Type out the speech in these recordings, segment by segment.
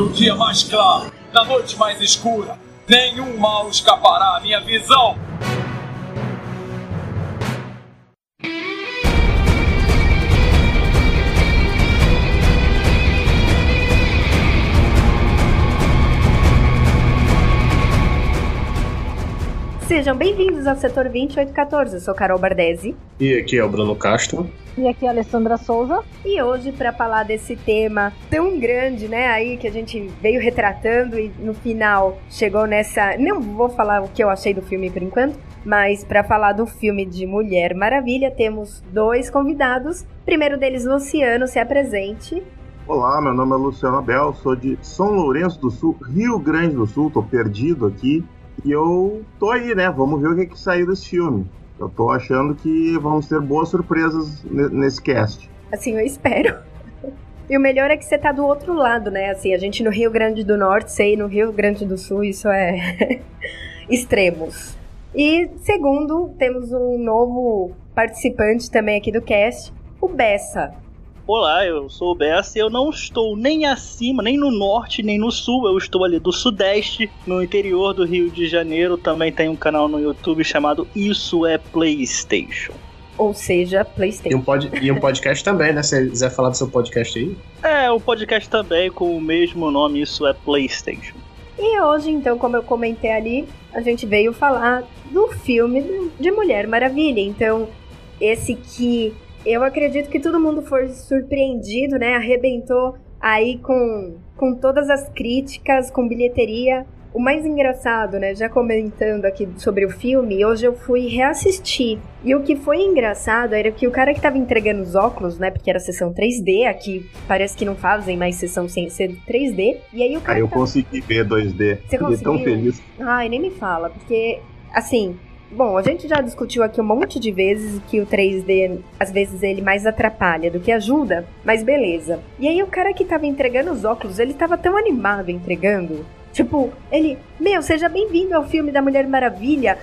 No dia mais claro, na noite mais escura, nenhum mal escapará à minha visão. Sejam bem-vindos ao setor 2814. Eu sou Carol Bardesi. E aqui é o Bruno Castro. E aqui é a Alessandra Souza. E hoje, para falar desse tema tão grande, né, aí que a gente veio retratando e no final chegou nessa. Não vou falar o que eu achei do filme por enquanto, mas para falar do filme de Mulher Maravilha, temos dois convidados. primeiro deles, Luciano, se apresente. Olá, meu nome é Luciano Abel, sou de São Lourenço do Sul, Rio Grande do Sul, tô perdido aqui. E eu tô aí, né? Vamos ver o que, que saiu desse filme. Eu tô achando que vamos ter boas surpresas nesse cast. Assim, eu espero. E o melhor é que você tá do outro lado, né? Assim, a gente no Rio Grande do Norte, sei, no Rio Grande do Sul, isso é extremos. E segundo, temos um novo participante também aqui do cast, o Bessa. Olá, eu sou o Bessa e eu não estou nem acima, nem no norte, nem no sul. Eu estou ali do sudeste, no interior do Rio de Janeiro. Também tem um canal no YouTube chamado Isso é PlayStation. Ou seja, PlayStation. E um, pod, e um podcast também, né? Se você quiser falar do seu podcast aí. É, o um podcast também com o mesmo nome, Isso é PlayStation. E hoje, então, como eu comentei ali, a gente veio falar do filme de Mulher Maravilha. Então, esse que eu acredito que todo mundo foi surpreendido, né? Arrebentou aí com, com todas as críticas, com bilheteria. O mais engraçado, né? Já comentando aqui sobre o filme, hoje eu fui reassistir. E o que foi engraçado era que o cara que tava entregando os óculos, né? Porque era sessão 3D, aqui parece que não fazem mais sessão sem ser 3D. E aí o cara. Aí eu tava... consegui ver 2D. Você Fiquei tão feliz. Ai, nem me fala, porque, assim, Bom, a gente já discutiu aqui um monte de vezes que o 3D, às vezes, ele mais atrapalha do que ajuda, mas beleza. E aí o cara que tava entregando os óculos, ele tava tão animado entregando. Tipo, ele, meu, seja bem-vindo ao filme da Mulher Maravilha.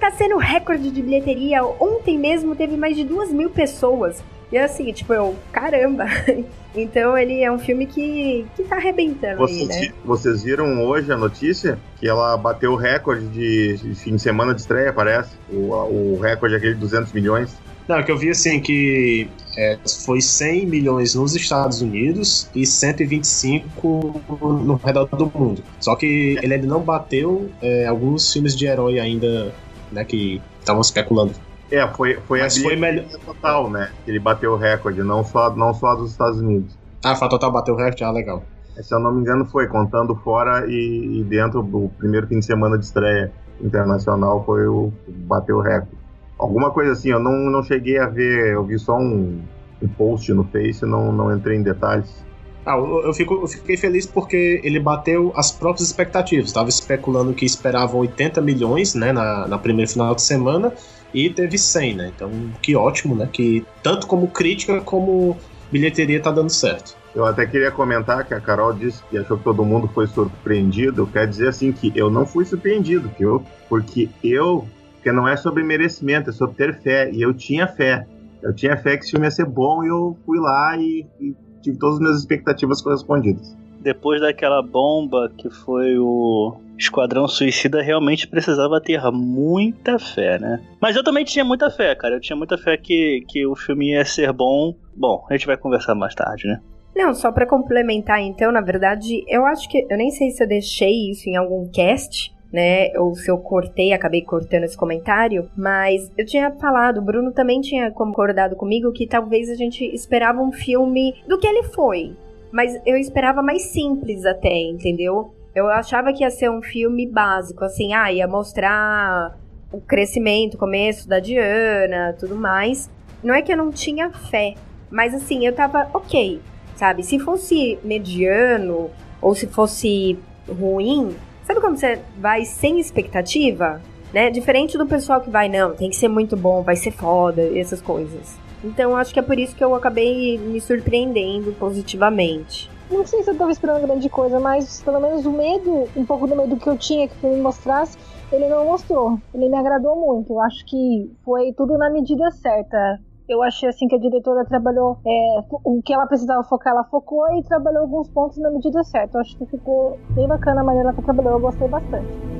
Tá sendo recorde de bilheteria. Ontem mesmo teve mais de duas mil pessoas. E assim, tipo, eu, caramba. então ele é um filme que, que tá arrebentando vocês, aí, né? Vocês viram hoje a notícia que ela bateu o recorde de, de fim de semana de estreia, parece? O, o recorde aquele de 200 milhões. Não, que eu vi assim que é, foi 100 milhões nos Estados Unidos e 125 no redor do mundo. Só que ele ainda não bateu é, alguns filmes de herói ainda, né, que estavam especulando é, foi, foi Mas a foi melhor total, né? Ele bateu o recorde, não só, não só dos Estados Unidos. Ah, foi total bateu o recorde? Ah, legal. Se eu não me engano, foi contando fora e, e dentro do primeiro fim de semana de estreia internacional foi o bateu o recorde. Alguma coisa assim, eu não, não cheguei a ver, eu vi só um, um post no Face, não, não entrei em detalhes. Ah, eu, fico, eu fiquei feliz porque ele bateu as próprias expectativas. Estava especulando que esperavam 80 milhões né, na, na primeira final de semana e teve 100, né? Então, que ótimo, né? Que tanto como crítica como bilheteria tá dando certo. Eu até queria comentar que a Carol disse que achou que todo mundo foi surpreendido. Quer dizer assim que eu não fui surpreendido, que eu, porque eu, que não é sobre merecimento, é sobre ter fé. E eu tinha fé. Eu tinha fé que esse filme ia ser bom e eu fui lá e, e tive todas as minhas expectativas correspondidas depois daquela bomba que foi o Esquadrão Suicida, realmente precisava ter muita fé, né? Mas eu também tinha muita fé, cara. Eu tinha muita fé que, que o filme ia ser bom. Bom, a gente vai conversar mais tarde, né? Não, só para complementar, então, na verdade, eu acho que. Eu nem sei se eu deixei isso em algum cast, né? Ou se eu cortei, acabei cortando esse comentário, mas eu tinha falado, o Bruno também tinha concordado comigo que talvez a gente esperava um filme do que ele foi, mas eu esperava mais simples até, entendeu? Eu achava que ia ser um filme básico, assim, ah, ia mostrar o crescimento, o começo da Diana, tudo mais. Não é que eu não tinha fé, mas assim, eu tava ok, sabe? Se fosse mediano ou se fosse ruim, sabe como você vai sem expectativa? Né? Diferente do pessoal que vai, não, tem que ser muito bom, vai ser foda, essas coisas. Então acho que é por isso que eu acabei me surpreendendo positivamente. Não sei se eu tava esperando grande coisa, mas pelo menos o medo, um pouco do medo que eu tinha que o filme mostrasse, ele não mostrou. Ele me agradou muito. Eu acho que foi tudo na medida certa. Eu achei assim que a diretora trabalhou é, o que ela precisava focar, ela focou e trabalhou alguns pontos na medida certa. Eu acho que ficou bem bacana a maneira que ela trabalhou, eu gostei bastante.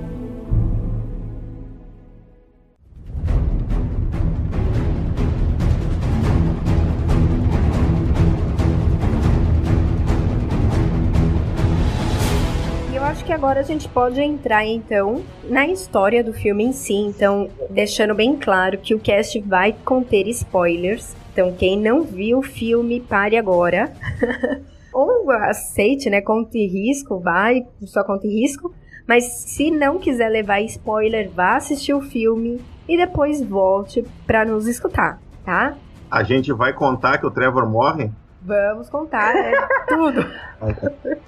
Acho que agora a gente pode entrar então na história do filme em si, então deixando bem claro que o cast vai conter spoilers. Então quem não viu o filme, pare agora. Ou aceite, né, conte risco, vai, só conte risco. Mas se não quiser levar spoiler, vá assistir o filme e depois volte para nos escutar, tá? A gente vai contar que o Trevor morre? Vamos contar, né? Tudo.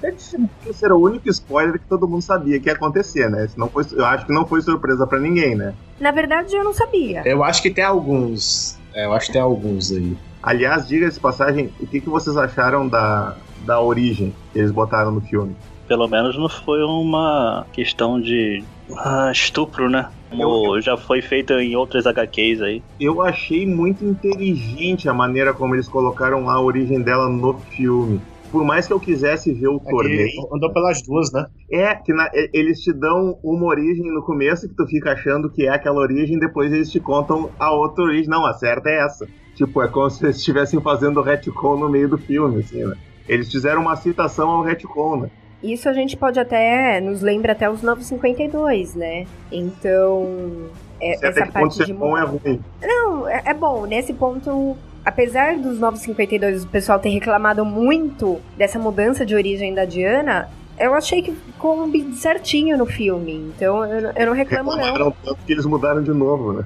Esse era o único spoiler que todo mundo sabia que ia acontecer, né? Não foi, eu acho que não foi surpresa para ninguém, né? Na verdade, eu não sabia. Eu acho que tem alguns. É, eu acho que tem alguns aí. Aliás, diga-se passagem, o que, que vocês acharam da, da origem que eles botaram no filme? Pelo menos não foi uma questão de ah, estupro, né? Como eu, já foi feito em outras HQs aí. Eu achei muito inteligente a maneira como eles colocaram a origem dela no filme. Por mais que eu quisesse ver o é torneio. Andou pelas duas, né? É, que na, eles te dão uma origem no começo que tu fica achando que é aquela origem, depois eles te contam a outra origem. Não, a certa é essa. Tipo, é como se eles estivessem fazendo retcon no meio do filme, assim, né? Eles fizeram uma citação ao retcon, né? Isso a gente pode até. nos lembra até os 952, né? Então. É, essa parte ponto de. bom é ruim. Não, é, é bom. Nesse ponto, apesar dos 952 o pessoal ter reclamado muito dessa mudança de origem da Diana, eu achei que ficou certinho no filme. Então eu, eu não reclamo Reclamaram não. tanto que eles mudaram de novo, né?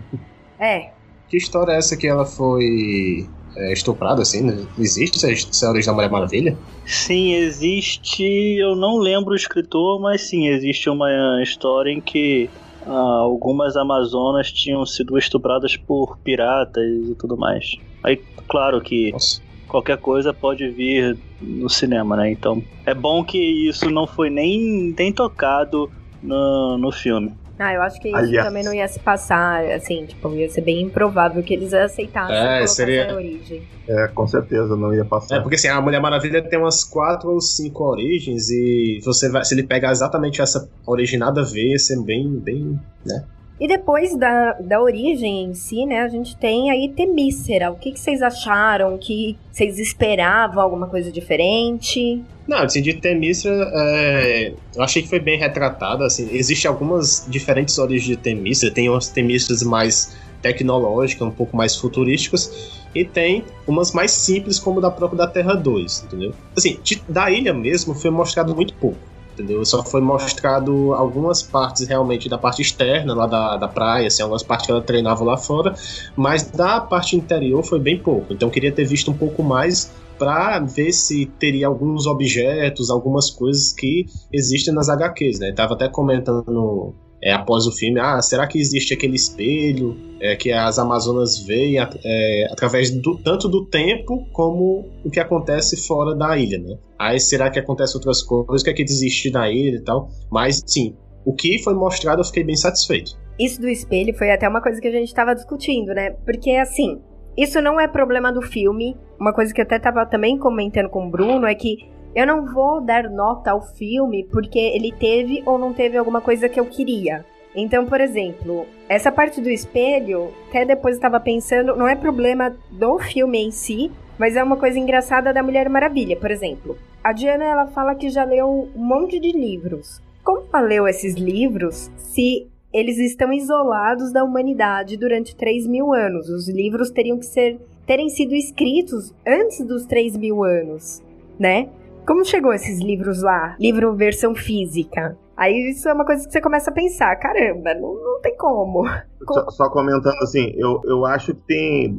É. Que história é essa que ela foi é, estuprado, assim? Né? Existe essa, origem da Mulher Maravilha? Sim, existe. Eu não lembro o escritor, mas sim, existe uma história em que ah, algumas Amazonas tinham sido estupradas por piratas e tudo mais. Aí, claro que. Nossa qualquer coisa pode vir no cinema, né? Então é bom que isso não foi nem, nem tocado no, no filme. Ah, eu acho que isso Aliás. também não ia se passar, assim, tipo, ia ser bem improvável que eles aceitassem é, seria... a origem. É, com certeza, não ia passar. É, porque assim, a Mulher Maravilha tem umas quatro ou cinco origens e você vai, se ele pegar exatamente essa origem nada a ver, ia ser bem, bem, né? E depois da, da origem em si, né, a gente tem aí Temícera. O que, que vocês acharam? Que vocês esperavam alguma coisa diferente? Não, assim, de Temícera, é, eu achei que foi bem retratado, assim, existem algumas diferentes origens de Temícera, tem umas Temíceras mais tecnológicas, um pouco mais futurísticas, e tem umas mais simples, como da própria da Terra 2, entendeu? Assim, de, da ilha mesmo foi mostrado muito pouco entendeu? Só foi mostrado algumas partes realmente da parte externa lá da, da praia, assim, algumas partes que ela treinava lá fora, mas da parte interior foi bem pouco. Então eu queria ter visto um pouco mais para ver se teria alguns objetos, algumas coisas que existem nas HQs, né? Tava até comentando é, após o filme, ah, será que existe aquele espelho é, que as Amazonas veem é, através do, tanto do tempo como o que acontece fora da ilha, né? Aí será que acontece outras coisas, o que é que existe na ilha e tal? Mas, sim, o que foi mostrado eu fiquei bem satisfeito. Isso do espelho foi até uma coisa que a gente estava discutindo, né? Porque, assim, isso não é problema do filme. Uma coisa que eu até estava também comentando com o Bruno é que eu não vou dar nota ao filme porque ele teve ou não teve alguma coisa que eu queria. Então, por exemplo, essa parte do espelho, até depois eu estava pensando, não é problema do filme em si, mas é uma coisa engraçada da Mulher Maravilha, por exemplo. A Diana ela fala que já leu um monte de livros. Como ela leu esses livros se eles estão isolados da humanidade durante 3 mil anos? Os livros teriam que ser terem sido escritos antes dos 3 mil anos, né? Como chegou esses livros lá? Livro versão física. Aí isso é uma coisa que você começa a pensar, caramba, não, não tem como. Só, só, comentando assim, eu, eu acho que tem.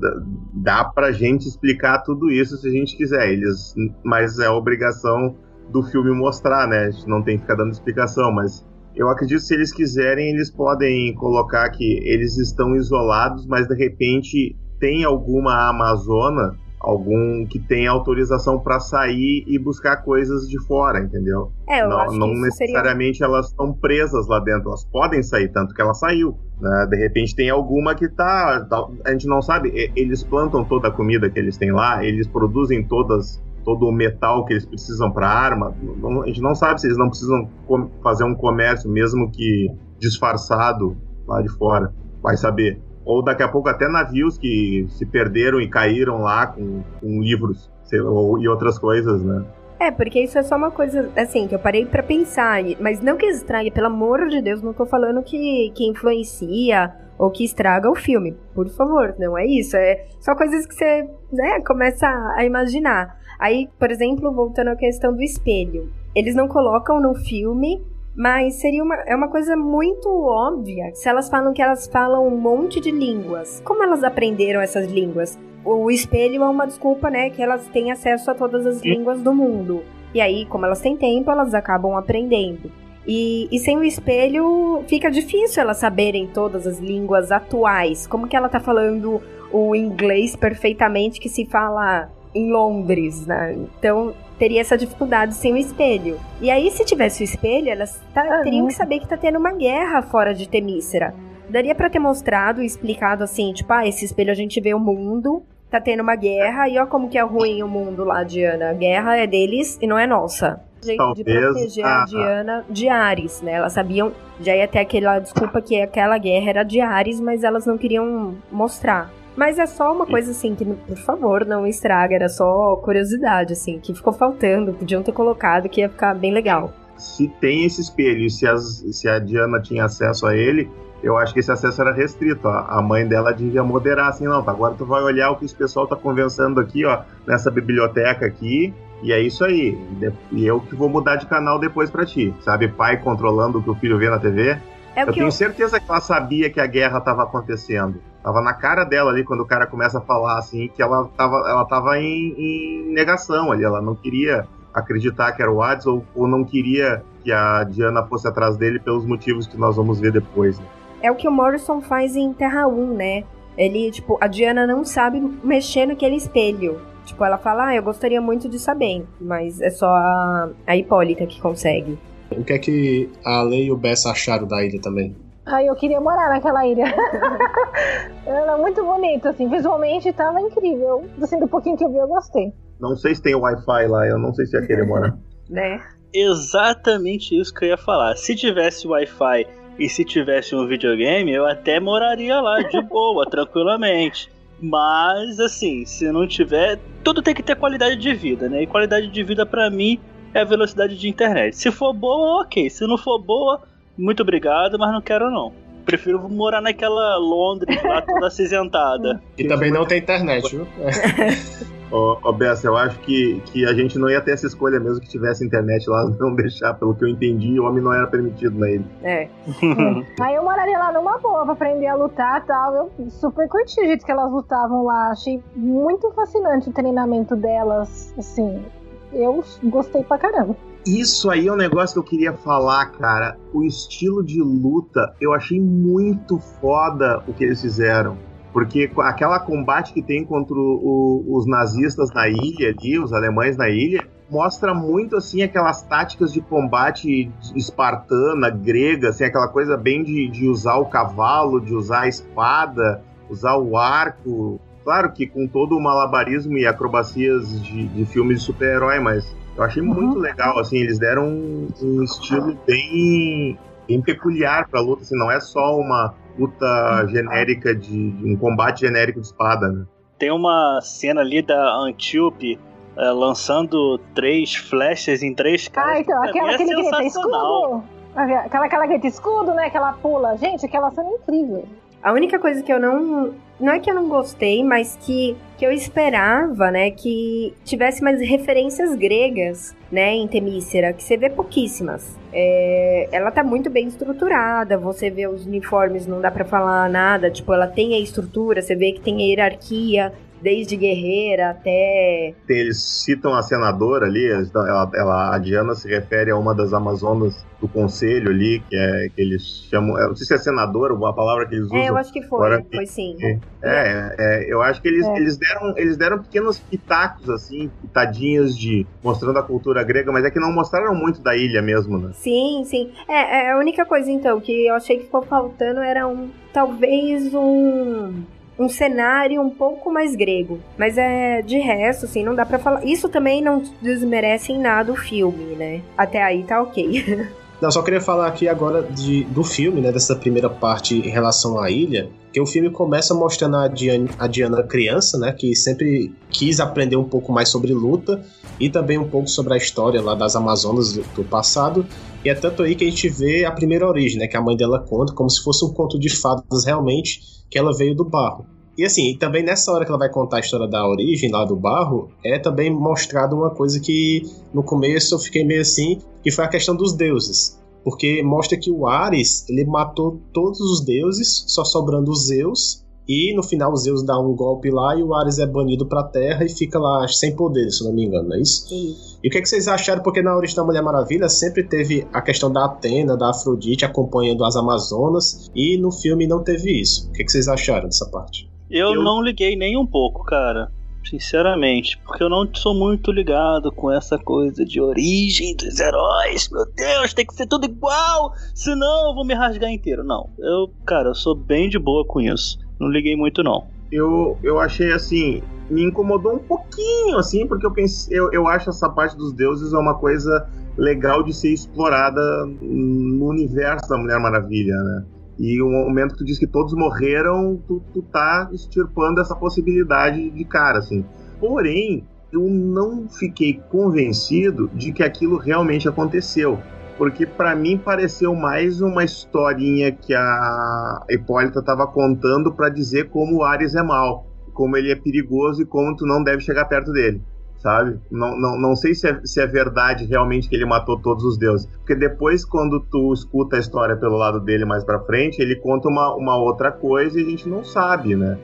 Dá pra gente explicar tudo isso se a gente quiser. Eles, mas é obrigação do filme mostrar, né? A gente não tem que ficar dando explicação, mas eu acredito que se eles quiserem, eles podem colocar que eles estão isolados, mas de repente tem alguma Amazona algum que tem autorização para sair e buscar coisas de fora, entendeu? É, eu não acho não necessariamente elas estão presas lá dentro, elas podem sair, tanto que ela saiu. Né? De repente tem alguma que tá, A gente não sabe, eles plantam toda a comida que eles têm lá, eles produzem todas todo o metal que eles precisam para arma. Não- A gente não sabe se eles não precisam fazer um comércio, mesmo que disfarçado lá de fora. Vai saber. Ou daqui a pouco até navios que se perderam e caíram lá com, com livros sei ou- e outras coisas, né? É, porque isso é só uma coisa, assim, que eu parei pra pensar. Mas não que estrague, pelo amor de Deus, não tô falando que, que influencia ou que estraga o filme. Por favor, não é isso. É só coisas que você, né, começa a imaginar. Aí, por exemplo, voltando à questão do espelho. Eles não colocam no filme, mas seria uma, é uma coisa muito óbvia. Se elas falam que elas falam um monte de línguas, como elas aprenderam essas línguas? O espelho é uma desculpa, né? Que elas têm acesso a todas as línguas do mundo. E aí, como elas têm tempo, elas acabam aprendendo. E, e sem o espelho, fica difícil elas saberem todas as línguas atuais. Como que ela tá falando o inglês perfeitamente que se fala em Londres, né? Então, teria essa dificuldade sem o espelho. E aí, se tivesse o espelho, elas tá- teriam que saber que tá tendo uma guerra fora de Temícera. Daria pra ter mostrado e explicado assim, tipo, ah, esse espelho a gente vê o mundo, tá tendo uma guerra, e ó como que é ruim o mundo lá, Diana. A guerra é deles e não é nossa. Jeito de Talvez proteger a a- Diana de Ares, né? Elas sabiam, já ia ter aquela desculpa que aquela guerra era de Ares, mas elas não queriam mostrar. Mas é só uma coisa assim que, por favor, não estraga, era só curiosidade, assim, que ficou faltando, podiam ter colocado que ia ficar bem legal. Se tem esse espelho e se, as- se a Diana tinha acesso a ele, eu acho que esse acesso era restrito. A, a mãe dela devia moderar assim, não, tá, agora tu vai olhar o que esse pessoal tá conversando aqui, ó, nessa biblioteca aqui, e é isso aí. E eu que vou mudar de canal depois pra ti, sabe? Pai controlando o que o filho vê na TV. É Eu tenho eu, certeza que ela sabia que a guerra tava acontecendo. Tava na cara dela ali quando o cara começa a falar assim, que ela tava, ela tava em, em negação ali. Ela não queria acreditar que era o Hades ou, ou não queria que a Diana fosse atrás dele pelos motivos que nós vamos ver depois. né? é o que o Morrison faz em Terra 1, né? Ele, tipo, a Diana não sabe mexer naquele espelho. Tipo, ela fala, ah, eu gostaria muito de saber, mas é só a, a Hipólita que consegue. O que é que a Lei e o Bess acharam da ilha também? Aí eu queria morar naquela ilha. Era muito bonito, assim, visualmente tava incrível. Assim, do pouquinho que eu vi, eu gostei. Não sei se tem Wi-Fi lá, eu não sei se ia querer morar. Né? Exatamente isso que eu ia falar. Se tivesse Wi-Fi e se tivesse um videogame, eu até moraria lá de boa, tranquilamente. Mas, assim, se não tiver. Tudo tem que ter qualidade de vida, né? E qualidade de vida pra mim é a velocidade de internet. Se for boa, ok. Se não for boa, muito obrigado, mas não quero não. Prefiro morar naquela Londres lá toda acinzentada. E também não tem internet, viu? Ô, ô Bessa, eu acho que, que a gente não ia ter essa escolha mesmo que tivesse internet lá, não deixar, pelo que eu entendi, o homem não era permitido na ilha. É. Aí eu moraria lá numa boa pra aprender a lutar e tal. Eu super curti o jeito que elas lutavam lá. Achei muito fascinante o treinamento delas. Assim, eu gostei pra caramba. Isso aí é um negócio que eu queria falar, cara. O estilo de luta, eu achei muito foda o que eles fizeram. Porque aquela combate que tem contra o- o- os nazistas na ilha ali, os alemães na ilha, mostra muito assim aquelas táticas de combate espartana, grega, assim, aquela coisa bem de, de usar o cavalo, de usar a espada, usar o arco. Claro que com todo o malabarismo e acrobacias de, de filmes de super-herói, mas eu achei muito legal, assim, eles deram um, um estilo bem, bem peculiar pra luta, assim, não é só uma luta genérica de, de um combate genérico de espada, né? Tem uma cena ali da Antíope eh, lançando três flechas em três caras. Ah, então, pra aquela mim que ele grita escudo. Aquela que ela grita escudo, né? Que ela pula. Gente, aquela cena é incrível. A única coisa que eu não. Não é que eu não gostei, mas que, que eu esperava, né? Que tivesse mais referências gregas, né? Em Temícera, que você vê pouquíssimas. É, ela tá muito bem estruturada, você vê os uniformes, não dá pra falar nada. Tipo, ela tem a estrutura, você vê que tem a hierarquia. Desde guerreira até. Eles citam a senadora ali, ela, ela, a Diana se refere a uma das Amazonas do conselho ali, que é que eles chamam. Eu não sei se é senadora, a palavra que eles usam. É, eu acho que foi, agora, foi sim. É, é, é, eu acho que eles, é. eles, deram, eles deram pequenos pitacos, assim, pitadinhas de mostrando a cultura grega, mas é que não mostraram muito da ilha mesmo, né? Sim, sim. É, é a única coisa, então, que eu achei que ficou faltando era um. Talvez um um cenário um pouco mais grego. Mas é de resto, assim, não dá para falar. Isso também não desmerece em nada o filme, né? Até aí tá ok. Não, só queria falar aqui agora de, do filme, né? Dessa primeira parte em relação à ilha. Que o filme começa mostrando a Diana, a Diana criança, né? Que sempre quis aprender um pouco mais sobre luta e também um pouco sobre a história lá das Amazonas do, do passado. E é tanto aí que a gente vê a primeira origem, né? Que a mãe dela conta, como se fosse um conto de fadas realmente, que ela veio do barro. E assim, também nessa hora que ela vai contar a história da origem lá do barro, é também mostrado uma coisa que no começo eu fiquei meio assim, que foi a questão dos deuses. Porque mostra que o Ares, ele matou todos os deuses, só sobrando os Zeus, e no final os Zeus dá um golpe lá e o Ares é banido pra Terra e fica lá sem poder, se não me engano, não é isso? Sim. E o que, é que vocês acharam? Porque na origem da Mulher Maravilha sempre teve a questão da Atena, da Afrodite acompanhando as Amazonas, e no filme não teve isso. O que, é que vocês acharam dessa parte? Eu, eu não liguei nem um pouco, cara. Sinceramente, porque eu não sou muito ligado com essa coisa de origem dos heróis. Meu Deus, tem que ser tudo igual, senão eu vou me rasgar inteiro. Não, eu, cara, eu sou bem de boa com isso. Não liguei muito, não. Eu, eu achei assim, me incomodou um pouquinho, assim, porque eu pensei, eu, eu acho essa parte dos deuses é uma coisa legal de ser explorada no universo da Mulher Maravilha, né? E o momento que tu diz que todos morreram, tu, tu tá extirpando essa possibilidade de cara, assim. Porém, eu não fiquei convencido de que aquilo realmente aconteceu. Porque para mim pareceu mais uma historinha que a Hipólita estava contando para dizer como o Ares é mal, como ele é perigoso e como tu não deve chegar perto dele sabe? Não, não, não sei se é, se é verdade realmente que ele matou todos os deuses. Porque depois, quando tu escuta a história pelo lado dele mais pra frente, ele conta uma, uma outra coisa e a gente não sabe, né?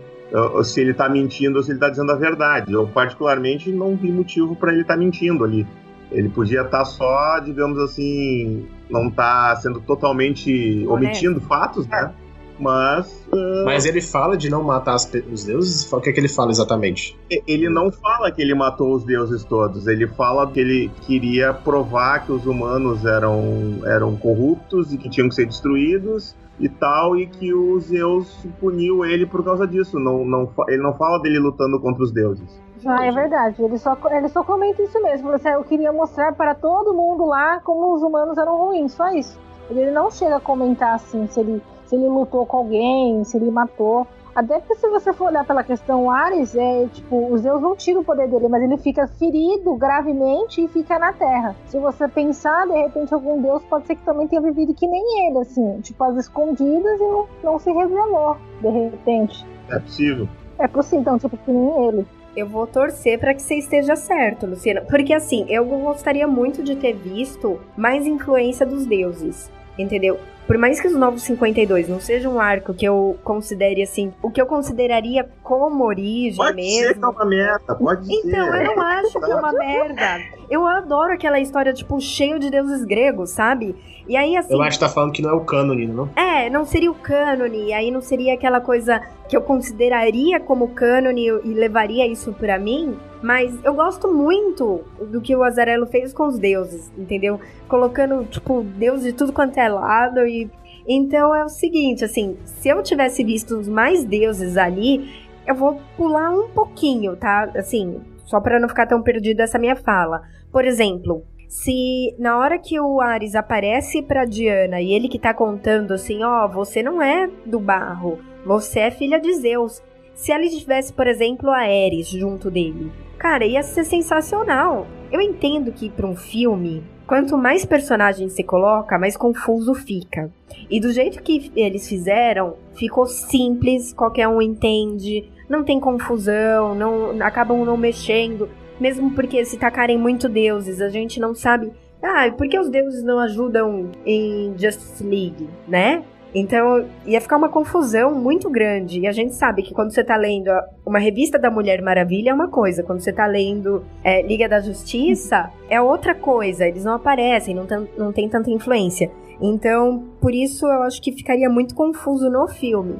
Se ele tá mentindo ou se ele tá dizendo a verdade. Eu, particularmente, não vi motivo para ele estar tá mentindo ali. Ele podia estar tá só, digamos assim, não tá sendo totalmente omitindo fatos, né? Mas. Uh... Mas ele fala de não matar as, os deuses? O que é que ele fala exatamente? Ele não fala que ele matou os deuses todos. Ele fala que ele queria provar que os humanos eram, eram corruptos e que tinham que ser destruídos e tal, e que o Zeus puniu ele por causa disso. Não, não, ele não fala dele lutando contra os deuses. Ah, é verdade. Ele só, ele só comenta isso mesmo. Eu queria mostrar para todo mundo lá como os humanos eram ruins, só isso. Ele não chega a comentar assim se ele se ele lutou com alguém, se ele matou. Até porque se você for olhar pela questão Ares, é tipo, os Zeus não tiram o poder dele, mas ele fica ferido gravemente e fica na Terra. Se você pensar, de repente, algum Deus pode ser que também tenha vivido que nem ele, assim, tipo, as escondidas e não, não se revelou, de repente. É possível. É possível, então, tipo, que nem ele. Eu vou torcer para que você esteja certo, Luciana. Porque assim, eu gostaria muito de ter visto mais influência dos deuses. Entendeu? Por mais que os Novos 52 não seja um arco que eu considere assim, o que eu consideraria como origem pode mesmo. Ser que é uma merda, pode então, ser. eu não acho que é uma merda. Eu adoro aquela história, tipo, cheio de deuses gregos, sabe? E aí, assim. Eu acho que tá falando que não é o cânone, não? É, não seria o cânone. Aí não seria aquela coisa que eu consideraria como cânone e levaria isso para mim. Mas eu gosto muito do que o Azarelo fez com os deuses, entendeu? Colocando, tipo, deus de tudo quanto é lado e. Então é o seguinte, assim, se eu tivesse visto os mais deuses ali, eu vou pular um pouquinho, tá? Assim, só para não ficar tão perdido essa minha fala. Por exemplo, se na hora que o Ares aparece pra Diana e ele que tá contando assim, ó, oh, você não é do barro, você é filha de Zeus. Se ela tivesse, por exemplo, a Ares junto dele, cara, ia ser sensacional. Eu entendo que para um filme, quanto mais personagens se coloca, mais confuso fica. E do jeito que eles fizeram, ficou simples, qualquer um entende, não tem confusão, não acabam não mexendo. Mesmo porque se tacarem muito deuses, a gente não sabe. Ah, por que os deuses não ajudam em Justice League, né? Então ia ficar uma confusão muito grande. E a gente sabe que quando você tá lendo uma revista da Mulher Maravilha é uma coisa, quando você tá lendo é, Liga da Justiça é outra coisa. Eles não aparecem, não, não tem tanta influência. Então, por isso eu acho que ficaria muito confuso no filme.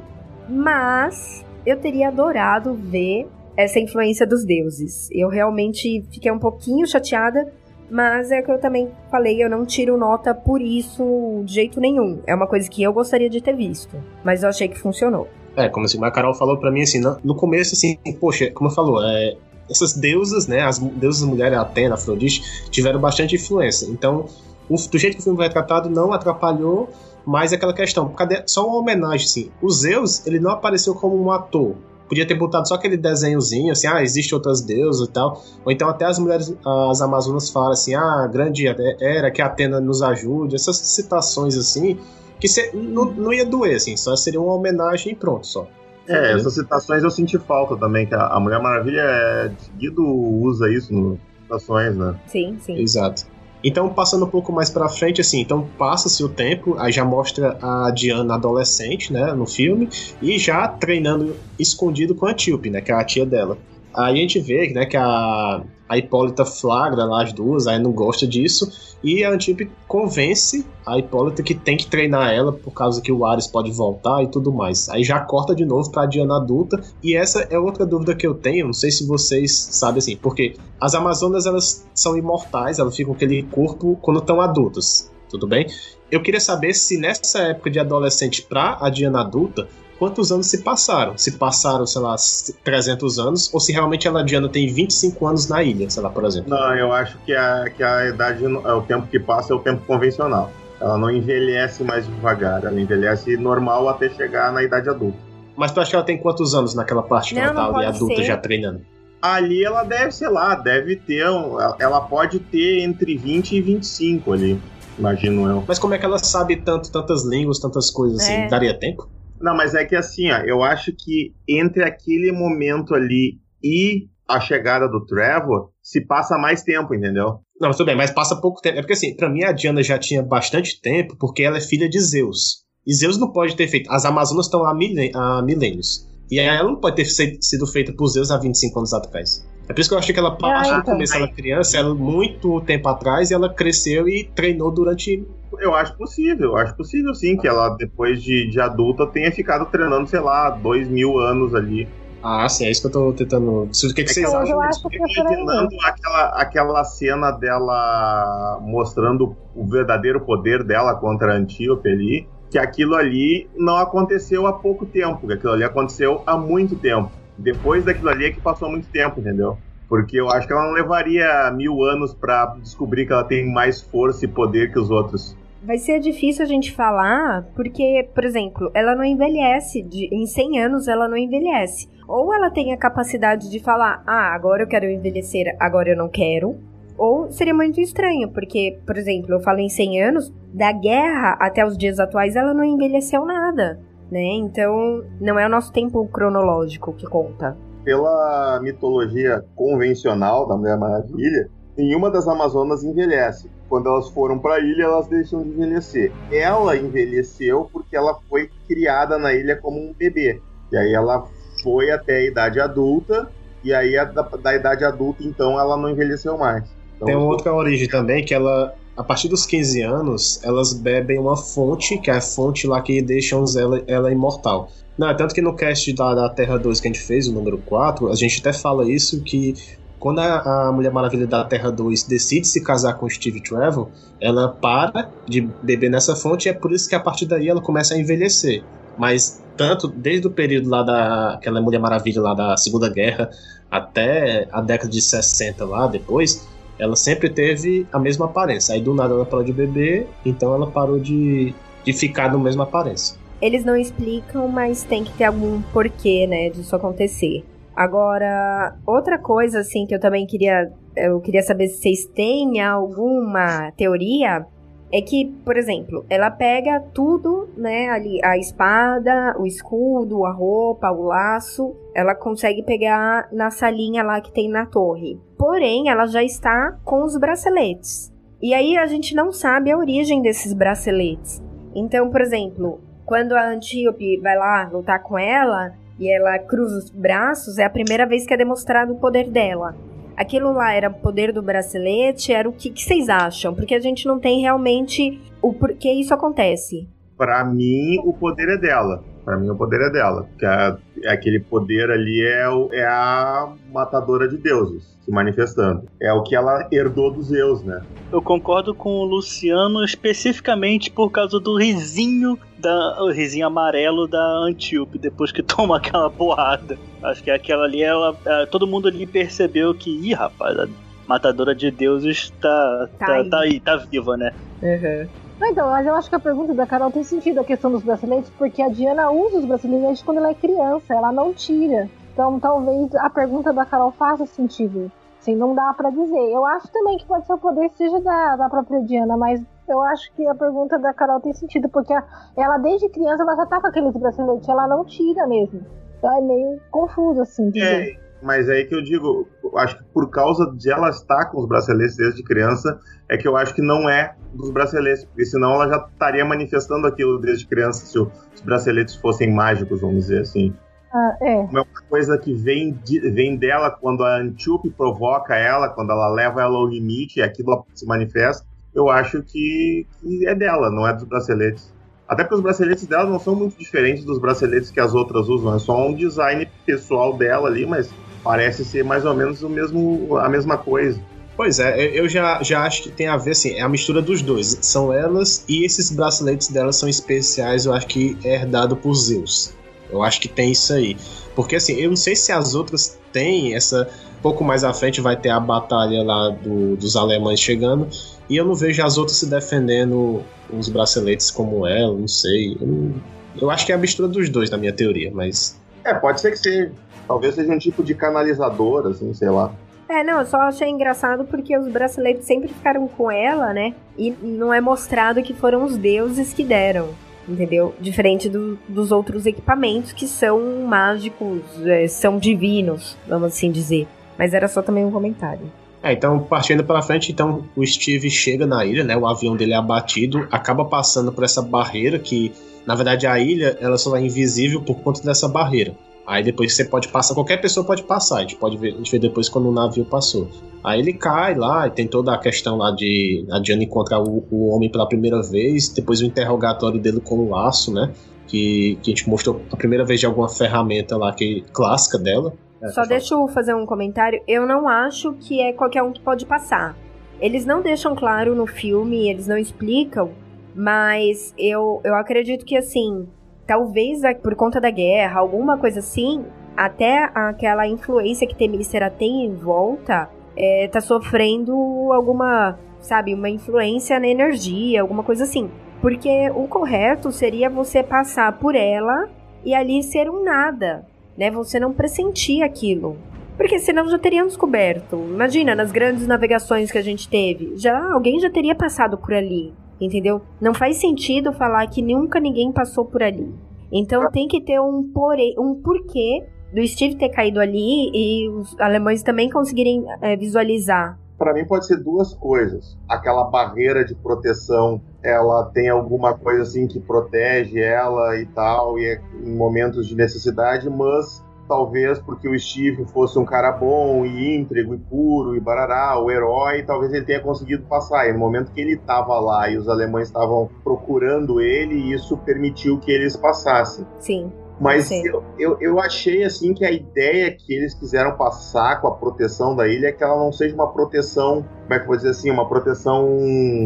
Mas eu teria adorado ver essa influência dos deuses. Eu realmente fiquei um pouquinho chateada mas é que eu também falei, eu não tiro nota por isso de jeito nenhum. É uma coisa que eu gostaria de ter visto. Mas eu achei que funcionou. É, como assim, a Carol falou para mim assim, no começo, assim, poxa, como falou, é, essas deusas, né, as deusas mulheres, Atena, Afrodite, tiveram bastante influência. Então, o, do jeito que o filme foi tratado, não atrapalhou mais aquela questão. Cadê, só uma homenagem, assim. O Zeus, ele não apareceu como um ator. Podia ter botado só aquele desenhozinho, assim, ah, existe outras deusas e tal. Ou então até as mulheres, as Amazonas falam assim, ah, grande era, que a Atena nos ajude. Essas citações assim, que cê, não, não ia doer, assim, só seria uma homenagem e pronto, só. É, essas citações eu senti falta também, que a Mulher Maravilha é, seguido usa isso nas citações, né? Sim, sim. Exato. Então, passando um pouco mais pra frente, assim, então passa-se o tempo, aí já mostra a Diana adolescente, né, no filme, e já treinando escondido com a Tilpe, né, que é a tia dela. Aí a gente vê né, que a, a Hipólita flagra lá as duas, aí não gosta disso, e a Antíope convence a Hipólita que tem que treinar ela por causa que o Ares pode voltar e tudo mais. Aí já corta de novo pra Diana adulta, e essa é outra dúvida que eu tenho, não sei se vocês sabem assim, porque as Amazonas elas são imortais, elas ficam com aquele corpo quando estão adultas, tudo bem? Eu queria saber se nessa época de adolescente pra a Diana adulta, quantos anos se passaram. Se passaram, sei lá, 300 anos, ou se realmente a Diana tem 25 anos na ilha, sei lá, por exemplo. Não, eu acho que a, que a idade, é o tempo que passa é o tempo convencional. Ela não envelhece mais devagar, ela envelhece normal até chegar na idade adulta. Mas tu acha que ela tem quantos anos naquela parte que não, ela tá ali adulta ser. já treinando? Ali ela deve, sei lá, deve ter. Um, ela pode ter entre 20 e 25 ali, imagino eu. Mas como é que ela sabe tanto, tantas línguas, tantas coisas assim? É. Daria tempo? Não, mas é que assim, ó, eu acho que entre aquele momento ali e a chegada do Trevor, se passa mais tempo, entendeu? Não, tudo bem, mas passa pouco tempo. É porque assim, pra mim a Diana já tinha bastante tempo, porque ela é filha de Zeus. E Zeus não pode ter feito. As Amazonas estão há, há milênios. E ela não pode ter sido feita por Zeus há 25 anos atrás. É por isso que eu achei que ela partiu ah, então. começo ela criança, ela muito tempo atrás, e ela cresceu e treinou durante eu acho possível, eu acho possível sim que ela, depois de, de adulta, tenha ficado treinando, sei lá, dois mil anos ali. Ah, sim, é isso que eu tô tentando. O que, que, que vocês acham? Eu acho que imaginando aquela, aquela cena dela mostrando o verdadeiro poder dela contra a Antíope ali, que aquilo ali não aconteceu há pouco tempo, que aquilo ali aconteceu há muito tempo. Depois daquilo ali é que passou muito tempo, entendeu? Porque eu acho que ela não levaria mil anos para descobrir que ela tem mais força e poder que os outros. Vai ser difícil a gente falar, porque, por exemplo, ela não envelhece. De, em 100 anos, ela não envelhece. Ou ela tem a capacidade de falar, ah, agora eu quero envelhecer, agora eu não quero. Ou seria muito estranho, porque, por exemplo, eu falo em 100 anos, da guerra até os dias atuais, ela não envelheceu nada, né? Então, não é o nosso tempo cronológico que conta. Pela mitologia convencional da Mulher Maravilha, nenhuma das Amazonas envelhece. Quando elas foram para a ilha, elas deixam de envelhecer. Ela envelheceu porque ela foi criada na ilha como um bebê. E aí ela foi até a idade adulta, e aí da, da idade adulta, então, ela não envelheceu mais. Então, Tem uma outra origem também, que ela, a partir dos 15 anos, elas bebem uma fonte, que é a fonte lá que deixa ela, ela imortal. Não, é tanto que no cast da, da Terra 2 que a gente fez, o número 4, a gente até fala isso, que quando a, a, Mulher Maravilha da Terra 2 decide se casar com Steve Trevor, ela para de beber nessa fonte e é por isso que a partir daí ela começa a envelhecer. Mas tanto desde o período lá da aquela Mulher Maravilha lá da Segunda Guerra até a década de 60 lá depois, ela sempre teve a mesma aparência. Aí do nada ela parou de beber, então ela parou de, de ficar na mesma aparência. Eles não explicam, mas tem que ter algum porquê, né, disso acontecer. Agora, outra coisa assim que eu também queria, eu queria saber se vocês têm alguma teoria é que, por exemplo, ela pega tudo, né, ali a espada, o escudo, a roupa, o laço, ela consegue pegar na salinha lá que tem na torre. Porém, ela já está com os braceletes. E aí a gente não sabe a origem desses braceletes. Então, por exemplo, quando a Antíope vai lá lutar com ela e ela cruza os braços, é a primeira vez que é demonstrado o poder dela. Aquilo lá era poder do bracelete? Era o que, que vocês acham? Porque a gente não tem realmente o porquê isso acontece. Para mim, o poder é dela. Para mim, o poder é dela. Que é, é aquele poder ali é, o, é a matadora de deuses se manifestando. É o que ela herdou dos Zeus, né? Eu concordo com o Luciano especificamente por causa do risinho da, o risinho amarelo da Antíope depois que toma aquela porrada. Acho que aquela ali, ela, é, todo mundo ali percebeu que, ih, rapaz, a matadora de deuses tá, tá, tá, aí. tá aí, tá viva, né? Uhum. Então, mas eu acho que a pergunta da Carol tem sentido a questão dos braceletes, porque a Diana usa os braceletes quando ela é criança, ela não tira. Então, talvez a pergunta da Carol faça sentido. Assim, não dá para dizer. Eu acho também que pode ser o poder seja da, da própria Diana, mas eu acho que a pergunta da Carol tem sentido, porque ela, desde criança, ela já tá com aqueles braceletes, ela não tira mesmo. Então é meio confuso, assim, dizer. É, mas é aí que eu digo, acho que por causa de ela estar com os braceletes desde criança, é que eu acho que não é dos braceletes, porque senão ela já estaria manifestando aquilo desde criança, se os braceletes fossem mágicos, vamos dizer assim. Ah, é. Uma coisa que vem, de, vem dela quando a Antíope provoca ela, quando ela leva ela ao limite e aquilo se manifesta, eu acho que, que é dela, não é dos braceletes. Até porque os braceletes dela não são muito diferentes dos braceletes que as outras usam, é só um design pessoal dela ali, mas parece ser mais ou menos o mesmo, a mesma coisa. Pois é, eu já, já acho que tem a ver, assim, é a mistura dos dois. São elas e esses braceletes delas são especiais, eu acho que é herdado por Zeus. Eu acho que tem isso aí. Porque assim, eu não sei se as outras têm essa. Pouco mais à frente vai ter a batalha lá do, dos alemães chegando. E eu não vejo as outras se defendendo uns braceletes como ela, não sei. Eu, eu acho que é a mistura dos dois, na minha teoria, mas. É, pode ser que seja. Talvez seja um tipo de canalizador, assim, sei lá. É, não, eu só achei engraçado porque os braceletes sempre ficaram com ela, né? E não é mostrado que foram os deuses que deram entendeu? Diferente do, dos outros equipamentos que são mágicos, é, são divinos, vamos assim dizer. Mas era só também um comentário. É, então, partindo para frente, então o Steve chega na ilha, né? O avião dele é abatido, acaba passando por essa barreira que, na verdade, a ilha ela só é invisível por conta dessa barreira. Aí depois você pode passar, qualquer pessoa pode passar, a gente pode ver, a gente vê depois quando o navio passou. Aí ele cai lá, e tem toda a questão lá de a Diana encontrar o, o homem pela primeira vez, depois o interrogatório dele com o laço, né? Que, que a gente mostrou a primeira vez de alguma ferramenta lá que clássica dela. É, Só deixa eu fazer um comentário. Eu não acho que é qualquer um que pode passar. Eles não deixam claro no filme, eles não explicam, mas eu, eu acredito que assim, talvez por conta da guerra, alguma coisa assim, até aquela influência que Temícera tem em volta é, tá sofrendo alguma, sabe, uma influência na energia, alguma coisa assim. Porque o correto seria você passar por ela e ali ser um nada, né? Você não pressentir aquilo. Porque senão já teriam descoberto. Imagina, nas grandes navegações que a gente teve, já alguém já teria passado por ali entendeu? Não faz sentido falar que nunca ninguém passou por ali. Então tem que ter um, porém, um porquê do Steve ter caído ali e os alemães também conseguirem é, visualizar. Para mim pode ser duas coisas. Aquela barreira de proteção, ela tem alguma coisa assim que protege ela e tal, e é em momentos de necessidade, mas talvez porque o Steve fosse um cara bom e íntegro e puro e barará, o herói, talvez ele tenha conseguido passar. E no momento que ele estava lá e os alemães estavam procurando ele, isso permitiu que eles passassem. Sim. Mas eu, eu, eu, achei assim que a ideia que eles quiseram passar com a proteção da ilha é que ela não seja uma proteção, como é que eu vou dizer assim, uma proteção.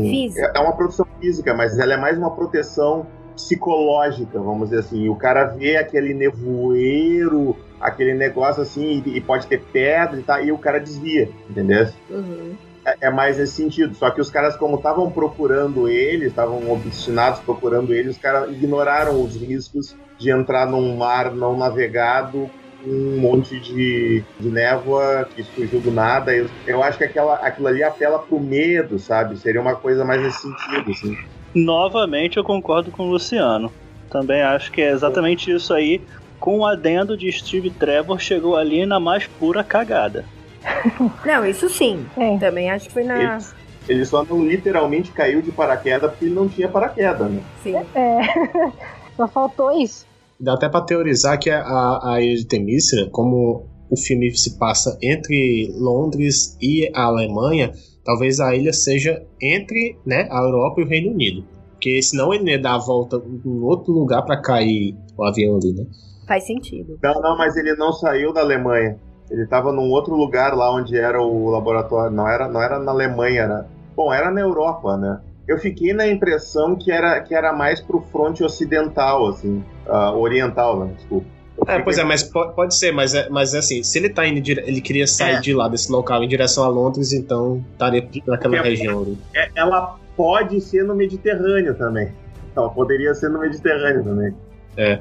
Física. É, é uma proteção física, mas ela é mais uma proteção psicológica, vamos dizer assim. O cara vê aquele nevoeiro, aquele negócio assim, e, pode ter pedra e tal, e o cara desvia, entendeu? Uhum. É, é, mais nesse sentido. Só que os caras, como estavam procurando ele, estavam obstinados procurando ele, os caras ignoraram os riscos de entrar num mar não navegado um monte de, de névoa que surgiu do nada. Eu, eu acho que aquela, aquilo ali apela pro medo, sabe? Seria uma coisa mais nesse sentido, assim. Novamente eu concordo com o Luciano. Também acho que é exatamente isso aí. Com o adendo de Steve Trevor, chegou ali na mais pura cagada. Não, isso sim. É. Também acho que foi na. Ele, ele, só não literalmente caiu de paraquedas porque ele não tinha paraquedas, né? Sim. É. Só faltou isso. Dá até pra teorizar que a, a ilha de Temícera, como o filme se passa entre Londres e a Alemanha, talvez a ilha seja entre né, a Europa e o Reino Unido. Porque senão ele ia dar a volta em outro lugar para cair o avião ali, né? Faz sentido. Não, não, mas ele não saiu da Alemanha. Ele estava num outro lugar lá onde era o laboratório. Não era, não era na Alemanha, era. Bom, era na Europa, né? Eu fiquei na impressão que era, que era mais pro fronte ocidental, assim. Uh, oriental, né? Desculpa. É, pois é, mas pode, pode ser, mas, é, mas é assim, se ele tá indo, ele queria sair é. de lá desse local em direção a Londres, então estaria naquela Porque região ali. É, ela pode ser no Mediterrâneo também. Ela poderia ser no Mediterrâneo também. É.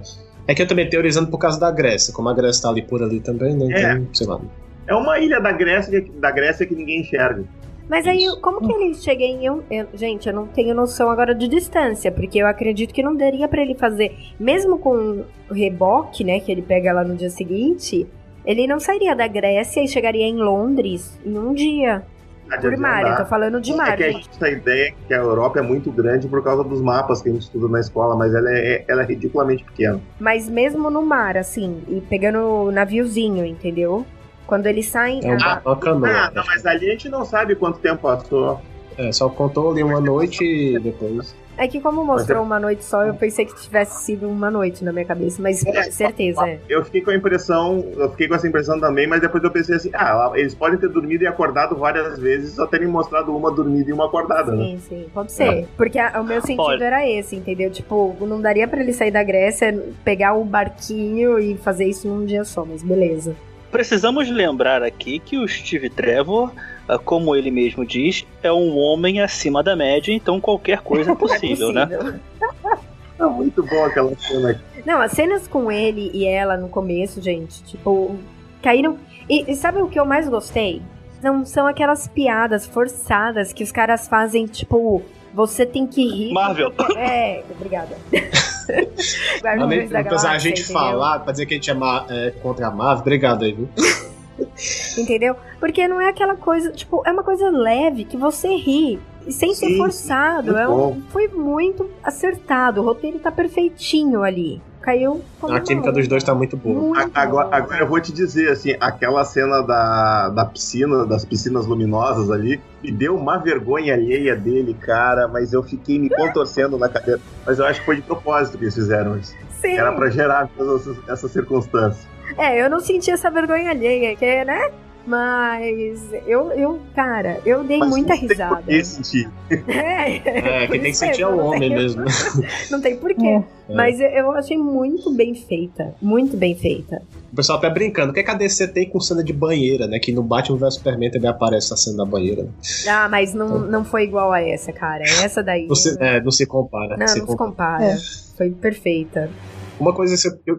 É que eu também teorizando por causa da Grécia, como a Grécia tá ali por ali também, né? Então, é. sei lá. É uma ilha da Grécia, da Grécia que ninguém enxerga. Mas aí, como que ele chega em. Eu, eu, gente, eu não tenho noção agora de distância, porque eu acredito que não daria para ele fazer. Mesmo com o reboque, né, que ele pega lá no dia seguinte, ele não sairia da Grécia e chegaria em Londres em um dia. Por mar, eu tô falando de mar. É que a gente tem a ideia que a Europa é muito grande por causa dos mapas que a gente estuda na escola, mas ela é, ela é ridiculamente pequena. Mas mesmo no mar, assim, e pegando naviozinho, entendeu? Quando eles saem. É um ah, ah, não, mas ali a gente não sabe quanto tempo passou. É, só contou ali uma noite e depois. É que como mostrou uma noite só, eu pensei que tivesse sido uma noite na minha cabeça, mas é, certeza, é. Eu fiquei com a impressão, eu fiquei com essa impressão também, mas depois eu pensei assim, ah, eles podem ter dormido e acordado várias vezes, só terem mostrado uma dormida e uma acordada, sim, né? Sim, pode ser. É. Porque a, o meu sentido pode. era esse, entendeu? Tipo, não daria para ele sair da Grécia, pegar o barquinho e fazer isso num dia só, mas beleza. Precisamos lembrar aqui que o Steve Trevor ah, como ele mesmo diz, é um homem acima da média, então qualquer coisa é possível, é possível. né? É muito bom aquela cena aqui. Não, as cenas com ele e ela no começo, gente, tipo, caíram. E, e sabe o que eu mais gostei? Não são aquelas piadas forçadas que os caras fazem, tipo, você tem que rir. Marvel. É, obrigada. Guardiões da Galáxia, a gente entendeu? falar, pra dizer que a gente é, é contra a Marvel, obrigado aí, viu? Entendeu? Porque não é aquela coisa, tipo, é uma coisa leve que você ri. Sem sim, ser forçado. É um, foi muito acertado. O roteiro tá perfeitinho ali. Caiu. A química dos dois tá muito boa. Muito agora, agora, eu vou te dizer, assim, aquela cena da, da piscina, das piscinas luminosas ali, me deu uma vergonha alheia dele, cara, mas eu fiquei me contorcendo na cadeira. Mas eu acho que foi de propósito que eles fizeram isso. Sim. Era pra gerar essas circunstâncias. É, eu não senti essa vergonha alheia, que, né? Mas eu, eu, cara, eu dei Mas muita risada. Tem por que sentir. É, é quem tem que sentir é o homem mesmo. Não tem porquê. É. Mas eu achei muito bem feita. Muito bem feita. O pessoal até brincando. O que, é que a DC tem com cena de banheira, né? Que no Batman vs Superman também aparece a cena da banheira. Né? Ah, mas não, então... não foi igual a essa, cara. Essa daí. Não se, é, não se compara. Não, se não compara. se compara. É. Foi perfeita. Uma coisa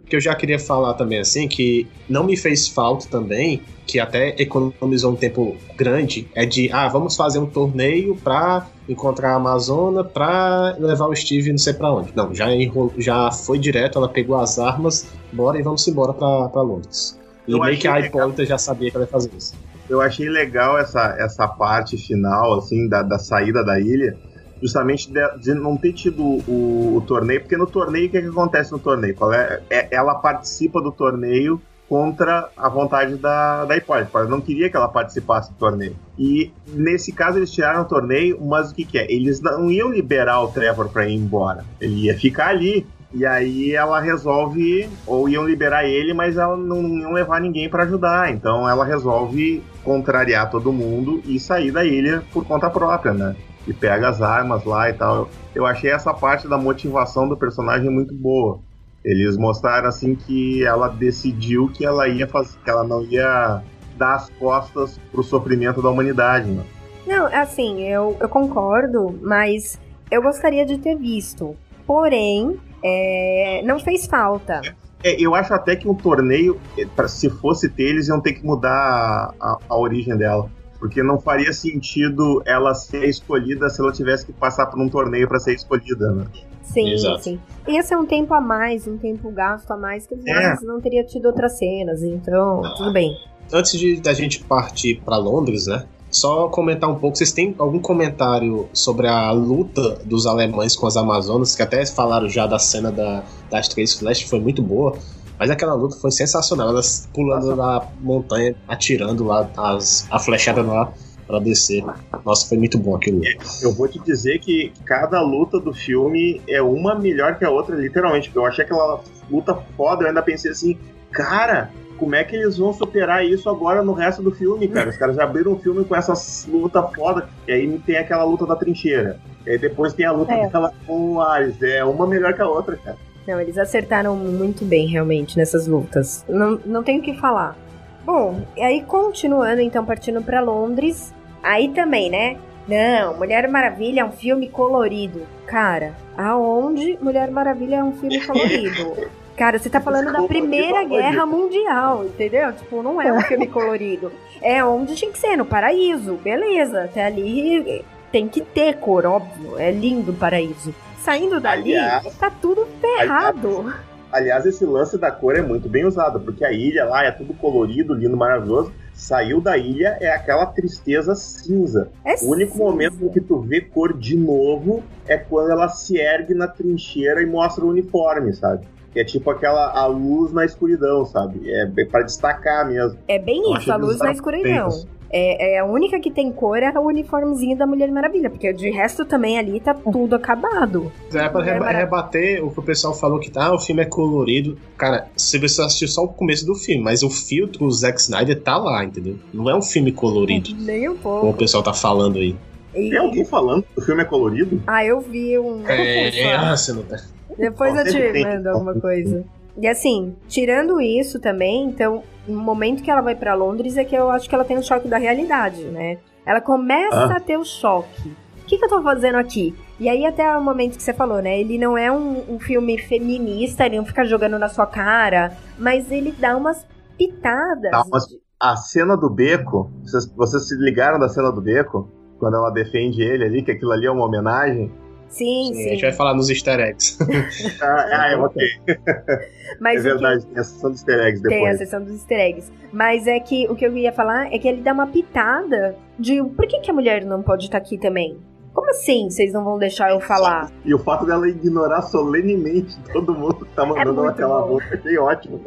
que eu já queria falar também, assim, que não me fez falta também, que até economizou um tempo grande, é de, ah, vamos fazer um torneio pra encontrar a Amazona pra levar o Steve não sei pra onde. Não, já, enrolou, já foi direto, ela pegou as armas, bora e vamos embora pra, pra Londres. E eu meio que a Hipólita já sabia que ela ia fazer isso. Eu achei legal essa, essa parte final, assim, da, da saída da ilha, justamente de, de não ter tido o, o, torneio, porque no torneio, o que, é que acontece no torneio? É, é, ela participa do torneio contra a vontade da, da Hipólita. Ela não queria que ela participasse do torneio. E nesse caso eles tiraram o torneio, mas o que, que é? Eles não iam liberar o Trevor para ir embora. Ele ia ficar ali. E aí ela resolve, ou iam liberar ele, mas ela não, não iam levar ninguém para ajudar. Então ela resolve contrariar todo mundo e sair da ilha por conta própria, né? E pega as armas lá e tal. Eu achei essa parte da motivação do personagem muito boa. Eles mostraram assim que ela decidiu que ela ia fazer, que ela não ia dar as costas pro sofrimento da humanidade. Né? Não, assim, eu, eu concordo, mas eu gostaria de ter visto. Porém, é, não fez falta. É, eu acho até que um torneio, se fosse ter, eles iam ter que mudar a, a origem dela porque não faria sentido ela ser escolhida se ela tivesse que passar por um torneio para ser escolhida, né? Sim, Exato. sim. Ia ser um tempo a mais, um tempo gasto a mais, que é. não teria tido outras cenas, então não. tudo bem. Antes de da gente partir para Londres, né? Só comentar um pouco, vocês têm algum comentário sobre a luta dos alemães com as Amazonas, que até falaram já da cena da, das três flechas, foi muito boa. Mas aquela luta foi sensacional, elas pulando na montanha, atirando lá as, a flechada lá para descer. Nossa, foi muito bom aquilo. Eu vou te dizer que cada luta do filme é uma melhor que a outra, literalmente. Eu achei aquela luta foda, eu ainda pensei assim, cara, como é que eles vão superar isso agora no resto do filme, cara? Os caras já abriram um filme com essa luta foda, e aí tem aquela luta da trincheira. E aí depois tem a luta É. dela com o Ares. É uma melhor que a outra, cara. Não, eles acertaram muito bem, realmente, nessas lutas. Não, não tenho o que falar. Bom, e aí continuando, então, partindo pra Londres. Aí também, né? Não, Mulher Maravilha é um filme colorido. Cara, aonde Mulher Maravilha é um filme colorido? Cara, você tá falando da Desculpa, Primeira amor de Guerra Mundial, entendeu? Tipo, não é um filme colorido. É onde tinha que ser, no paraíso. Beleza, até ali tem que ter cor, óbvio. É lindo o paraíso. Saindo dali, Aliás- tá tudo ferrado. Aliás, esse lance da cor é muito bem usado, porque a ilha lá é tudo colorido, lindo, maravilhoso. Saiu da ilha é aquela tristeza cinza. É O único cinza. momento em que tu vê cor de novo é quando ela se ergue na trincheira e mostra o uniforme, sabe? Que é tipo aquela a luz na escuridão, sabe? É para destacar mesmo. É bem isso, a luz na escuridão. bem É, é a única que tem cor é o uniformezinho da Mulher Maravilha, porque de resto também ali tá tudo acabado. É pra reba- Mara- rebater o que o pessoal falou que tá, o filme é colorido. Cara, se você assistiu só o começo do filme, mas o filtro, o Zack Snyder tá lá, entendeu? Não é um filme colorido, Nem um como o pouco. pessoal tá falando aí. E- Tem alguém falando que o filme é colorido? Ah, eu vi um. É, ah, você não tá. Depois eu te mando alguma coisa. E assim, tirando isso também, então, no momento que ela vai pra Londres é que eu acho que ela tem um choque da realidade, né? Ela começa Ah. a ter o choque. O que, que eu tô fazendo aqui? E aí, até o momento que você falou, né? Ele não é um, um filme feminista, ele não fica jogando na sua cara, mas ele dá umas pitadas. Dá umas- A cena do beco, vocês, vocês se ligaram da cena do beco? Quando ela defende ele ali, que aquilo ali é uma homenagem? Sim, Sim, a sim. gente vai falar nos easter eggs. Ah, ah, é, ok. Mas é o que- verdade, tem a sessão dos easter eggs Tem a depois. sessão dos easter eggs. Mas é que o que eu ia falar é que ele dá uma pitada de por que, que a mulher não pode estar aqui também? Como assim vocês não vão deixar eu falar? E o fato dela ignorar solenemente todo mundo que tá mandando muito aquela bom. roupa, achei ótimo.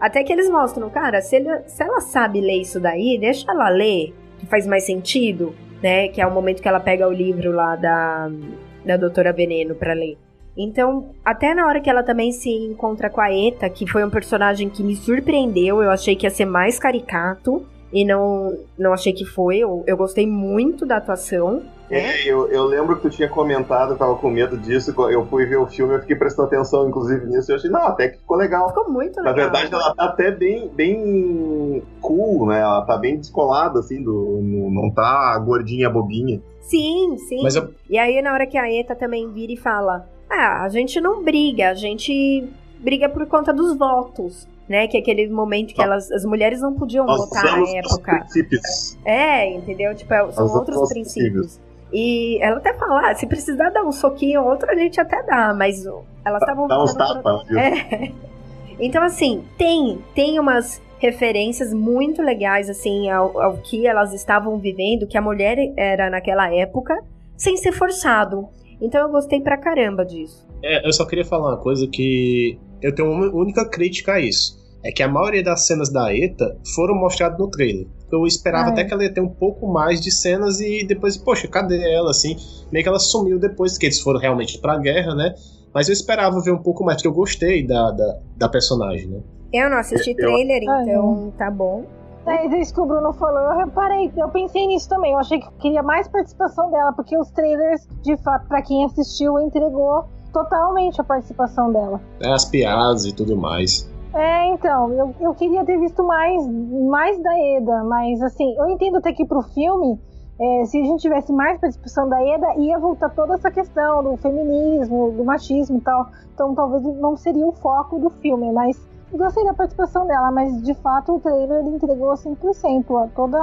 Até que eles mostram, cara, se, ele- se ela sabe ler isso daí, deixa ela ler, que faz mais sentido, né? Que é o momento que ela pega o livro lá da, da Doutora Veneno pra ler. Então, até na hora que ela também se encontra com a Eta, que foi um personagem que me surpreendeu, eu achei que ia ser mais caricato, e não, não achei que foi. Eu, eu gostei muito da atuação. É, eu, eu lembro que tu tinha comentado, eu tava com medo disso, eu fui ver o filme, eu fiquei prestando atenção, inclusive, nisso, e eu achei, não, até que ficou legal. Ficou muito Na legal. verdade, ela tá até bem, bem cool, né? Ela tá bem descolada, assim, do, não tá gordinha, bobinha. Sim, sim. Mas eu, E aí, na hora que a Eta também vira e fala: Ah, a gente não briga, a gente briga por conta dos votos. Né, que é aquele momento que Tá. elas, as mulheres não podiam Nós votar na época. princípios. É, entendeu? Tipo, é- são Nós outros usamos os princípios. E ela até fala, ah, se precisar dar um soquinho ou outro, a gente até dá, mas elas estavam Dá uns tapas, viu? É. Então, assim, tem, tem umas referências muito legais, assim, ao, ao que elas estavam vivendo, que a mulher era naquela época, sem ser forçado. Então eu gostei pra caramba disso. é, eu só queria falar uma coisa que eu tenho uma única crítica a isso. É que a maioria das cenas da ETA foram mostradas no trailer. Eu esperava Ah, é. até que ela ia ter um pouco mais de cenas e depois, poxa, cadê ela, assim? Meio que ela sumiu depois que eles foram realmente pra guerra, né? Mas eu esperava ver um pouco mais, porque eu gostei da, da, da personagem, né? Eu não assisti Eu- trailer, Ah, então tá bom. É isso que o Bruno falou, eu reparei, eu pensei nisso também. Eu achei que eu queria mais participação dela, porque os trailers, de fato, pra quem assistiu, entregou totalmente a participação dela. É, As piadas e tudo mais. É, então, eu, eu queria ter visto mais, mais da Eda, mas assim, eu entendo até que pro filme, é, se a gente tivesse mais participação da Eda, ia voltar toda essa questão do feminismo, do machismo e tal. Então talvez não seria o foco do filme, mas eu gostei da participação dela, mas de fato o trailer ele entregou 100% a toda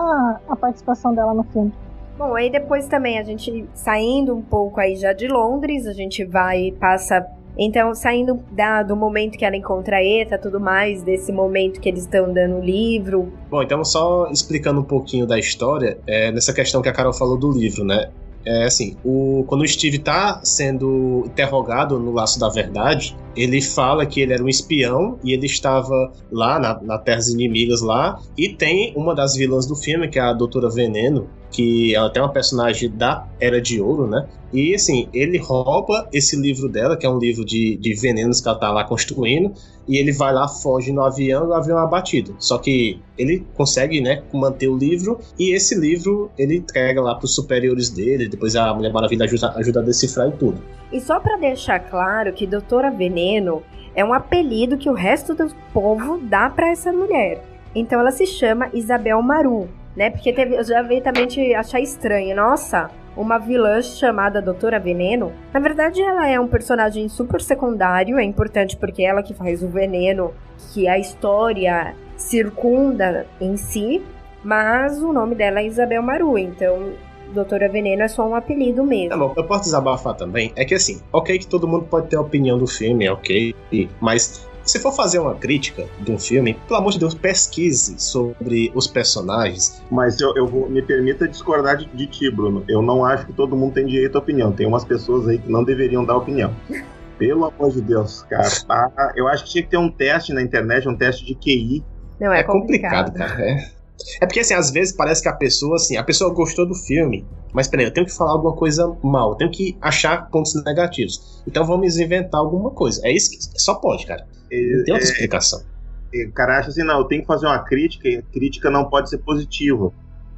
a participação dela no filme. Bom, aí depois também a gente saindo um pouco aí já de Londres, a gente vai passa Então, saindo da, do momento que ela encontra a Eta, tudo mais, desse momento que eles estão dando o livro. Bom, então só explicando um pouquinho da história, é, nessa questão que a Carol falou do livro, né? É assim, o, quando o Steve tá sendo interrogado no Laço da Verdade, ele fala que ele era um espião e ele estava lá na, na Terras Inimigas lá. E tem uma das vilãs do filme, que é a Doutora Veneno, que ela tem uma personagem da Era de Ouro, né? E assim, ele rouba esse livro dela, que é um livro de, de venenos que ela tá lá construindo, e ele vai lá, foge no avião e o avião é abatido. Só que ele consegue, né, manter o livro, e esse livro ele entrega lá pros superiores dele, depois a Mulher Maravilha ajuda, ajuda a decifrar e tudo. E só para deixar claro que Doutora Veneno é um apelido que o resto do povo dá para essa mulher. Então ela se chama Isabel Maru, né? Porque teve, eu já veio também te achar estranho. Nossa, uma vilã chamada Doutora Veneno. Na verdade, ela é um personagem super secundário. É importante porque é ela que faz o veneno que a história circunda em si. Mas o nome dela é Isabel Maru. Então, Doutora Veneno é só um apelido mesmo. Bom, eu posso desabafar também. É que assim, ok que todo mundo pode ter opinião do filme, ok. Mas se for fazer uma crítica de um filme, pelo amor de Deus, pesquise sobre os personagens. Mas eu, eu vou, me permita discordar de, de ti, Bruno. Eu não acho que todo mundo tem direito à opinião. Tem umas pessoas aí que não deveriam dar opinião. Pelo amor de Deus, cara. Ah, eu acho que tinha que ter um teste na internet, um teste de QI. Não, é, é complicado. complicado, cara. É. É porque, assim, às vezes parece que a pessoa, assim, a pessoa gostou do filme, mas peraí, eu tenho que falar alguma coisa mal, eu tenho que achar pontos negativos. Então vamos inventar alguma coisa. É isso que só pode, cara. Não tem outra é, explicação. O cara acha assim, não, eu tenho que fazer uma crítica, e a crítica não pode ser positiva.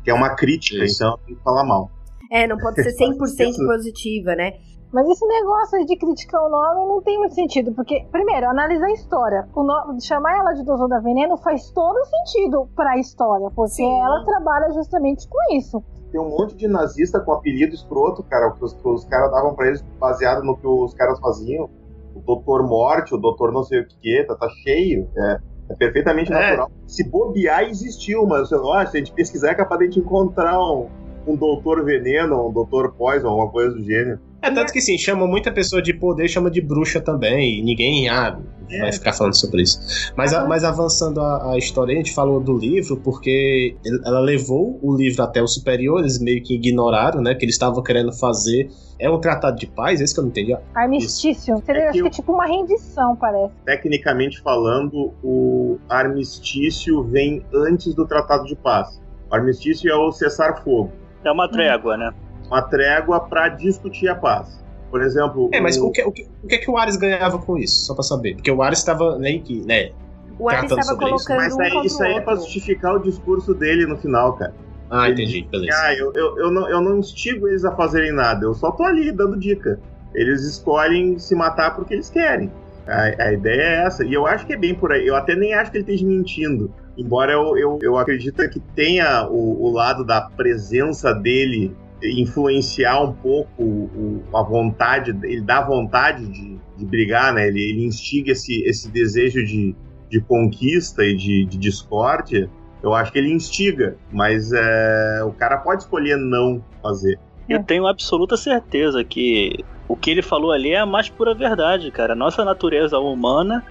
Que é uma crítica, isso. então tenho que falar mal. É, não pode ser 100% positiva, né? Mas esse negócio de criticar o nome não tem muito sentido, porque, primeiro, analisar a história. O nome, chamar ela de Dosou da Veneno faz todo sentido para a história, porque Sim. ela trabalha justamente com isso. Tem um monte de nazista com apelido escroto, cara, que os, que os caras davam para eles baseado no que os caras faziam. O Doutor Morte, o Doutor não sei o que, tá, tá cheio. É, é perfeitamente é. natural. Se bobear, existiu, mas ó, se a gente pesquisar é capaz de a gente encontrar um, um Doutor Veneno, um Doutor Poison, alguma coisa do gênero. É, tanto que sim, chama muita pessoa de poder, chama de bruxa também, e ninguém ah, é. vai ficar falando sobre isso. Mas, a, mas avançando a, a, história, a gente falou do livro, porque ela levou o livro até os superiores, meio que ignoraram, né, que eles estavam querendo fazer. É um tratado de paz, é isso que eu não entendi. Armistício. Seria, é acho que é tipo uma rendição, parece. Tecnicamente falando, o armistício vem antes do tratado de paz. O armistício é o cessar-fogo. É uma trégua, hum. né? Uma trégua para discutir a paz. Por exemplo. É, mas o, o, que, o, que, o que, é que o Ares ganhava com isso? Só para saber. Porque o Ares estava meio que, né? O Ares estava colocando. Isso. Mas aí, um isso aí é pra justificar o discurso dele no final, cara. Ah, entendi, beleza. Ah, eu, eu, eu, não, eu não instigo eles a fazerem nada, eu só tô ali dando dica. Eles escolhem se matar porque eles querem. A, a ideia é essa. E eu acho que é bem por aí. Eu até nem acho que ele esteja mentindo. Embora eu, eu, eu acredite que tenha o, o lado da presença dele influenciar um pouco o, a vontade, ele dá vontade de, de brigar, né? Ele, ele, instiga esse, esse desejo de, de conquista e de, de discórdia. Eu acho que ele instiga, mas é, o cara pode escolher não fazer. Eu tenho absoluta certeza que o que ele falou ali é a mais pura verdade, cara. Nossa natureza humana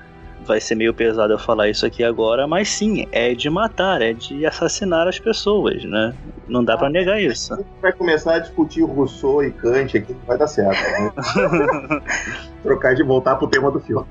vai ser meio pesado eu falar isso aqui agora, mas sim, é de matar, é de assassinar as pessoas, né? Não dá para negar isso. A gente vai começar a discutir Rousseau e Kant aqui, não vai dar certo. Né? Trocar de voltar pro tema do filme.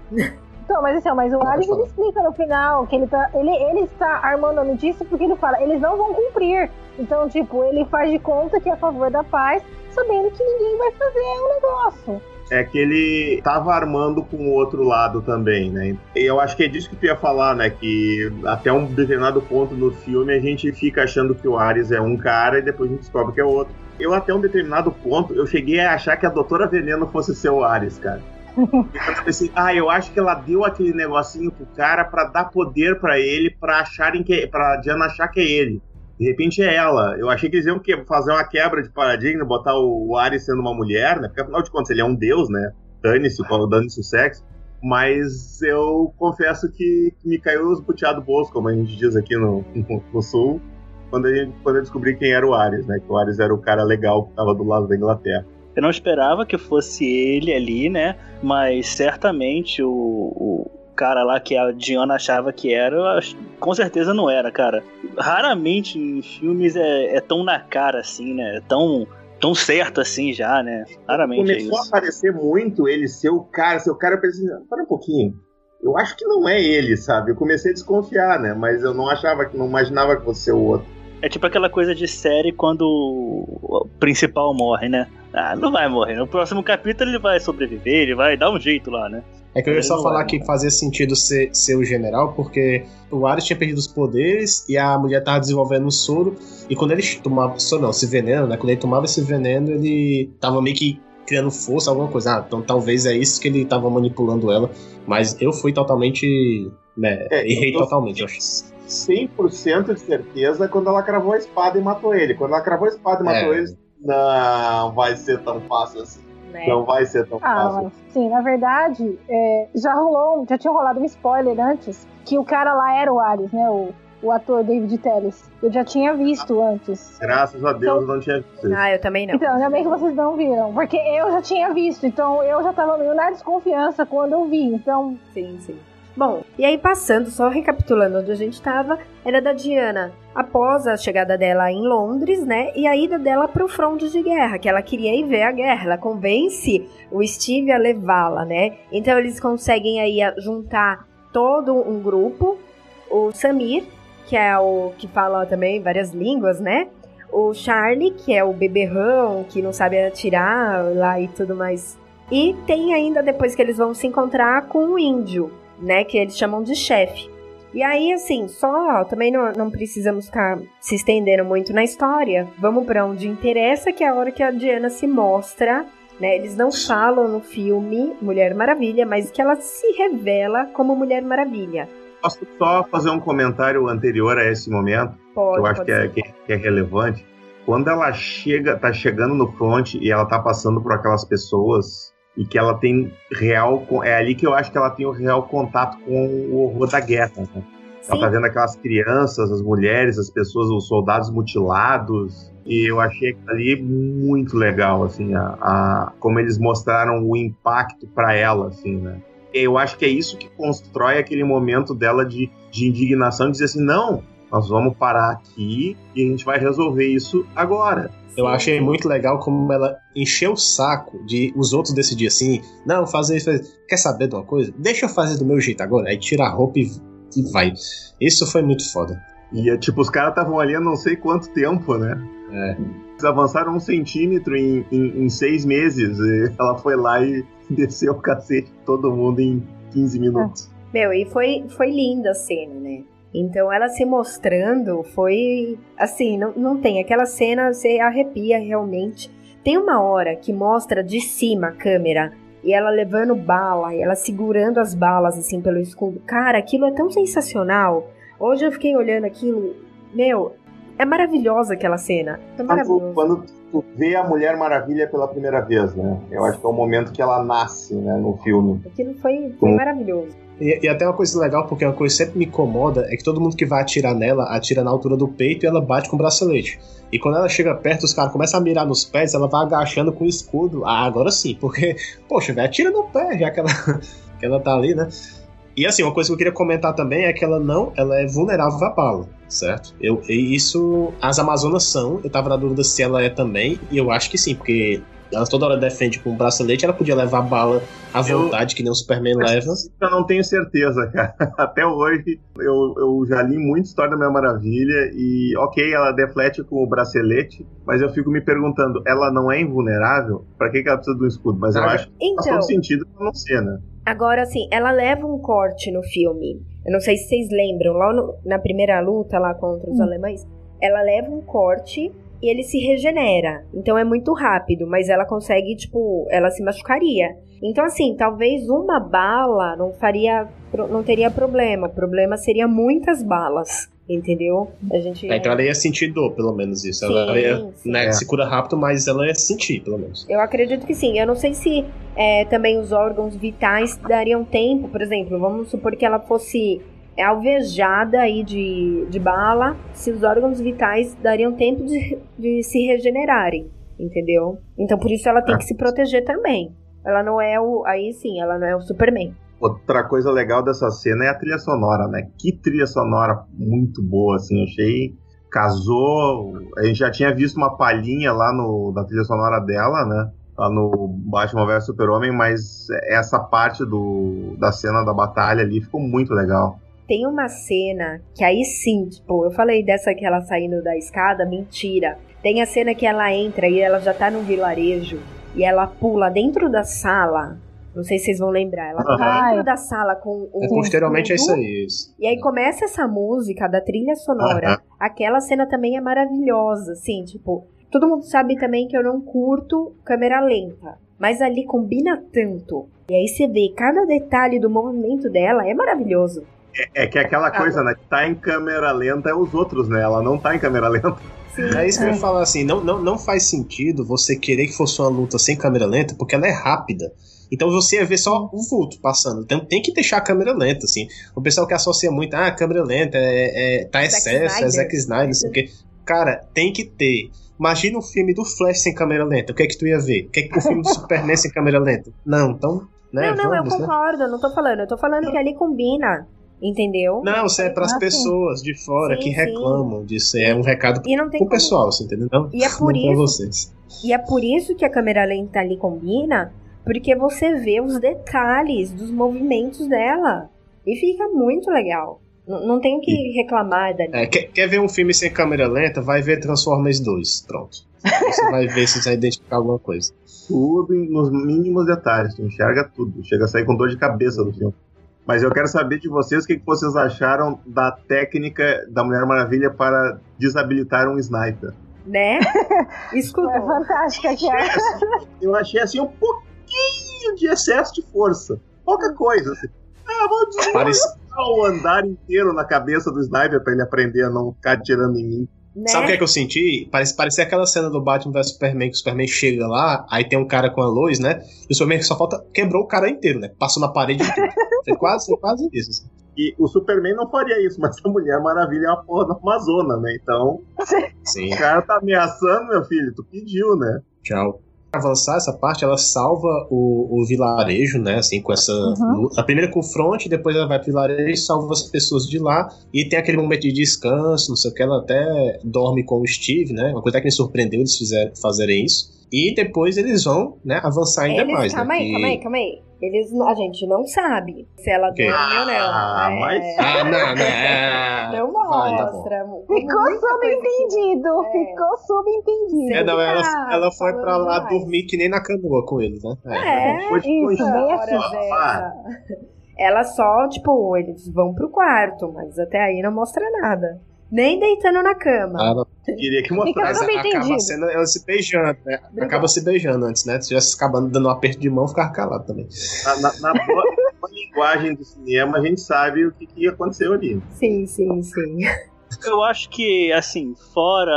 Então, mas assim, mas o Alex ele explica no final que ele, tá, ele, ele está armando a notícia porque ele fala, eles não vão cumprir. Então, tipo, ele faz de conta que é a favor da paz, sabendo que ninguém vai fazer o negócio é que ele tava armando com o outro lado também, né? E eu acho que é disso que tu ia falar, né? Que até um determinado ponto no filme a gente fica achando que o Ares é um cara e depois a gente descobre que é outro. Eu até um determinado ponto, eu cheguei a achar que a Doutora Veneno fosse ser o Ares, cara. Eu pensei, ah, eu acho que ela deu aquele negocinho pro cara para dar poder para ele, para acharem que, para Diana achar que é ele. De repente é ela. Eu achei que eles iam fazer uma quebra de paradigma, botar o Ares sendo uma mulher, né? Porque afinal de contas ele é um deus, né? Dane-se, dane-se o sexo. Mas eu confesso que me caiu os buteados bolso, como a gente diz aqui no, no, no sul, quando, gente, quando eu descobri quem era o Ares, né? Que o Ares era o cara legal que tava do lado da Inglaterra. Eu não esperava que fosse ele ali, né? Mas certamente o, o cara lá que a Diana achava que era, com certeza não era, cara. Raramente em filmes é, é tão na cara assim, né? É tão tão certo assim já, né? Raramente é Começou é a aparecer muito ele ser o cara, ser o cara, eu pensei, para um pouquinho. Eu acho que não é ele, sabe? Eu comecei a desconfiar, né? Mas eu não achava, não imaginava que fosse o outro. É tipo aquela coisa de série quando o principal morre, né? Ah, não vai morrer. No próximo capítulo ele vai sobreviver, ele vai dar um jeito lá, né? É que eu ia só falar que fazia sentido ser, ser o general, porque o Ares tinha perdido os poderes e a mulher tava desenvolvendo um soro. E quando ele tomava. Soro não, esse veneno, né? Quando ele tomava esse veneno, ele tava meio que criando força, alguma coisa. Ah, então talvez é isso que ele tava manipulando ela. Mas eu fui totalmente. Né, é, errei totalmente, eu acho. 100% de certeza quando ela cravou a espada e matou ele. Quando ela cravou a espada e matou é. ele, não vai ser tão fácil assim né? Não vai ser tão ah, fácil. Sim, na verdade, é, já rolou, já tinha rolado um spoiler antes, que o cara lá era o Ares, né? O, o ator David Telles. Eu já tinha visto ah, antes. Graças a Deus então, eu não tinha visto. Ah, eu também não. Então, ainda bem que vocês não viram. Porque eu já tinha visto, então eu já tava meio na desconfiança quando eu vi. Então. Sim, sim. Bom, e aí passando, só recapitulando onde a gente estava, era da Diana após a chegada dela em Londres, né? E a ida dela para o fronte de guerra, que ela queria ir ver a guerra. Ela convence o Steve a levá-la, né? Então eles conseguem aí juntar todo um grupo. O Samir, que é o que fala também várias línguas, né? O Charlie, que é o beberrão, que não sabe atirar lá e tudo mais. E tem ainda depois que eles vão se encontrar com o índio, né? Que eles chamam de chefe. E aí, assim, só também não, não precisamos ficar se estendendo muito na história. Vamos para onde interessa, que é a hora que a Diana se mostra. Né? Eles não falam no filme Mulher Maravilha, mas que ela se revela como Mulher Maravilha. Posso só fazer um comentário anterior a esse momento? Pode, que eu acho que é, que, que é relevante. Quando ela chega, tá chegando no front e ela tá passando por aquelas pessoas e que ela tem real. É ali que eu acho que ela tem o real contato com o horror da guerra. Né? Ela tá vendo aquelas crianças, as mulheres, as pessoas, os soldados mutilados. E eu achei ali muito legal, assim, a, a como eles mostraram o impacto para ela, assim, né? Eu acho que é isso que constrói aquele momento dela de, de indignação, de dizer assim, não, nós vamos parar aqui e a gente vai resolver isso agora. Eu achei muito legal como ela encheu o saco de os outros decidir assim, não, fazer isso, quer saber de uma coisa? Deixa eu fazer do meu jeito agora. Aí tira a roupa e, e vai. Isso foi muito foda. E é tipo, os caras estavam ali há não sei quanto tempo, né? É. Eles avançaram um centímetro em, em, em seis meses. ela foi lá e desceu o cacete todo mundo em 15 minutos. Meu, e foi, foi linda a cena, né? Então ela se mostrando foi assim, não, não tem aquela cena, você arrepia realmente. Tem uma hora que mostra de cima a câmera e ela levando bala, e ela segurando as balas assim pelo escudo. Cara, aquilo é tão sensacional. Hoje eu fiquei olhando aquilo, meu, é maravilhosa aquela cena. É quando, quando tu vê a Mulher Maravilha pela primeira vez, né? Eu acho que é o momento que ela nasce, né, no filme. Aquilo foi, foi hum. maravilhoso. E, e, até uma coisa legal, porque uma coisa que sempre me incomoda é que todo mundo que vai atirar nela atira na altura do peito e ela bate com o bracelete. E quando ela chega perto, os caras começam a mirar nos pés, ela vai agachando com o escudo. Ah, agora sim, porque, poxa, velho, atira no pé, já que ela, que ela tá ali, né? E assim, uma coisa que eu queria comentar também é que ela não, ela é vulnerável à bala, certo? Eu, e isso, as Amazonas são, eu tava na dúvida se ela é também, e eu acho que sim, porque ela toda hora defende com um bracelete, ela podia levar bala à vontade, eu, que nem o Superman leva. Eu não tenho certeza, cara. Até hoje, eu, eu já li muita história da Minha Maravilha e, ok, ela deflete com o bracelete, mas eu fico me perguntando, ela não é invulnerável? Pra que, que ela precisa do escudo? Mas eu acho que então, faz todo então. sentido não ser, né? Agora, assim, ela leva um corte no filme. Eu não sei se vocês lembram, lá no, na primeira luta lá contra os hum. alemães, ela leva um corte e ele se regenera. Então é muito rápido, mas ela consegue, tipo, ela se machucaria. Então, assim, talvez uma bala não faria. não teria problema. O problema seria muitas balas. Entendeu? A gente. É, então ela ia sentir dor, pelo menos isso. Sim, ela ia, sim. Né, é. se cura rápido, mas ela ia sentir, pelo menos. Eu acredito que sim. Eu não sei se é, também os órgãos vitais dariam tempo, por exemplo, vamos supor que ela fosse alvejada aí de, de bala, se os órgãos vitais dariam tempo de, de se regenerarem. entendeu? Então por isso ela tem Ah. que se proteger também. Ela não é o. Aí sim, ela não é o Superman. Outra coisa legal dessa cena é a trilha sonora, né? Que trilha sonora muito boa, assim, achei. Casou. A gente já tinha visto uma palhinha lá no, na trilha sonora dela, né? Lá no Batman vs Super-Homem, mas essa parte do, da cena da batalha ali ficou muito legal. Tem uma cena que aí sim, tipo, eu falei dessa que ela saindo da escada, mentira. Tem a cena que ela entra e ela já tá no vilarejo e ela pula dentro da sala. Não sei se vocês vão lembrar. Ela pula Aham. dentro da sala com o. É, posteriormente é isso aí. Isso. E aí começa essa música da trilha sonora. Aham. Aquela cena também é maravilhosa, assim, tipo, todo mundo sabe também que eu não curto câmera lenta, mas ali combina tanto. E aí você vê cada detalhe do movimento dela é maravilhoso. É que é aquela coisa, né? Que tá em câmera lenta é os outros, né? Ela não tá em câmera lenta. Sim. É isso que eu ia É. falar assim, não, não, não faz sentido você querer que fosse uma luta sem câmera lenta, porque ela é rápida. Então você ia ver só o vulto passando. Então tem que deixar a câmera lenta, assim. O pessoal que associa muito, ah, câmera lenta, é, é, tá excesso, é. Zack Snyder, não sei o quê. Cara, tem que ter. Imagina um filme do Flash sem câmera lenta. O que é que tu ia ver? O que é que o filme do Superman sem câmera lenta? Não, então. Né, não, não, vamos, eu né? concordo, eu não tô falando. Eu tô falando que ali combina, entendeu? Não, isso é pras Ah, sim. pessoas de fora Sim, que sim. reclamam disso. É um recado não tem pro como- pessoal, você entendeu? Não, E é por não isso vocês. E é por isso que a câmera lenta ali combina, porque você vê os detalhes dos movimentos dela. E fica muito legal. N- não tem o que reclamar dali. É, quer, quer ver um filme sem câmera lenta? Vai ver Transformers 2. Pronto. Você vai ver se você vai identificar alguma coisa. Tudo nos mínimos detalhes. Tu enxerga tudo. Chega a sair com dor de cabeça do filme. Mas eu quero saber de vocês o que, vocês acharam da técnica da Mulher Maravilha para desabilitar um sniper. Né? É Escuta. fantástica que é. Eu achei assim um pouquinho de excesso de força. Pouca coisa. Assim. Ah, vou Parece- o andar inteiro na cabeça do sniper para ele aprender a não ficar atirando em mim. Né? Sabe o que, é que eu senti? Parece, parecia aquela cena do Batman vs Superman, que o Superman chega lá, aí tem um cara com a luz, né? E o Superman só falta. Quebrou o cara inteiro, né? Passou na parede e tudo. Foi quase, foi quase isso. assim. E o Superman não faria isso, mas a Mulher Maravilha é uma porra da Amazona, né? Então, Sim. o cara tá ameaçando, meu filho, tu pediu, né? Tchau. Avançar essa parte, ela salva o, o vilarejo, né? Assim, com essa. Uhum. A primeira com o front, depois ela vai pro vilarejo, salva as pessoas de lá. E tem aquele momento de descanso, não sei o que, ela até dorme com o Steve, né? Uma coisa que me surpreendeu eles fizer, fazerem isso. E depois eles vão, né, avançar ainda Eles, mais. calma né? aí, Que- calma aí, calma aí. Eles, a gente não sabe se ela quê? dorme ou não. Ah, É, mas- Ah, não, não. Não tá mostra. Ficou Muita coisa que- subentendido. É. Ficou subentendido. É, não, ela, Tá ela foi pra lá demais. dormir que nem na canoa com eles, né? É, Foi tipo Isso, bem Horas assim. Ela só, tipo, eles vão pro quarto, mas até aí não mostra nada. Nem deitando na cama. Ela, queria que Fica mostrasse. mas acaba sendo ela se beijando, né? Acaba se beijando antes, né? Se tivesse acabando dando um aperto de mão, ficava calado também. Na, na- na boa, boa linguagem do cinema, a gente sabe o que, que aconteceu ali. Sim, sim, sim. Eu acho que, assim, fora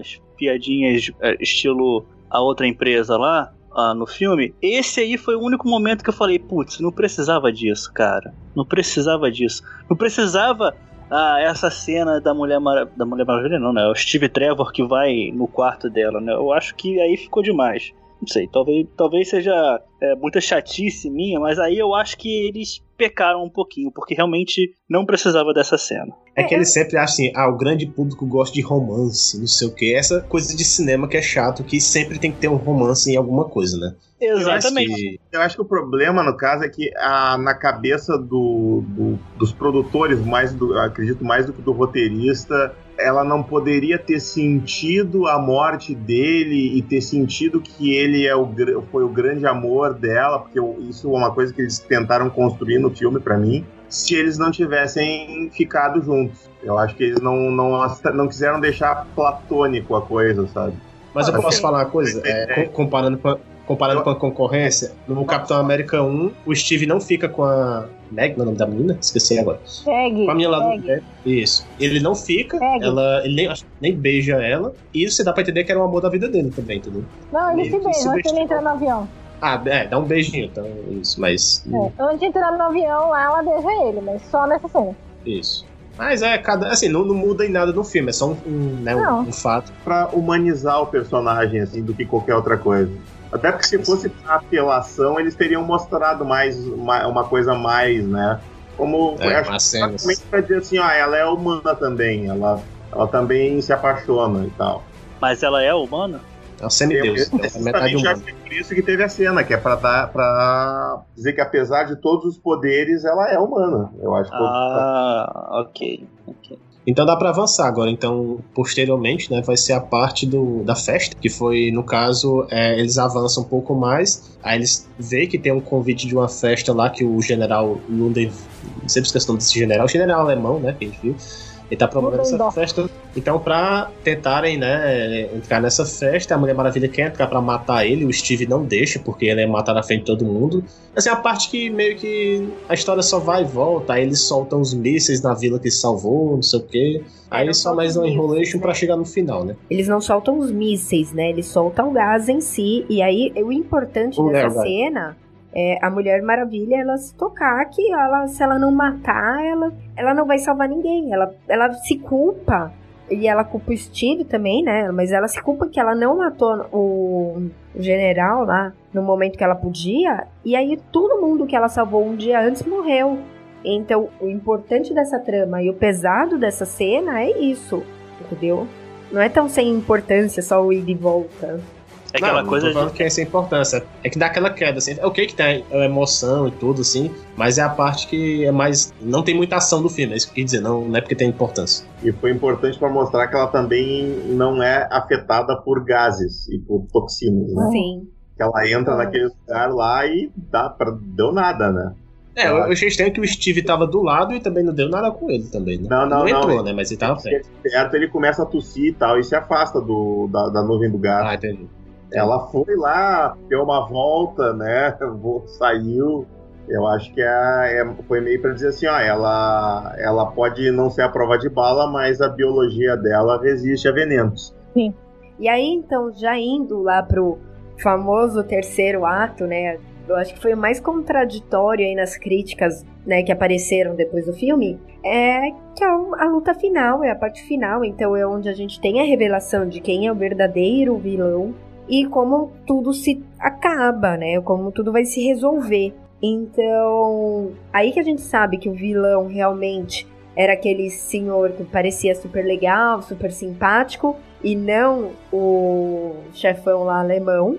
as piadinhas eh, estilo a outra empresa lá, ah, no filme, esse aí foi o único momento que eu falei, putz, não precisava disso, cara. Não precisava disso. Não precisava ah, essa cena da Mulher Mara... da Mulher Maravilha, não, né? O Steve Trevor que vai no quarto dela, né? Eu acho que aí ficou demais. Não sei, talvez, talvez seja é, muita chatice minha, mas aí eu acho que eles pecaram um pouquinho, porque realmente não precisava dessa cena. É que ele sempre acha assim, ah, o grande público gosta de romance, não sei o que. Essa coisa de cinema que é chato, que sempre tem que ter um romance em alguma coisa, né? Exatamente. Que- Eu acho que o problema, no caso, é que a, na cabeça do, do- dos produtores, mais do, acredito mais do que do roteirista, ela não poderia ter sentido a morte dele e ter sentido que ele é o, foi o grande amor dela, porque eu- isso é uma coisa que eles tentaram construir no filme pra mim, se eles não tivessem ficado juntos. Eu acho que eles não, não, não quiseram deixar platônico a coisa, sabe? Mas eu posso falar uma coisa? É, com- comparando com a, comparando com a concorrência, no Capitão América 1, o Steve não fica com a. Meg, não é o nome da menina? Esqueci agora. Segue. Com a menina lá do. é, Isso. Ele não fica, Segue. ela, ele nem, nem beija ela. E isso você dá pra entender que era o amor da vida dele também, entendeu? Não, ele se beija antes de entrar no avião. Ah, é, dá um beijinho, então, isso, mas. É, Antes de entrar no avião lá, ela beija ele, mas só nessa cena. Isso. Mas é, cada. Assim, não, não muda em nada no filme, é só um, um, né, um, um fato. Pra humanizar o personagem, assim, do que qualquer outra coisa. Até porque se fosse pra apelação, eles teriam mostrado mais uma, uma coisa mais, né? Como É, acho pra dizer assim, ó, ela é humana também, ela, ela também se apaixona e tal. Mas ela é humana? É um semideus. Eu- É metade humana. acho que é por isso que teve a cena, que é pra dar para dizer que apesar de todos os poderes, ela é humana. Eu acho que Ah, ok. ok. Então dá pra avançar agora. Então, posteriormente, né, vai ser a parte do, da festa, que foi, no caso, é, eles avançam um pouco mais. Aí eles veem que tem um convite de uma festa lá que o general Lunden. Sempre esqueço o nome desse general, general alemão, né, que a gente viu. Ele tá promovendo essa festa. Então, pra tentarem, né, entrar nessa festa, a Mulher Maravilha quer entrar pra matar ele, o Steve não deixa, porque ele é matar na frente de todo mundo. Assim, a parte que meio que a história só vai e volta, aí eles soltam os mísseis na vila que salvou, não sei o quê. Aí não só mais um enrolation né? pra chegar no final, né? Eles não soltam os mísseis, né? Eles soltam o gás em si. E aí, o importante O dessa vai. cena é a Mulher Maravilha ela se tocar que ela, se ela não matar, ela, ela não vai salvar ninguém. Ela, ela se culpa. E ela culpa o Steve também, né? Mas ela se culpa que ela não matou o, general lá no momento que ela podia. E aí todo mundo que ela salvou um dia antes morreu. Então, o importante dessa trama e o pesado dessa cena é isso, entendeu? Não é tão sem importância só o ida e volta. É aquela não, coisa não tô de. que é sem importância. É que dá aquela queda, assim. É ok que tem a emoção e tudo, assim, mas é a parte que é mais. Não tem muita ação do filme, é isso que eu quis dizer, não, não é porque tem importância. E foi importante para mostrar que ela também não é afetada por gases e por toxinas, né? Sim. Que ela entra É. naquele lugar lá e dá pra... deu nada, né? É, eu, eu achei estranho que o Steve tava do lado e também não deu nada com ele também, né? Não, não, não entrou, não. né? Mas ele tava perto. Perto ele começa a tossir e tal e se afasta do, da, da nuvem do gás. Ah, entendi. Ela foi lá, deu uma volta, né? Saiu. Eu acho que é, é- foi meio pra dizer assim, ó, ela, ela pode não ser a prova de bala, mas a biologia dela resiste a venenos. E aí, então, já indo lá pro famoso terceiro ato, né? Eu acho que foi o mais contraditório aí nas críticas, né, que apareceram depois do filme, é que é a luta final, é a parte final, então é onde a gente tem a revelação de quem é o verdadeiro vilão e como tudo se acaba, né? Como tudo vai se resolver. Então, aí que a gente sabe que o vilão realmente era aquele senhor que parecia super legal, super simpático, e não o chefão lá alemão.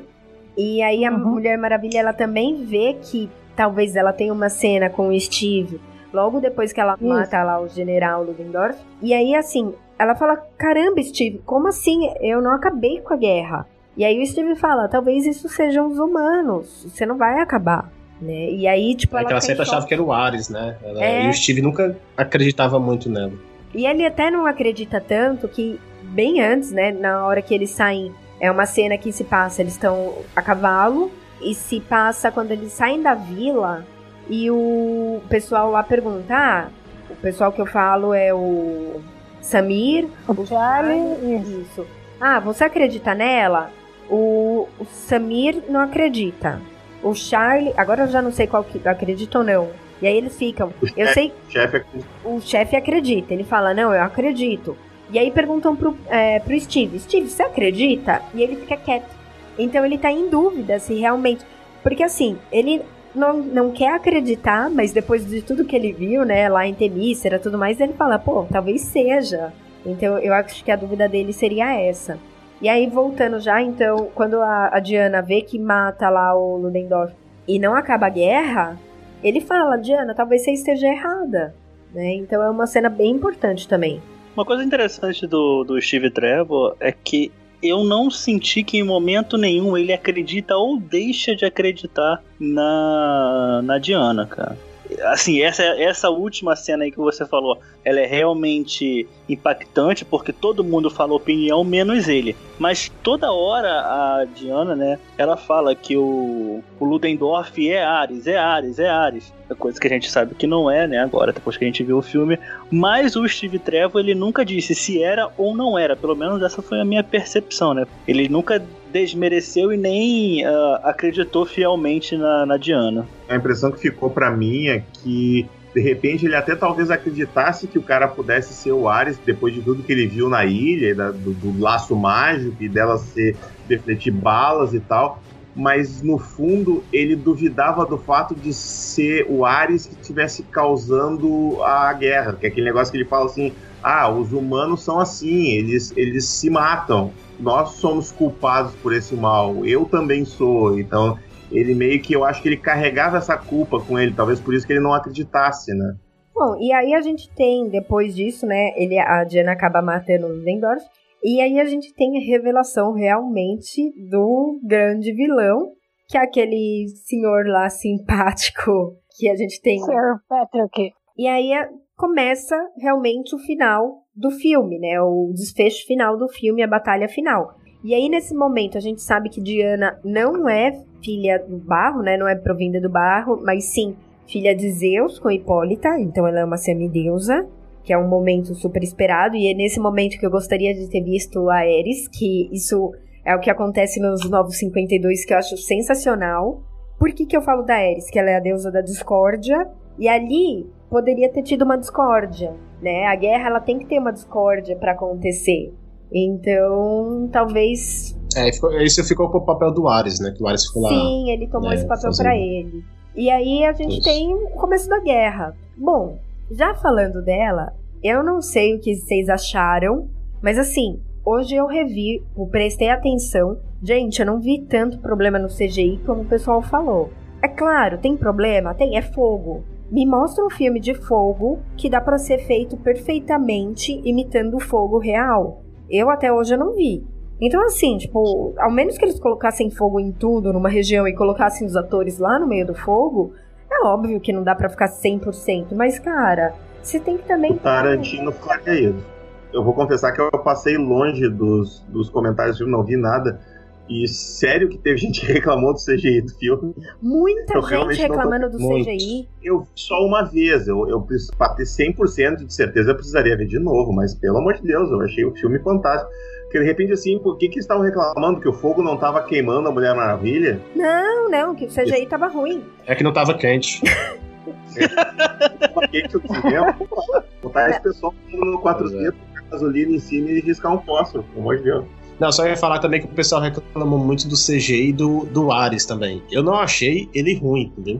E aí a Uhum. Mulher Maravilha ela também vê que talvez ela tenha uma cena com o Steve logo depois que ela Isso. mata lá o general Ludendorff. E aí assim, ela fala: "Caramba, Steve, como assim? Eu não acabei com a guerra". E aí o Steve fala: "Talvez isso sejam os humanos. Você não vai acabar". Né? E aí, tipo, É ela que ela sempre achava que era o Ares, né? Ela- É. E o Steve nunca acreditava muito nela. E ele até não acredita tanto que, bem antes, né, na hora que eles saem, é uma cena que se passa, eles estão a cavalo, e se passa quando eles saem da vila, e o pessoal lá pergunta, ah, o pessoal que eu falo é o Samir, O Charlie, isso. isso. Ah, você acredita nela? O, o Samir não acredita. O Charlie, agora eu já não sei qual que acredita ou não. E aí eles ficam. Eu sei O chefe é o chefe acredita. Ele fala, não, eu acredito. E aí perguntam pro, é, pro Steve, Steve, você acredita? E ele fica quieto. Então ele tá em dúvida se realmente. Porque assim, ele não, não quer acreditar, mas depois de tudo que ele viu, né, lá em Temícera e tudo mais, ele fala, pô, talvez seja. Então eu acho que a dúvida dele seria essa. E aí, voltando já, então, quando a, a Diana vê que mata lá o Ludendorff e não acaba a guerra, ele fala, Diana, talvez você esteja errada. Né? Então é uma cena bem importante também. Uma coisa interessante do, do Steve Trevor é que eu não senti que em momento nenhum ele acredita ou deixa de acreditar na, na Diana, cara. Assim, essa, essa última cena aí que você falou, ela é realmente impactante porque todo mundo fala opinião, menos ele. Mas toda hora a Diana, né, ela fala que o, o Ludendorff é Ares, é Ares, é Ares. É coisa que a gente sabe que não é, né, agora, depois que a gente viu o filme. Mas o Steve Trevor, ele nunca disse se era ou não era. Pelo menos essa foi a minha percepção, né? Ele nunca desmereceu e nem ah, acreditou fielmente na, na Diana. A impressão que ficou pra mim é que De repente ele até talvez acreditasse que o cara pudesse ser o Ares depois de tudo que ele viu na ilha, da, do, do, laço mágico e dela ser defletir balas e tal. Mas no fundo ele duvidava do fato de ser o Ares que estivesse causando a guerra. Que é aquele negócio que ele fala assim: ah, os humanos são assim, eles, eles se matam. Nós somos culpados por esse mal. Eu também sou. Então ele meio que eu acho que ele carregava essa culpa com ele, talvez por isso que ele não acreditasse, né? Bom, e aí a gente tem, depois disso, né, ele, a Diana acaba matando os Vendors, e aí a gente tem a revelação realmente do grande vilão, que é aquele senhor lá simpático que a gente tem. Sir Patrick. E aí começa realmente o final do filme, né? O desfecho final do filme, a batalha final. E aí, nesse momento, a gente sabe que Diana não é filha do barro, né? Não é provinda do barro, mas sim filha de Zeus com Hipólita. Então ela é uma semideusa, que é um momento super esperado. E é nesse momento que eu gostaria de ter visto a Ares, que isso é o que acontece nos Novos 52, que eu acho sensacional. Por que, que eu falo da Ares? Que ela é a deusa da discórdia. E ali poderia ter tido uma discórdia, né? A guerra ela tem que ter uma discórdia para acontecer. Então, talvez. É, isso ficou pro papel do Ares, né? Que o Ares ficou lá. Sim, ele tomou né, esse papel fazendo... para ele. E aí a gente tem o começo da guerra. Bom, já falando dela, eu não sei o que vocês acharam, mas assim, hoje eu revi, eu prestei atenção. Gente, eu não vi tanto problema no CGI como o pessoal falou. É claro, tem problema? Tem, é fogo. Me mostra um filme de fogo que dá para ser feito perfeitamente imitando o fogo real. Eu até hoje eu não vi. Então, assim, tipo, ao menos que eles colocassem fogo em tudo, numa região, e colocassem os atores lá no meio do fogo, é óbvio que não dá para ficar 100%, mas, cara, você tem que também... Tarantino faria isso. Eu vou confessar que eu passei longe dos, dos comentários filme, não vi nada. E sério que teve gente que reclamou do CGI do filme. Muita eu gente reclamando tô... do Muito. CGI. Eu vi só uma vez. Eu, eu pra ter 100% de certeza eu precisaria ver de novo, mas pelo amor de Deus, eu achei o filme fantástico. Porque de repente, assim, por que, que estavam reclamando que o fogo não estava queimando a Mulher Maravilha? Não, não, que o CGI estava ruim. É que não estava quente. Tava quente o cinema. Botar esse pessoal no 400 é. gasolina em cima e riscar um fósforo, pelo amor de Deus. Não, só ia falar também que o pessoal reclamou muito do CGI do, do Ares também. Eu não achei ele ruim, entendeu?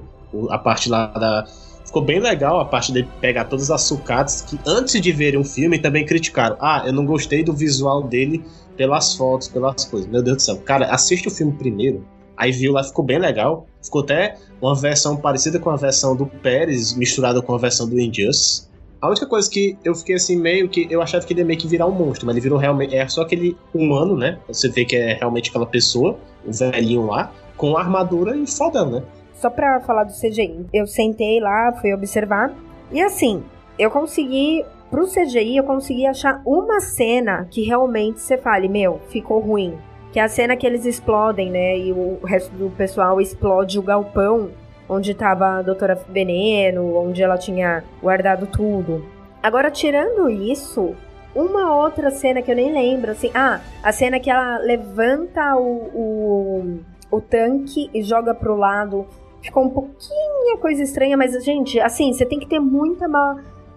A parte lá da. Ficou bem legal a parte dele pegar todas as sucatas que antes de verem um filme também criticaram. Ah, eu não gostei do visual dele pelas fotos, pelas coisas. Meu Deus do céu. Cara, assiste o filme primeiro. Aí viu lá, ficou bem legal. Ficou até uma versão parecida com a versão do Pérez, misturada com a versão do Injustice. A única coisa que eu fiquei assim, meio que. Eu achava que ele ia meio que virar um monstro, mas ele virou realmente. É só aquele humano, né? Você vê que é realmente aquela pessoa, o velhinho lá, com armadura e fodão, né? Só pra falar do CGI, eu sentei lá, fui observar, e assim, eu consegui. Pro CGI, eu consegui achar uma cena que realmente você fale, meu, ficou ruim. Que é a cena que eles explodem, né? E o resto do pessoal explode o galpão onde estava a Doutora Veneno, onde ela tinha guardado tudo. Agora, tirando isso, uma outra cena que eu nem lembro, assim. Ah, a cena que ela levanta o, o, o tanque e joga pro lado. Ficou um pouquinho coisa estranha, mas, gente, assim, você tem que ter muita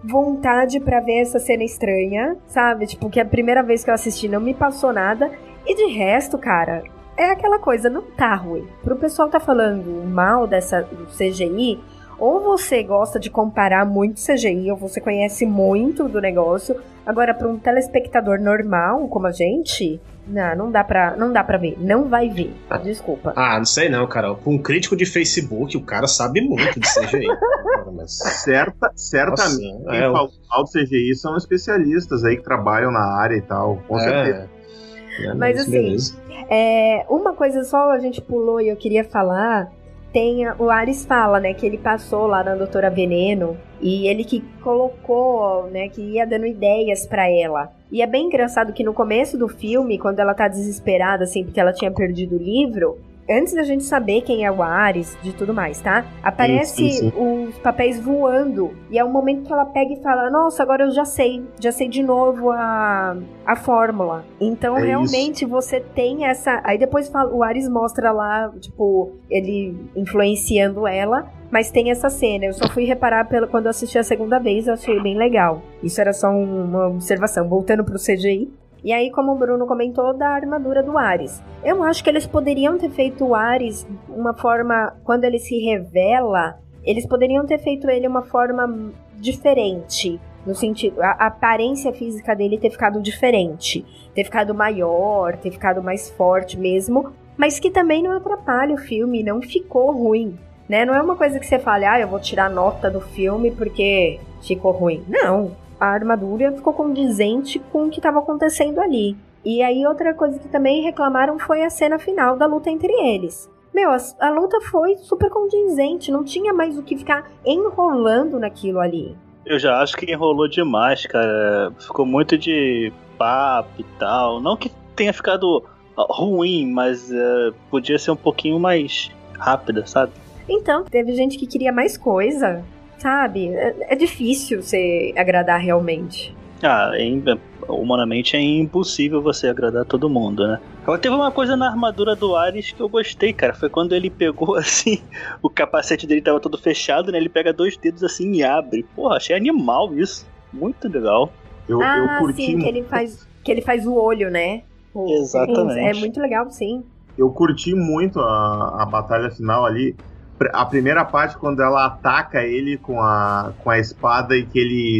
vontade para ver essa cena estranha, sabe? Tipo, que a primeira vez que eu assisti não me passou nada. E de resto, cara, é aquela coisa, não tá ruim. Pro pessoal tá falando mal dessa do CGI, ou você gosta de comparar muito CGI, ou você conhece muito do negócio. Agora, para um telespectador normal, como a gente, não, não dá pra, não dá pra ver. Não vai ver. Desculpa. Ah, não sei não, cara. Com um crítico de Facebook, o cara sabe muito de CGI. Mas... Certa, certamente, Nossa, quem é, fala mal do CGI são especialistas aí que trabalham na área e tal, com é. certeza. É, mas assim, é, uma coisa só a gente pulou e eu queria falar. Tem, o Ares fala, né, que ele passou lá na Doutora Veneno e ele que colocou, né, que ia dando ideias para ela. E é bem engraçado que no começo do filme, quando ela tá desesperada, assim, porque ela tinha perdido o livro, antes da gente saber quem é o Ares, de tudo mais, tá? Aparece Sim, sim, os papéis voando. E é o momento que ela pega e fala: Nossa, agora eu já sei. Já sei de novo a, a fórmula. Então, É realmente, você tem essa. Aí depois fala- o Ares mostra lá, tipo, ele influenciando ela. Mas tem essa cena. Eu só fui reparar pela, quando eu assisti a segunda vez, eu achei bem legal. Isso era só um- uma observação. Voltando pro CGI. E aí, como o Bruno comentou, da armadura do Ares. Eu acho que eles poderiam ter feito o Ares uma forma. Quando ele se revela, eles poderiam ter feito ele uma forma diferente. No sentido. A, aparência física dele ter ficado diferente. Ter ficado maior, ter ficado mais forte mesmo. Mas que também não atrapalha o filme, não ficou ruim. Né? Não é uma coisa que você fale, ah, eu vou tirar nota do filme porque ficou ruim. Não. A armadura ficou condizente com o que estava acontecendo ali. E aí, outra coisa que também reclamaram foi a cena final da luta entre eles. Meu, a, a luta foi super condizente, não tinha mais o que ficar enrolando naquilo ali. Eu já acho que enrolou demais, cara. Ficou muito de papo e tal. Não que tenha ficado ruim, mas é, podia ser um pouquinho mais rápida, sabe? Então, teve gente que queria mais coisa, sabe? É, é difícil você agradar realmente. Ah, é, im- humanamente é impossível você agradar todo mundo, né? Agora teve uma coisa na armadura do Ares que eu gostei, cara. Foi quando ele pegou assim, o capacete dele tava todo fechado, né? Ele pega dois dedos assim e abre. Porra, achei animal isso. Muito legal. Eu, ah, eu curti sim, que ele faz que ele faz o olho, né? O- Exatamente. É muito legal, sim. Eu curti muito a, a batalha final ali. A primeira parte, quando ela ataca ele com a, com a espada e que ele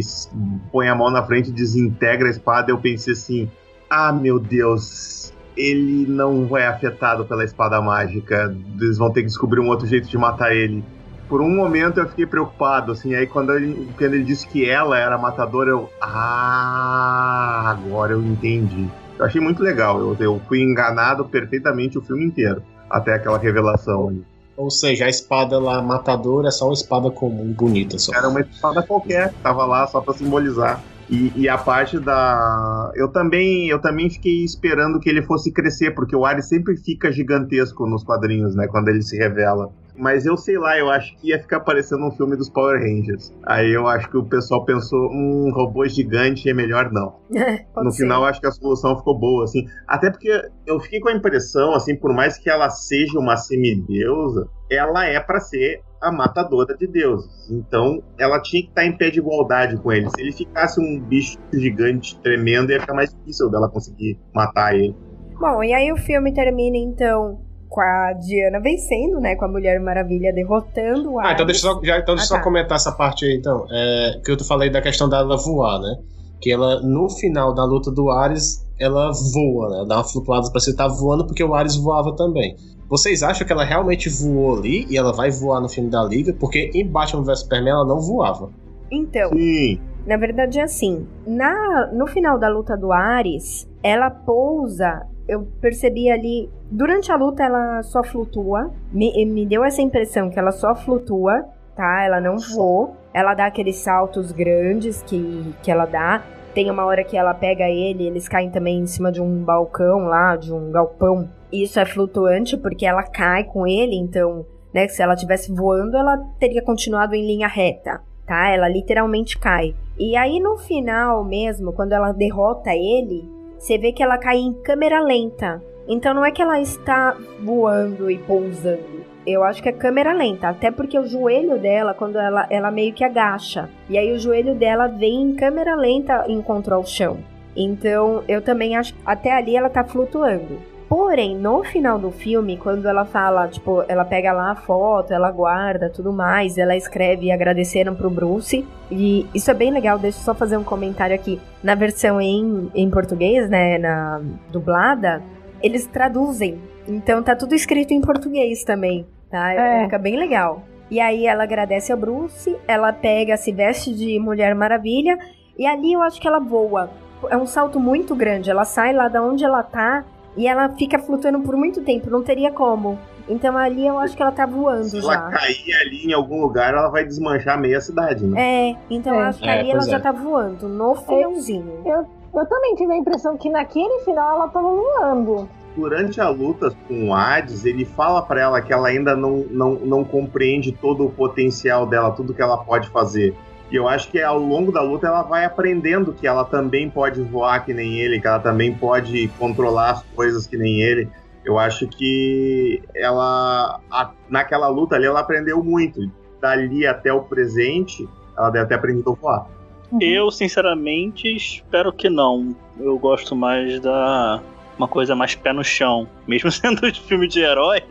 põe a mão na frente e desintegra a espada, eu pensei assim: ah, meu Deus, ele não vai afetado pela espada mágica. Eles vão ter que descobrir um outro jeito de matar ele. Por um momento eu fiquei preocupado, assim, aí quando ele, quando ele disse que ela era matadora, eu. Ah, agora eu entendi. Eu achei muito legal. Eu, eu fui enganado perfeitamente o filme inteiro. Até aquela revelação ali. Ou seja, a espada lá matadora é só uma espada comum, bonita só. Era uma espada qualquer, tava lá só pra simbolizar. E, e a parte da. Eu também, eu também fiquei esperando que ele fosse crescer, porque o Ares sempre fica gigantesco nos quadrinhos, né? Quando ele se revela. Mas eu sei lá, eu acho que ia ficar parecendo um filme dos Power Rangers. Aí eu acho que o pessoal pensou, um robô gigante é melhor não. Pode no ser. final, acho que a solução ficou boa, assim. Até porque eu fiquei com a impressão, assim, por mais que ela seja uma semideusa, ela é pra ser a matadora de deuses. Então, ela tinha que estar em pé de igualdade com ele. Se ele ficasse um bicho gigante, tremendo, ia ficar mais difícil dela conseguir matar ele. Bom, e aí o filme termina então com a Diana vencendo, né? Com a Mulher Maravilha derrotando o Ah, então Ares. deixa eu só, já, então deixa eu Ah, só tá. comentar essa parte aí, então. É, que eu falei da questão dela voar, né? Que ela, no final da luta do Ares, ela voa, né? Ela dá uma flutuada pra você estar voando, porque o Ares voava também. Vocês acham que ela realmente voou ali e ela vai voar no filme da Liga? Porque em Batman vs Superman ela não voava. Então, Sim, na verdade é assim. Na, no final da luta do Ares, ela pousa. Eu percebi ali. Durante a luta ela só flutua. Me, me deu essa impressão que ela só flutua, tá? Ela não voa. Ela dá aqueles saltos grandes que, que ela dá. Tem uma hora que ela pega ele, eles caem também em cima de um balcão lá, de um galpão. Isso é flutuante porque ela cai com ele, então, né, se ela tivesse voando, ela teria continuado em linha reta, tá? Ela literalmente cai. E aí no final mesmo, quando ela derrota ele, você vê que ela cai em câmera lenta. Então não é que ela está voando e pousando. Eu acho que é câmera lenta, até porque o joelho dela, quando ela, ela meio que agacha. E aí o joelho dela vem em câmera lenta em contra ao chão. Então eu também acho que até ali ela tá flutuando. Porém, no final do filme, quando ela fala, tipo, ela pega lá a foto, ela guarda tudo mais, ela escreve agradeceram pro Bruce. E isso é bem legal, deixa eu só fazer um comentário aqui. Na versão em, em português, né, na dublada, eles traduzem. Então tá tudo escrito em português também, tá? É. Fica bem legal. E aí ela agradece ao Bruce, ela pega, se veste de Mulher Maravilha, e ali eu acho que ela voa. É um salto muito grande, ela sai lá da onde ela tá e ela fica flutuando por muito tempo, não teria como. Então ali eu acho que ela tá voando se já. ela cair ali em algum lugar, ela vai desmanchar meia cidade, né? É, então eu É. acho que É, ali ela pois já é. tá voando, no finalzinho. Eu também tive a impressão que naquele final ela tava voando. durante a luta com o Hades, ele fala para ela que ela ainda não, não, não compreende todo o potencial dela, tudo que ela pode fazer. E eu acho que ao longo da luta ela vai aprendendo que ela também pode voar que nem ele, que ela também pode controlar as coisas que nem ele. Eu acho que ela, a, naquela luta ali, ela aprendeu muito. Dali até o presente, ela deve ter aprendido a voar. Uhum. Eu, sinceramente, espero que não. Eu gosto mais da. Uma coisa mais pé no chão. Mesmo sendo de filme de herói,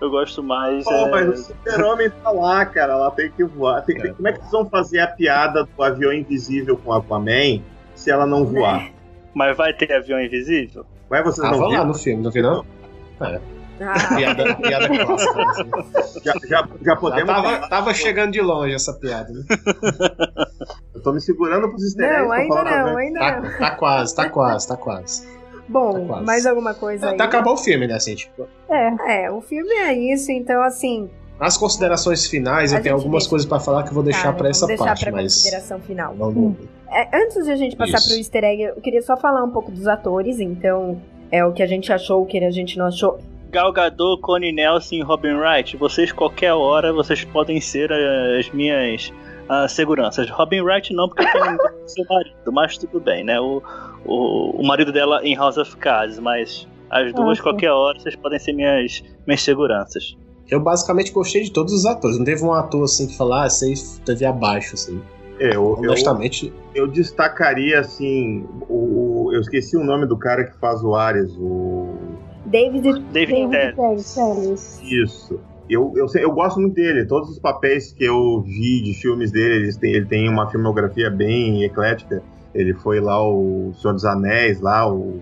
eu gosto mais. Pô, é... mas o super-homem tá lá, cara. Ela tem que voar. Tem, é. Como é que vocês vão fazer a piada do avião invisível com a Aquaman se ela não voar? Mas vai ter avião invisível? Vai vocês ah, não lá no filme, não viu não? É. Ah. Piada, piada clássica. Assim. Já, já, já podemos. Já tava, tava, chegando de longe essa piada, né? Eu tô me segurando pros easter Não, ainda não, ainda tá, não. Tá quase, tá quase, tá quase. Bom, tá quase. mais alguma coisa aí? Tá acabou o filme, né, assim, tipo. É. É, o filme é isso, então assim. As considerações finais, eu tenho algumas deixa... coisas para falar que eu vou deixar tá, para essa deixar parte, pra mas. consideração final. Hum. É, antes de a gente passar Isso. pro easter egg, eu queria só falar um pouco dos atores, então é o que a gente achou, o que a gente não achou. Gal Gadot, Connie Nelson e Robin Wright, vocês qualquer hora vocês podem ser as minhas uh, seguranças. Robin Wright não, porque tem seu marido, mas tudo bem, né? O, o, o marido dela em House of Cards, mas as duas qualquer hora vocês podem ser minhas, minhas seguranças. Eu basicamente gostei de todos os atores. Não teve um ator assim que falar, ah, esse teve abaixo, assim. É, eu, Honestamente. Eu, eu destacaria assim. O, eu esqueci o nome do cara que faz o Ares, o. David, David, David Isso. Eu, eu, eu gosto muito dele. Todos os papéis que eu vi de filmes dele, ele tem, ele tem uma filmografia bem eclética. Ele foi lá o Senhor dos Anéis, lá o,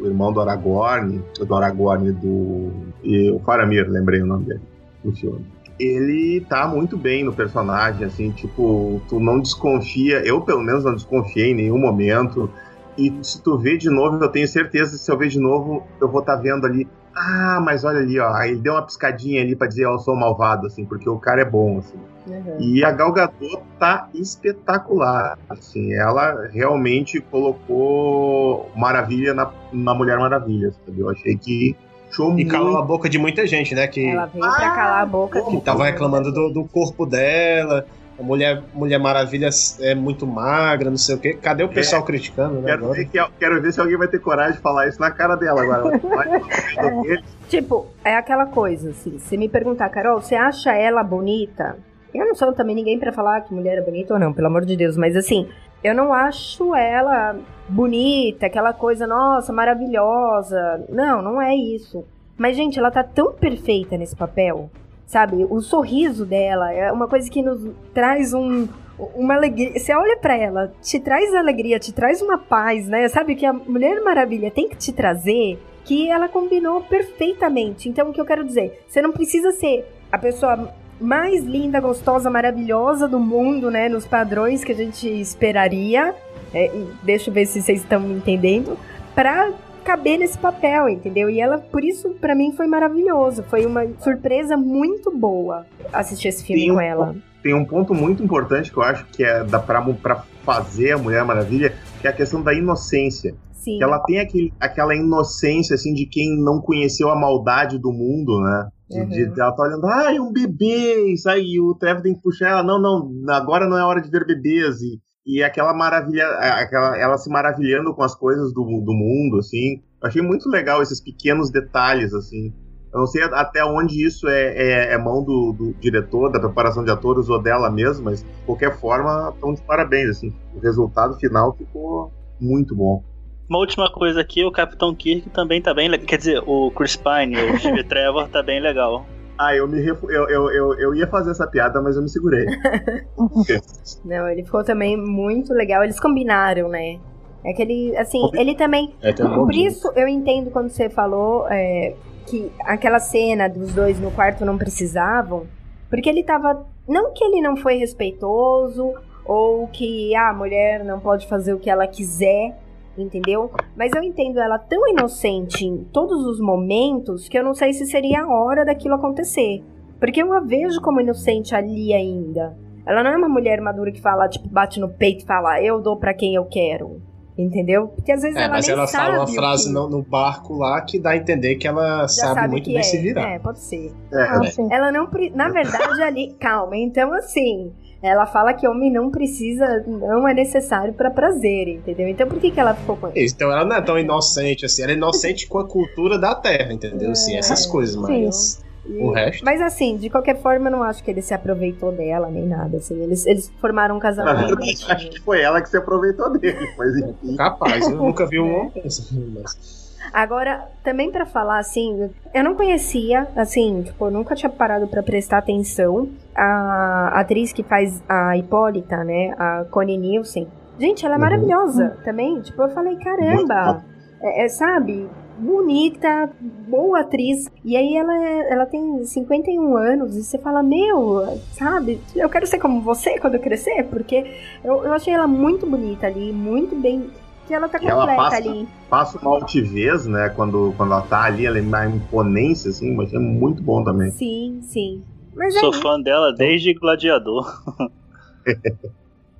o irmão do Aragorn, do Aragorn do e o Faramir, lembrei o nome dele do filme. Ele tá muito bem no personagem, assim, tipo, tu não desconfia, eu pelo menos não desconfiei em nenhum momento. E se tu vê de novo, eu tenho certeza que se eu ver de novo, eu vou estar tá vendo ali. Ah, mas olha ali, ó. Ele deu uma piscadinha ali para dizer, ó, eu sou malvado, assim, porque o cara é bom, assim. Uhum. E a Gal Gadot tá espetacular, assim. Ela realmente colocou maravilha na, na Mulher Maravilha, sabe? Eu achei que Show e muito... calou a boca de muita gente, né? Que, ela veio ah, pra calar a boca. Que tava reclamando do, do corpo dela, a Mulher, Mulher Maravilha é muito magra, não sei o quê. Cadê o pessoal é, criticando, né? Quero ver, que, quero ver se alguém vai ter coragem de falar isso na cara dela agora. é, tipo, é aquela coisa, assim. Se me perguntar, Carol, você acha ela bonita? Eu não sou também ninguém para falar que mulher é bonita ou não, pelo amor de Deus, mas assim, eu não acho ela bonita, aquela coisa, nossa, maravilhosa. Não, não é isso. Mas, gente, ela tá tão perfeita nesse papel sabe? O sorriso dela é uma coisa que nos traz um, uma alegria. Você olha para ela, te traz alegria, te traz uma paz, né? Sabe que a Mulher Maravilha tem que te trazer, que ela combinou perfeitamente. Então, o que eu quero dizer? Você não precisa ser a pessoa mais linda, gostosa, maravilhosa do mundo, né? Nos padrões que a gente esperaria. É, deixa eu ver se vocês estão me entendendo. Pra caber nesse papel, entendeu? E ela, por isso, para mim, foi maravilhoso. Foi uma surpresa muito boa assistir esse filme tem com um, ela. Tem um ponto muito importante que eu acho que é da, pra, pra fazer a Mulher Maravilha, que é a questão da inocência. Sim. Que ela tem aquele, aquela inocência, assim, de quem não conheceu a maldade do mundo, né? De, uhum. de, ela tá olhando, ai, ah, um bebê, isso aí, o Trevor tem que puxar ela, não, não, agora não é hora de ver bebês, e, e aquela maravilha, aquela, ela se maravilhando com as coisas do, do mundo, assim. Eu achei muito legal esses pequenos detalhes, assim. Eu não sei até onde isso é, é, é mão do, do, diretor, da preparação de atores ou dela mesmo, mas de qualquer forma, estão de parabéns, assim. O resultado final ficou muito bom. Uma última coisa aqui, o Capitão Kirk também tá bem Quer dizer, o Chris Pine, o Steve Trevor, tá bem legal. Ah, eu me ref... eu, eu, eu, eu ia fazer essa piada, mas eu me segurei. Não, ele ficou também muito legal. Eles combinaram, né? É que ele, assim, ele também. É, por isso eu entendo quando você falou é, que aquela cena dos dois no quarto não precisavam. Porque ele tava. Não que ele não foi respeitoso, ou que ah, a mulher não pode fazer o que ela quiser entendeu? Mas eu entendo ela tão inocente em todos os momentos que eu não sei se seria a hora daquilo acontecer. Porque eu a vejo como inocente ali ainda. Ela não é uma mulher madura que fala, tipo, bate no peito e fala, eu dou para quem eu quero. Entendeu? Porque às vezes É, ela mas nem ela sabe. fala uma frase que- no, no barco lá que dá a entender que ela já sabe, muito bem é. se virar. É, pode ser. É, Ah, sim. Ela não. Na verdade, ali. Calma, então assim. Ela fala que homem não precisa, não é necessário pra prazer, entendeu? Então por que, que ela ficou com isso? Então ela não é tão inocente assim, ela é inocente com a cultura da Terra, entendeu? Assim, essas coisas, mas o resto. Mas assim, de qualquer forma, eu não acho que ele se aproveitou dela nem nada. Assim, eles, eles formaram um Na casamento. verdade, acho que foi ela que se aproveitou dele, mas enfim. Capaz, eu nunca vi um homem assim, mas- Agora, também pra falar assim, eu não conhecia, assim, tipo, eu nunca tinha parado pra prestar atenção. A atriz que faz a Hipólita, né, a Connie Nielsen. Gente, ela é Uhum. maravilhosa também. Tipo, eu falei, caramba, é, é, sabe? Bonita, boa atriz. E aí ela, é- ela tem 51 anos e você fala, meu, sabe? Eu quero ser como você quando eu crescer, porque eu, eu achei ela muito bonita ali, muito bem. Que ela tá E ela completa passa- ali. Passa uma altivez, né? Quando, quando ela tá ali, ela é uma imponência, assim, mas é muito bom também. Sim, sim. Mas é Sou isso. fã dela desde Gladiador.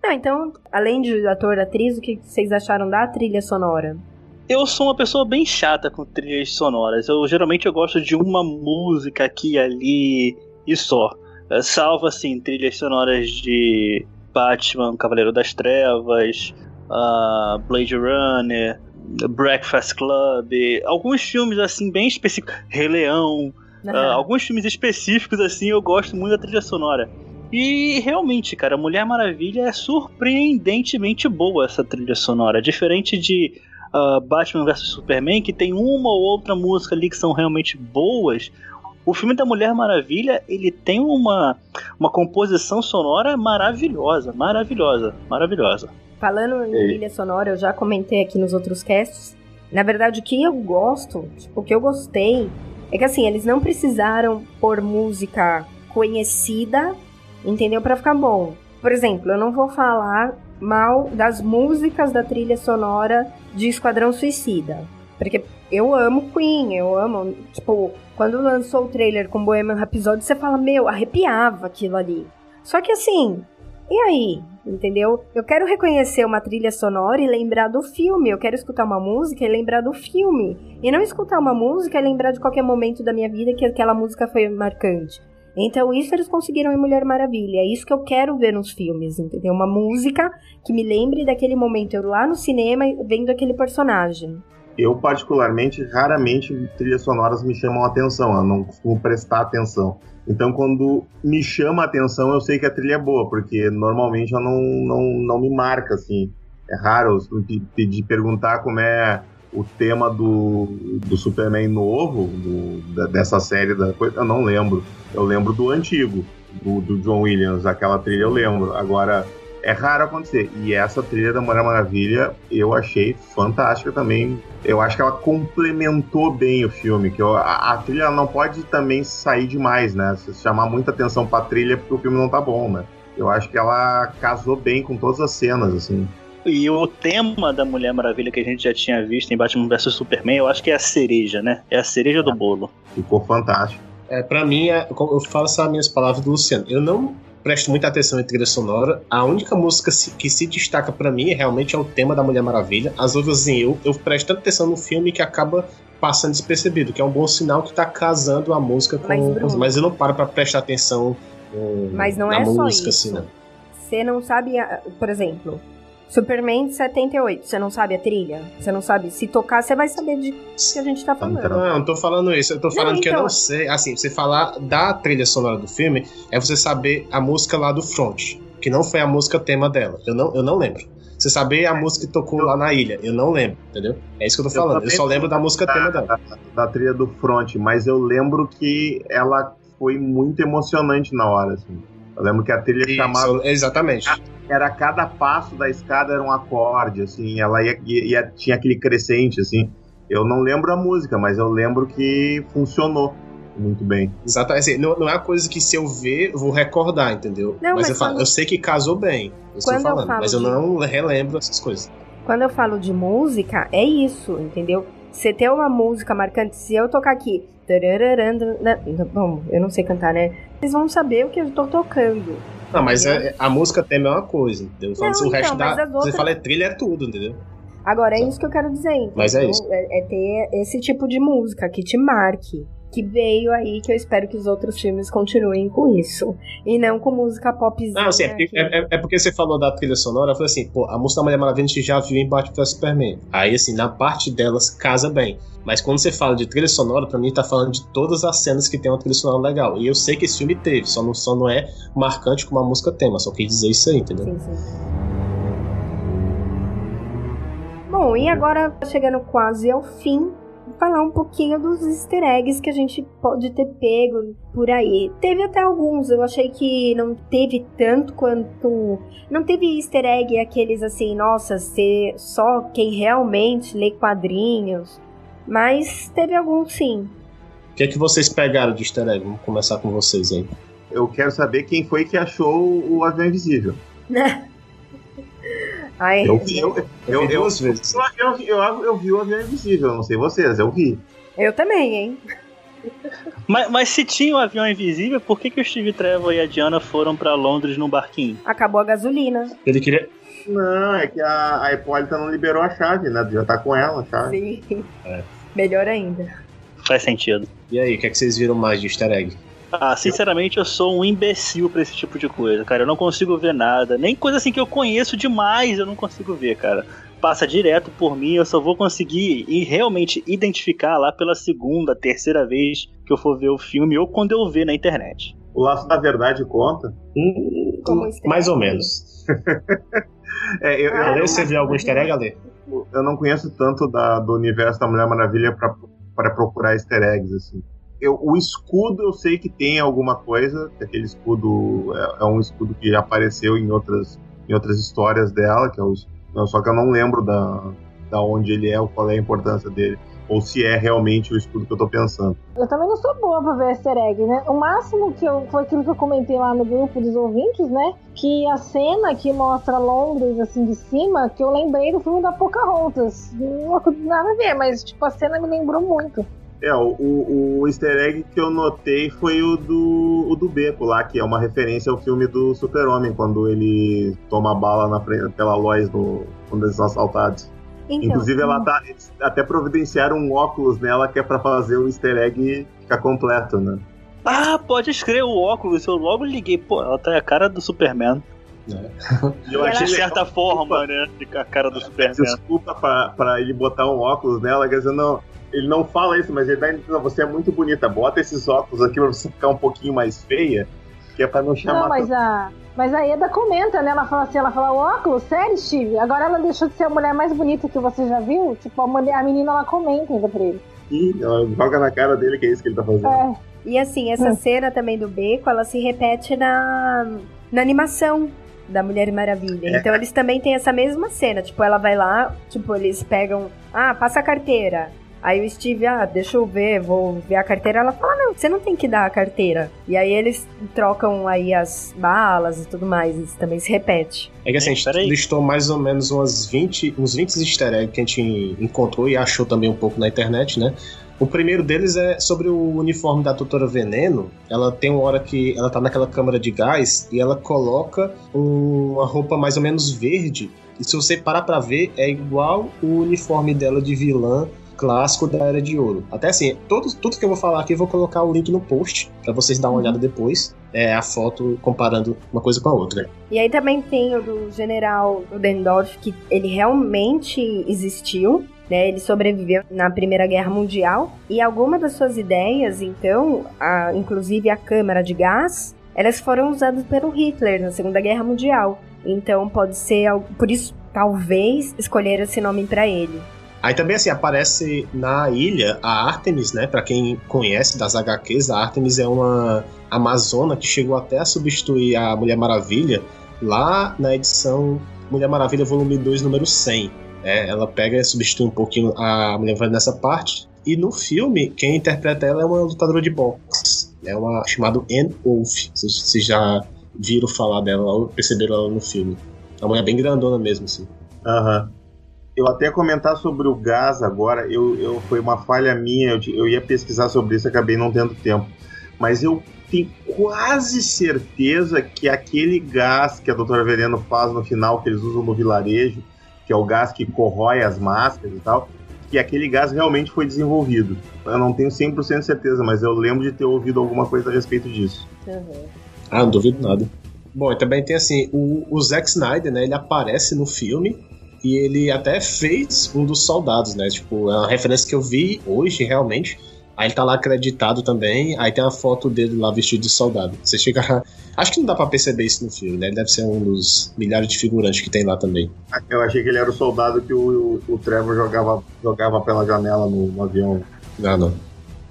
Não, então, além de ator, atriz, o que vocês acharam da trilha sonora? Eu sou uma pessoa bem chata com trilhas sonoras. Eu geralmente eu gosto de uma música aqui e ali e só. Eh, Salvo assim trilhas sonoras de Batman, Cavaleiro das Trevas, ah, Blade Runner, Breakfast Club, alguns filmes assim bem específicos, Rei Leão, ah, alguns filmes específicos assim eu gosto muito da trilha sonora. E realmente, cara, Mulher Maravilha é surpreendentemente boa essa trilha sonora, diferente de ah, Batman vs Superman, que tem uma ou outra música ali que são realmente boas. O filme da Mulher Maravilha, ele tem uma, uma composição sonora maravilhosa, maravilhosa, maravilhosa. Falando em trilha sonora, eu já comentei aqui nos outros casts. Na verdade, o que eu gosto, tipo, o que eu gostei, é que assim, eles não precisaram pôr música conhecida, entendeu? Pra ficar bom. Por exemplo, eu não vou falar mal das músicas da trilha sonora de Esquadrão Suicida. Porque eu amo Queen, eu amo. Tipo, quando lançou o trailer com Bohemian Rhapsody, você fala, meu, arrepiava aquilo ali. Só que assim, e aí? Entendeu? Eu quero reconhecer uma trilha sonora e lembrar do filme. Eu quero escutar uma música e lembrar do filme. E não escutar uma música e lembrar de qualquer momento da minha vida que aquela música foi marcante. Então, isso eles conseguiram em Mulher Maravilha. É isso que eu quero ver nos filmes, entendeu? Uma música que me lembre daquele momento, eu lá no cinema vendo aquele personagem. Eu, particularmente, raramente trilhas sonoras me chamam atenção, eu não costumo prestar atenção. Então, quando me chama atenção, eu sei que a trilha é boa, porque normalmente eu não, não, não me marca, assim. É raro pedir, perguntar como é o tema do, do Superman novo, do- da- dessa série, da coisa, eu não lembro. Eu lembro do antigo, do, do John Williams, aquela trilha eu lembro. Agora, é raro acontecer. E essa trilha da Mulher Maravilha eu achei fantástica também. Eu acho que ela complementou bem o filme. Que eu- a, a trilha não pode também sair demais, né? Se chamar muita atenção pra trilha porque o filme não tá bom, né? Eu acho que ela casou bem com todas as cenas, assim. E o tema da Mulher Maravilha que a gente já tinha visto em Batman vs Superman, eu acho que é a cereja, né? É a cereja do bolo. Ficou fantástico. É, pra mim, é, eu falo essas minhas palavras do Luciano. Eu não presto muita atenção em trilha sonora. A única música que se destaca pra mim realmente é o tema da Mulher Maravilha. As outras, assim, eu, eu presto tanta atenção no filme que acaba passando despercebido, que é um bom sinal que tá casando a música com. Mas, Bruno- mas eu não paro pra prestar atenção hum, Mas não na é só música, isso. assim, não. Você não sabe, por exemplo, Superman de 78, você não sabe a trilha? Você não sabe? Se tocar, você vai saber de que a gente tá falando. Então. Não, eu não tô falando isso. Eu tô falando que eu então- não sei. Assim, você falar da trilha sonora do filme é você saber a música lá do front, que não foi a música tema dela. Eu não, eu não lembro. Você saber a música que tocou lá na ilha, eu não lembro, entendeu? É isso que eu tô falando. Eu, só não lembro da música tema da, dela. da, da trilha do front, mas eu lembro que ela foi muito emocionante na hora, assim. Eu lembro que a trilha chamava Isso, exatamente. Era cada passo da escada era um acorde, assim, ela ia, ia- tinha aquele crescente, assim. Eu não lembro a música, mas eu lembro que funcionou muito bem. Exatamente. Assim, não, não é uma coisa que se eu ver, eu vou recordar, entendeu? Não, mas mas eu, falo, quando- eu sei que casou bem. Eu estou Quando eu falando, falo mas eu não relembro essas coisas. Quando eu falo de música, é isso, entendeu? Você ter uma música marcante, se eu tocar aqui. Bom, eu não sei cantar, né? Vocês vão saber o que eu tô tocando. Não, mas Entendeu? é- a música tema é uma coisa, entendeu? Não, o resto então, da. as Você outras- fala é trilha, é tudo, entendeu? Agora, é isso que eu quero dizer. Então, Mas é isso. É, é ter esse tipo de música que te marque. Que veio aí, que eu espero que os outros filmes continuem com isso. E não com música popzinha. Não, assim, é, que- é- é- porque você falou da trilha sonora, eu falei assim, pô, a música da Mulher Maravilha a gente já viu em Batman Superman. Aí, assim, na parte delas casa bem. Mas quando você fala de trilha sonora, pra mim tá falando de todas as cenas que tem uma trilha sonora legal. E eu sei que esse filme teve, só não, só não é marcante como a música tema, só quis dizer isso aí, entendeu? Sim, sim. Bom, e agora chegando quase ao fim, falar um pouquinho dos easter eggs que a gente pode ter pego por aí. Teve até alguns, eu achei que não teve tanto quanto. Não teve easter egg aqueles assim, nossa, ser só quem realmente lê quadrinhos. Mas teve alguns sim. O que é que vocês pegaram de easter egg? Vamos começar com vocês aí. Eu quero saber quem foi que achou o avião invisível. Ai, Eu vi, eu, eu, vi eu, duas vezes. eu, eu, eu, eu vi o avião invisível, não sei vocês, eu vi. eu também, hein? Mas, mas se tinha o avião invisível, por que, que o Steve Trevor e a Diana foram pra Londres num barquinho? Acabou a gasolina. Ele queria. Não, é que a, a Hipólita não liberou a chave, né? Já tá com ela a chave. Sim. É. Melhor ainda. Faz sentido. E aí, o que é que vocês viram mais de easter egg? Ah, sinceramente, eu sou um imbecil pra esse tipo de coisa, cara. Eu não consigo ver nada. Nem coisa assim que eu conheço demais eu não consigo ver, cara. Passa direto por mim, eu só vou conseguir e realmente identificar lá pela segunda, terceira vez que eu for ver o filme ou quando eu ver na internet. O laço da verdade conta. Hum, Como easter mais ou menos. É, eu, eu, Ale, você viu algum easter egg, Ale? eu não conheço tanto da, do universo da Mulher Maravilha pra procurar easter eggs, assim. Eu, o escudo eu sei que tem alguma coisa, que aquele escudo é, é um escudo que apareceu em outras, em outras histórias dela, que é o, só que eu não lembro da, da onde ele é, ou qual é a importância dele, ou se é realmente o escudo que eu tô pensando. Eu também não sou boa pra ver easter egg, né? O máximo que eu, foi aquilo que eu comentei lá no grupo dos ouvintes, né? Que a cena que mostra Londres, assim, de cima, que eu lembrei do filme da Pocahontas. Não nada a ver, mas, tipo, a cena me lembrou muito. É, o, o, o easter egg que eu notei foi o do, o do Beco lá, que é uma referência ao filme do Super-Homem, quando ele toma bala na frente, pela Lois no, quando eles são assaltados. Então, Inclusive, ela tá, eles até providenciaram um óculos nela que é pra fazer o easter egg ficar completo, né? Ah, pode escrever o óculos, eu logo liguei. Pô, ela tá a cara do Superman. De eu achei legal, certa forma, né? De a cara do Superman. desculpa pra, pra ele botar um óculos nela, quer dizer, não, ele não fala isso, mas ele dá a entender, você é muito bonita, bota esses óculos aqui pra você ficar um pouquinho mais feia, que é pra não chamar Não, mas a, mas a Eda comenta, né? Ela fala assim, ela fala, o óculos, sério, Steve? Agora ela deixou de ser a mulher mais bonita que você já viu? Tipo, a, mulher, a menina, ela comenta ainda pra ele. Ih, ela joga na cara dele que é isso que ele tá fazendo. É, E assim, essa Hum. cena também do beco, ela se repete na, na animação da Mulher Maravilha. Então eles também têm essa mesma cena. Tipo, ela vai lá, tipo, eles pegam. Ah, passa a carteira. Aí o Steve, ah, deixa eu ver, vou ver a carteira. Ela fala, não, você não tem que dar a carteira. E aí eles trocam aí as balas e tudo mais. Isso também se repete. É que assim, a gente listou mais ou menos umas 20, uns 20 easter eggs que a gente encontrou e achou também um pouco na internet, né? O primeiro deles é sobre o uniforme da Doutora Veneno. Ela tem uma hora que ela tá naquela câmara de gás e ela coloca uma roupa mais ou menos verde. E se você parar pra ver, é igual o uniforme dela de vilã clássico da Era de Ouro. Até assim, tudo, tudo que eu vou falar aqui, eu vou colocar o link no post pra vocês darem uma olhada depois. É a foto comparando uma coisa com a outra. E aí também tem o do General Ludendorff, que ele realmente existiu. Né, ele sobreviveu na Primeira Guerra Mundial e algumas das suas ideias, então, a- inclusive a câmara de gás, elas foram usadas pelo Hitler na Segunda Guerra Mundial. Então pode ser por isso talvez escolher esse nome para ele. Aí também assim aparece na ilha a Artemis, né? Pra quem conhece das HQs, a Artemis é uma amazona que chegou até a substituir a Mulher Maravilha lá na edição Mulher Maravilha volume 2, número 100. É, ela pega e substitui um pouquinho a Mulher Maravilha nessa parte. E no filme, quem interpreta ela é uma lutadora de boxe. É uma chamada Anne Wolf. Vocês, já viram falar dela ou perceberam ela no filme. É uma mulher bem grandona mesmo, assim. Aham. Eu até comentar sobre o gás agora, eu, eu foi uma falha minha, eu, eu ia pesquisar sobre isso, acabei não tendo tempo. Mas eu tenho quase certeza que aquele gás que a doutora Veneno faz no final, que eles usam no vilarejo, que é o gás que corrói as máscaras e tal, que aquele gás realmente foi desenvolvido. Eu não tenho 100% de certeza, mas eu lembro de ter ouvido alguma coisa a respeito disso. Uhum. Ah, não duvido nada. Bom, e também tem assim, o, o Zack Snyder, né, ele aparece no filme e ele até fez um dos soldados, né, tipo, é uma referência que eu vi hoje, realmente, Aí ele tá lá acreditado também, aí tem uma foto dele lá vestido de soldado. Você chega. Acho que não dá pra perceber isso no filme, né? Ele deve ser um dos milhares de figurantes que tem lá também. Eu achei que ele era o soldado que o, o, o Trevor jogava, jogava pela janela no, no avião. Não, não.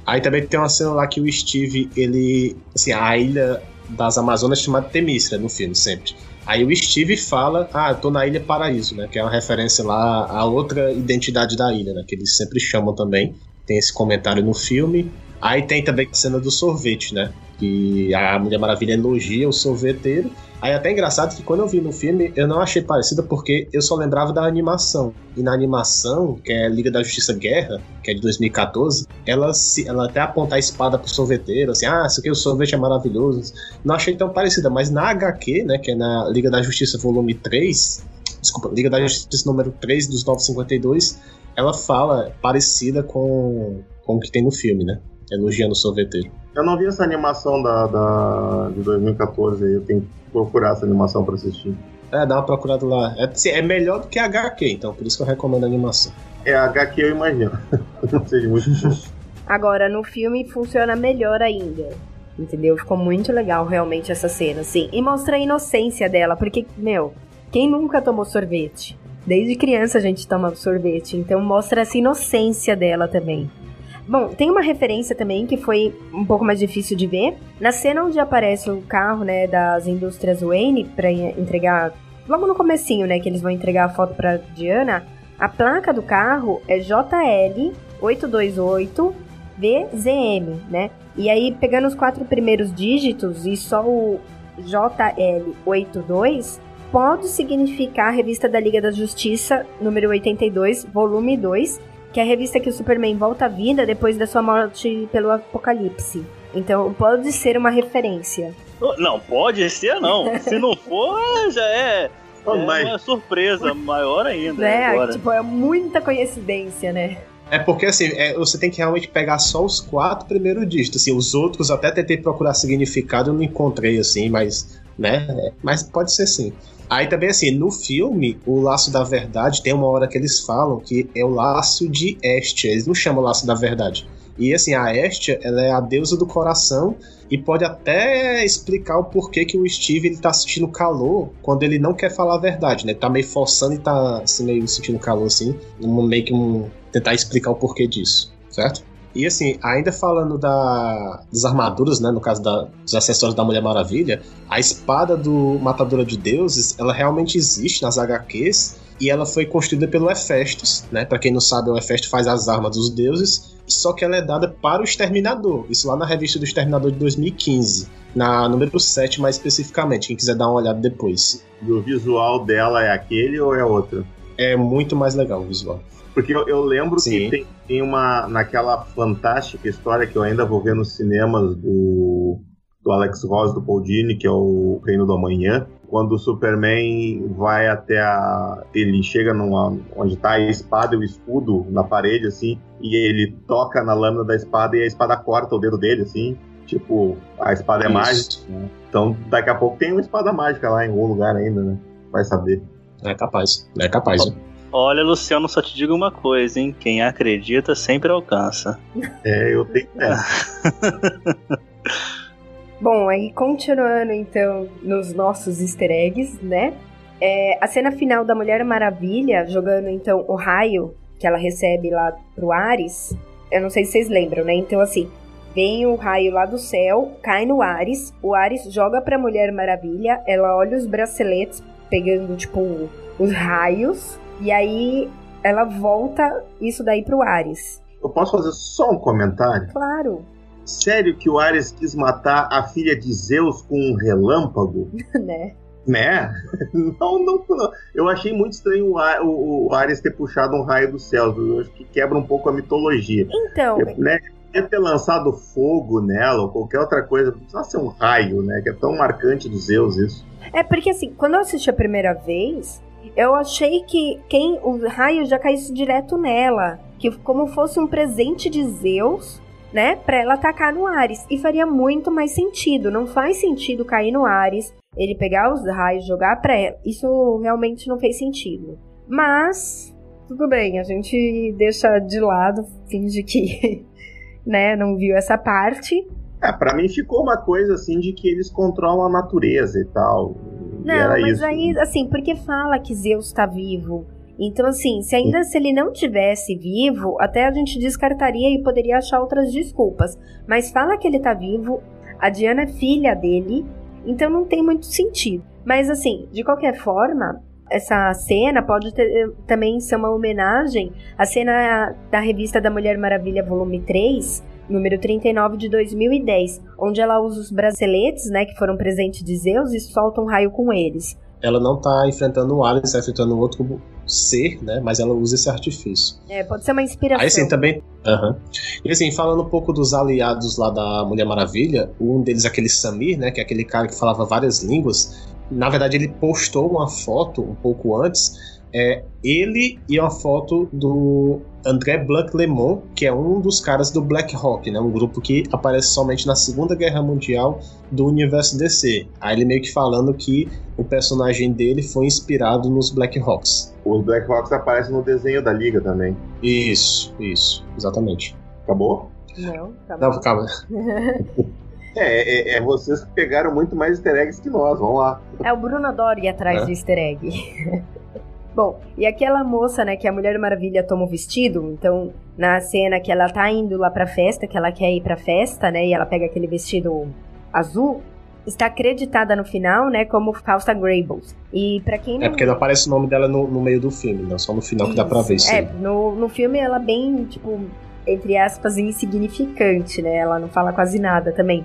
Aí também tem uma cena lá que o Steve, ele. Assim, a ilha das Amazonas é chamada Temístra no filme, sempre. Aí o Steve fala, ah, tô na Ilha Paraíso, né? Que é uma referência lá a outra identidade da ilha, né? Que eles sempre chamam também tem esse comentário no filme. Aí tem também a cena do sorvete, né? Que a Mulher Maravilha elogia o sorveteiro. Aí é até engraçado que quando eu vi no filme, eu não achei parecida porque eu só lembrava da animação. E na animação, que é Liga da Justiça Guerra, que é de 2014, ela, se, ela até aponta a espada pro sorveteiro, assim, ah, isso aqui o sorvete é maravilhoso. Não achei tão parecida, mas na HQ, né, que é na Liga da Justiça volume 3, desculpa, Liga da Justiça número 3 dos 952, ela fala parecida com, com o que tem no filme, né? Elogiando o sorveteiro. Eu não vi essa animação da, da de 2014 aí, eu tenho que procurar essa animação para assistir. É, dá uma procurada lá. É, é melhor do que a HQ, então por isso que eu recomendo a animação. É, a HQ eu imagino. não seja muito Agora, no filme funciona melhor ainda. Entendeu? Ficou muito legal realmente essa cena, assim. E mostra a inocência dela, porque, meu, quem nunca tomou sorvete? Desde criança a gente toma sorvete, então mostra essa inocência dela também. Bom, tem uma referência também que foi um pouco mais difícil de ver. Na cena onde aparece o carro, né, das indústrias Wayne para entregar logo no comecinho, né, que eles vão entregar a foto para Diana, a placa do carro é JL 828 VZM, né? E aí pegando os quatro primeiros dígitos e só o JL 82 pode significar a revista da Liga da Justiça, número 82, volume 2, que é a revista que o Superman volta à vida depois da sua morte pelo apocalipse. Então pode ser uma referência. Não, pode ser não. Se não for, já é, é uma surpresa maior ainda. Né? Agora. Tipo, é muita coincidência, né? É porque assim, é, você tem que realmente pegar só os quatro primeiros dígitos. Assim, os outros até tentei procurar significado, eu não encontrei assim, mas né? Mas pode ser sim. Aí também, assim, no filme, o laço da verdade tem uma hora que eles falam que é o laço de Estia. Eles não chamam laço da verdade. E assim, a Estia, ela é a deusa do coração e pode até explicar o porquê que o Steve ele tá sentindo calor quando ele não quer falar a verdade, né? Ele tá meio forçando e tá assim, meio sentindo calor assim, meio que um, tentar explicar o porquê disso, certo? E assim, ainda falando da, das armaduras, né? No caso da, dos acessórios da Mulher Maravilha, a espada do Matadora de Deuses, ela realmente existe nas HQs e ela foi construída pelo Hefestos, né? Para quem não sabe, o Hefestos faz as armas dos deuses, só que ela é dada para o Exterminador. Isso lá na revista do Exterminador de 2015, na número 7 mais especificamente, quem quiser dar uma olhada depois. E o visual dela é aquele ou é outro? É muito mais legal o visual. Porque eu, eu lembro Sim. que tem, tem, uma. Naquela fantástica história que eu ainda vou ver nos cinemas do, do Alex Ross, do Paul Dini, que é o Reino do Amanhã. Quando o Superman vai até a. Ele chega numa, onde está a espada e o escudo na parede, assim, e ele toca na lâmina da espada e a espada corta o dedo dele, assim. Tipo, a espada é Isso. mágica. Né? Então, daqui a pouco tem uma espada mágica lá em algum lugar ainda, né? Vai saber. É capaz. É capaz. Né? Olha, Luciano, só te digo uma coisa, hein? Quem acredita sempre alcança. É, eu tenho. É. Bom, aí continuando então nos nossos easter eggs, né? É, a cena final da Mulher Maravilha jogando então o raio que ela recebe lá pro Ares. Eu não sei se vocês lembram, né? Então, assim, vem o raio lá do céu, cai no Ares, o Ares joga pra Mulher Maravilha, ela olha os braceletes pegando, tipo, os raios, e aí ela volta isso daí pro Ares. Eu posso fazer só um comentário? Claro. Sério que o Ares quis matar a filha de Zeus com um relâmpago? né? Né? Não, não, não. Eu achei muito estranho o, Ares ter puxado um raio do céu. Eu acho que quebra um pouco a mitologia. Então. Eu, né? ter lançado fogo nela ou qualquer outra coisa, não precisa ser um raio, né? Que é tão marcante dos Zeus isso. É porque assim, quando eu assisti a primeira vez, Eu achei que quem o raio já caísse direto nela, que como fosse um presente de Zeus, né, para ela atacar no Ares. E faria muito mais sentido. Não faz sentido cair no Ares, ele pegar os raios, jogar para ela. Isso realmente não fez sentido. Mas tudo bem, a gente deixa de lado, finge que, né, não viu essa parte. É, pra mim ficou uma coisa assim de que eles controlam a natureza e tal. Não, e mas isso. aí, assim, porque fala que Zeus tá vivo. Então, assim, se ainda se ele não tivesse vivo, até a gente descartaria e poderia achar outras desculpas. Mas fala que ele tá vivo, a Diana é filha dele, então não tem muito sentido. Mas, assim, de qualquer forma, essa cena pode ter, também ser uma homenagem à cena da revista da Mulher Maravilha, volume 3, número 39 de 2010, onde ela usa os braceletes, né, que foram presentes de Zeus e solta um raio com eles. Ela não tá enfrentando o Ares, tá enfrentando outro ser, né? Mas ela usa esse artifício. É, pode ser uma inspiração. Aí sim, também. Aham. E assim, falando um pouco dos aliados lá da Mulher Maravilha, um deles, aquele Samir, né? Que é aquele cara que falava várias línguas. Na verdade, ele postou uma foto um pouco antes. É ele e uma foto do André Blanc Lemont, que é um dos caras do Black Hawk, né? Um grupo que aparece somente na Segunda Guerra Mundial do universo DC. Aí ele meio que falando que o personagem dele foi inspirado nos Black Hawks. Os Black Hawks aparecem no desenho da Liga também. Isso, isso, exatamente. Acabou? Não, tá bom. Não, calma. É, é, é vocês que pegaram muito mais easter eggs que nós, vamos lá. É o Bruno adora ir atrás É. do easter egg. Bom, e aquela moça, né, que a Mulher Maravilha toma o vestido, então, na cena que ela tá indo lá pra festa, que ela quer ir pra festa, né, e ela pega aquele vestido azul, está acreditada no final, né, como Fausta Grables. E pra quem não... É porque não aparece o nome dela no, no meio do filme, não só no final que dá pra ver isso. É, no, no filme ela é bem, tipo, entre aspas, insignificante, né? Ela não fala quase nada também.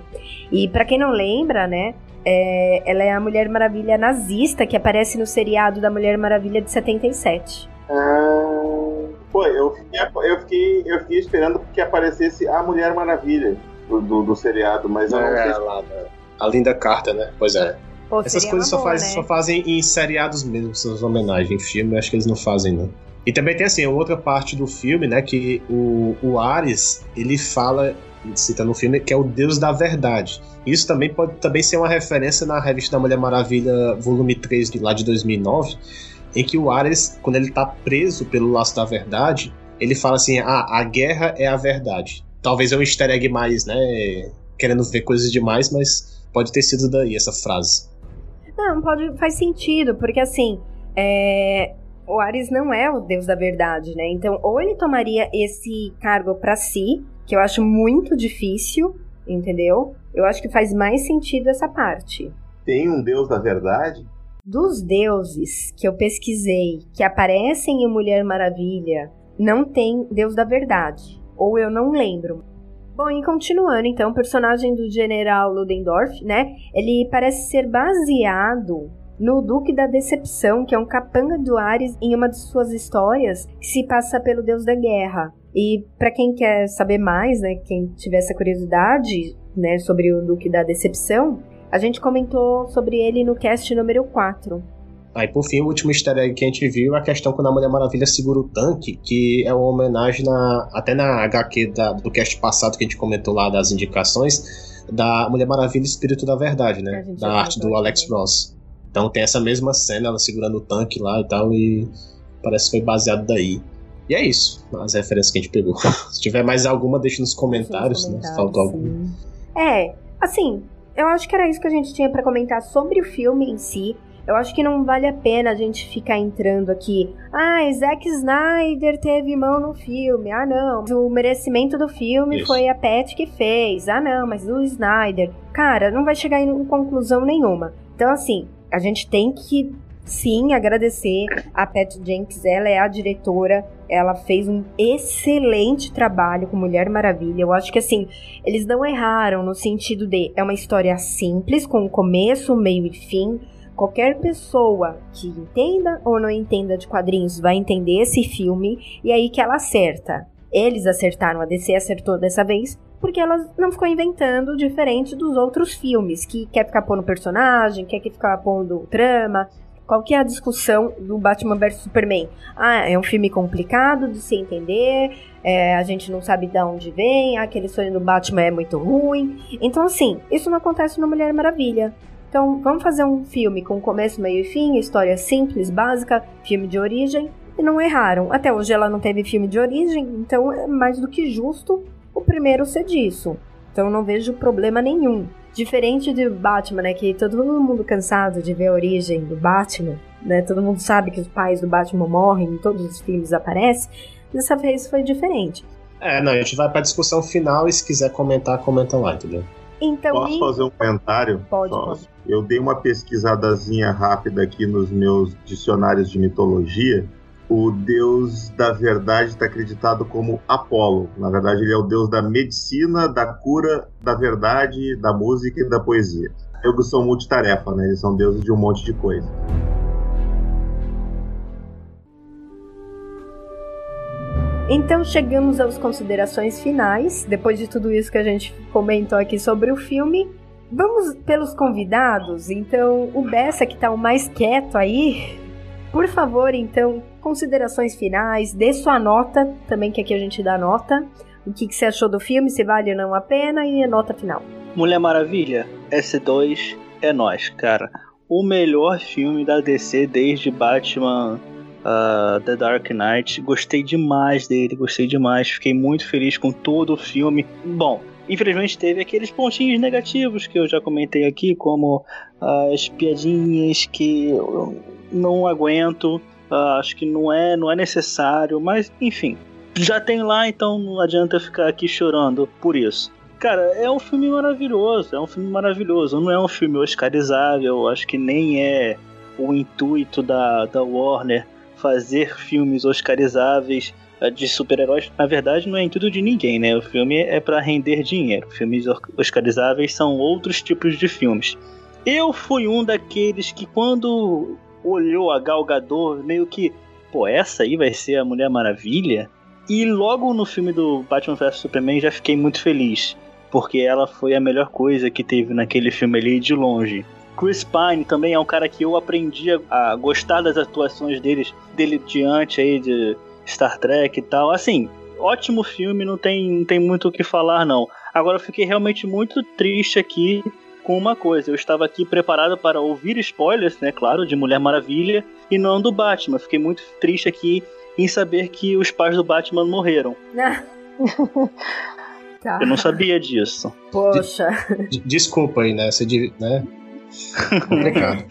E pra quem não lembra, né? É, ela é a Mulher Maravilha nazista que aparece no seriado da Mulher Maravilha de 77. Ah, pô, eu fiquei, eu, fiquei, eu fiquei esperando que aparecesse a Mulher Maravilha do, do, do seriado, mas eu não É, sei. lá, né? a linda carta, né? Pois é. Pô, Essas coisas só, boa, faz, né? só fazem em seriados mesmo, essas homenagens. Em filme, acho que eles não fazem, não. E também tem, assim, outra parte do filme, né? Que o, o Ares, ele fala, cita no filme, que é o deus da verdade. Isso também pode também ser uma referência na revista da Mulher Maravilha, volume 3, de lá de 2009, em que o Ares, quando ele tá preso pelo laço da verdade, ele fala assim, ah, a guerra é a verdade. Talvez é um easter egg mais, né? Querendo ver coisas demais, mas pode ter sido daí essa frase. Não, pode, faz sentido, porque assim, é, o Ares não é o deus da verdade, né? Então, ou ele tomaria esse cargo pra si, que eu acho muito difícil, entendeu? Eu acho que faz mais sentido essa parte. Tem um Deus da verdade? Dos deuses que eu pesquisei que aparecem em Mulher Maravilha, não tem deus da verdade. Ou eu não lembro. Bom, e continuando, então, o personagem do General Ludendorff, né? Ele parece ser baseado no Duque da Decepção, que é um capanga do Ares em uma de suas histórias se passa pelo deus da guerra. E para quem quer saber mais, né, quem tiver essa curiosidade, né, sobre o Duque da Decepção, a gente comentou sobre ele no cast número 4. Aí, por fim, o último easter egg que a gente viu é a questão quando a Mulher Maravilha segura o tanque, que é uma homenagem na, até na HQ da- do cast passado que a gente comentou lá das indicações, da Mulher Maravilha Espírito da Verdade, né? gente Da arte do Alex. Ross. Então tem essa mesma cena, ela segurando o tanque lá e tal, e parece que foi baseado daí. E é isso, as referências que a gente pegou. Se tiver mais alguma, deixe nos comentários, né? Se faltou alguma. É, assim, eu acho que era isso que a gente tinha pra comentar sobre o filme em si. Eu acho que não vale a pena a gente ficar entrando aqui. Ah, Zack Snyder teve mão no filme. Ah, não. O merecimento do filme Isso. foi a Pat que fez. Ah, não, mas o Snyder. Cara, não vai chegar em conclusão nenhuma. Então, assim, a gente tem que sim agradecer a Pat Jenkins. Ela é a diretora. Ela fez um excelente trabalho com Mulher Maravilha. Eu acho que assim, eles não erraram no sentido de é uma história simples, com começo, meio e fim. Qualquer pessoa que entenda ou não entenda de quadrinhos vai entender esse filme e aí que ela acerta. Eles acertaram, a DC acertou dessa vez, porque ela não ficou inventando diferente dos outros filmes, que quer ficar pondo personagem, quer ficar pondo trama. Qual que é a discussão do Batman vs Superman? Ah, é um filme complicado de se entender, é, a gente não sabe de onde vem, aquele sonho do Batman é muito ruim. Então, assim, isso não acontece no Mulher Maravilha. Então, vamos fazer um filme com começo, meio e fim, história simples, básica, filme de origem, e não erraram. Até hoje ela não teve filme de origem, então é mais do que justo o primeiro ser disso. Então não vejo problema nenhum. Diferente do Batman, né, que todo mundo cansado de ver a origem do Batman, né, todo mundo sabe que os pais do Batman morrem, em todos os filmes aparece. Dessa vez foi diferente. É, não, a gente vai pra discussão final e se quiser comentar, comenta lá, entendeu? Então, Posso e- fazer um comentário? Pode, pode. Eu dei uma pesquisadazinha rápida aqui nos meus dicionários de mitologia. O deus da verdade está acreditado como Apolo. Na verdade, ele é o deus da medicina, da cura, da verdade, da música e da poesia. Eu que sou multitarefa, né? Eles são deuses de um monte de coisa. Então chegamos às considerações finais. Depois de tudo isso que a gente comentou aqui sobre o filme, vamos pelos convidados. Então, o Bessa, que tá o mais quieto aí, por favor, então, considerações finais, dê sua nota, também que aqui a gente dá nota. O que, que você achou do filme, se vale ou não a pena, e a nota final. Mulher Maravilha, S2 é nós, cara. O melhor filme da DC desde Batman ah, The Dark Knight. Gostei demais dele, gostei demais. Fiquei muito feliz com todo o filme. Bom, infelizmente teve aqueles pontinhos negativos que eu já comentei aqui, como as piadinhas que eu não aguento. Ah, acho que não é, não é necessário, mas enfim. Já tem lá, então não adianta ficar aqui chorando por isso. Cara, é um filme maravilhoso, é um filme maravilhoso. Não é um filme oscarizável, acho que nem é o intuito da, da Warner fazer filmes oscarizáveis eh, de super-heróis. Na verdade, não é intuito de ninguém, né? O filme é para render dinheiro. Filmes oscarizáveis são outros tipos de filmes. Eu fui um daqueles que quando olhou a Gal Gadot, meio que, pô, essa aí vai ser a Mulher Maravilha? E logo no filme do Batman vs Superman já fiquei muito feliz, porque ela foi a melhor coisa que teve naquele filme ali de longe. Chris Pine também é um cara que eu aprendi a, gostar das atuações deles, dele diante aí de Star Trek e tal. Assim, ótimo filme, não tem, não tem muito o que falar não. Agora eu fiquei realmente muito triste aqui com uma coisa. Eu estava aqui preparado para ouvir spoilers, né, claro, de Mulher Maravilha e não do Batman. Fiquei muito triste aqui em saber que os pais do Batman morreram. tá. Eu não sabia disso. Poxa. D- Desculpa aí, né? Você, né? Complicado.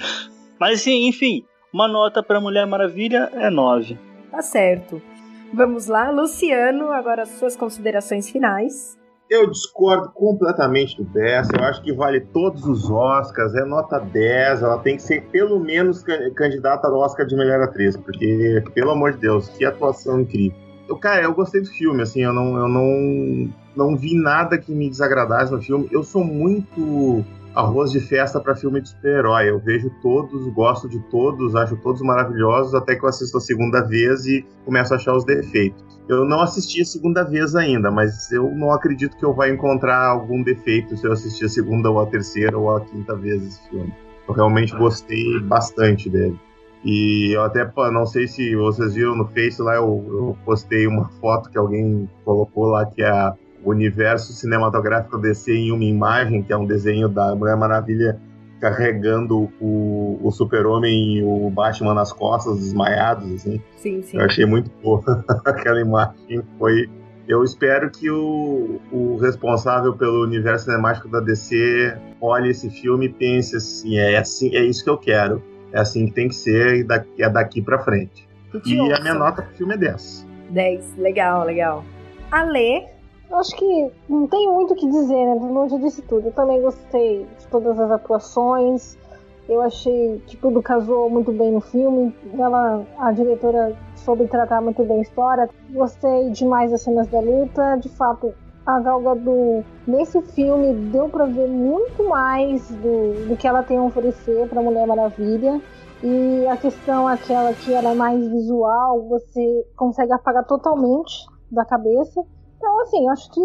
Mas sim, enfim, uma nota para Mulher Maravilha é 9. Tá certo. Vamos lá, Luciano, agora as suas considerações finais. Eu discordo completamente do Bessa. Eu acho que vale todos os Oscars. É nota 10. Ela tem que ser pelo menos ca- candidata ao Oscar de melhor atriz. Porque, pelo amor de Deus, que atuação incrível. Eu, cara, eu gostei do filme. Assim, eu não, eu não, não vi nada que me desagradasse no filme. Eu sou muito arroz de festa para filme de super-herói. Eu vejo todos, gosto de todos, acho todos maravilhosos. Até que eu assisto a segunda vez e começo a achar os defeitos. Eu não assisti a segunda vez ainda, mas eu não acredito que eu vá encontrar algum defeito se eu assistir a segunda ou a terceira ou a quinta vez esse filme. Eu realmente gostei bastante dele. E eu até, não sei se vocês viram no Face lá, eu, eu postei uma foto que alguém colocou lá que é a- o universo cinematográfico DC em uma imagem, que é um desenho da Mulher Maravilha carregando o, o Super-Homem e o Batman nas costas, desmaiados, assim. Sim, sim. Eu achei muito boa aquela imagem. Foi. Eu espero que o, o responsável pelo universo cinemático da DC olhe esse filme e pense assim, é assim, é isso que eu quero. É assim que tem que ser e daqui, é daqui pra frente. te E a minha nota pro filme é 10. 10, legal, legal. Ale, Eu acho que não tem muito o que dizer, né? Bruno disse tudo. Eu também gostei de todas as atuações. Eu achei que tudo casou muito bem no filme. Ela, a diretora soube tratar muito bem a história. Gostei demais das cenas da luta. De fato, a Gal Gadot nesse filme deu pra ver muito mais do, do que ela tem a oferecer pra Mulher Maravilha. E a questão aquela que ela é mais visual, você consegue apagar totalmente da cabeça. Então, assim, acho que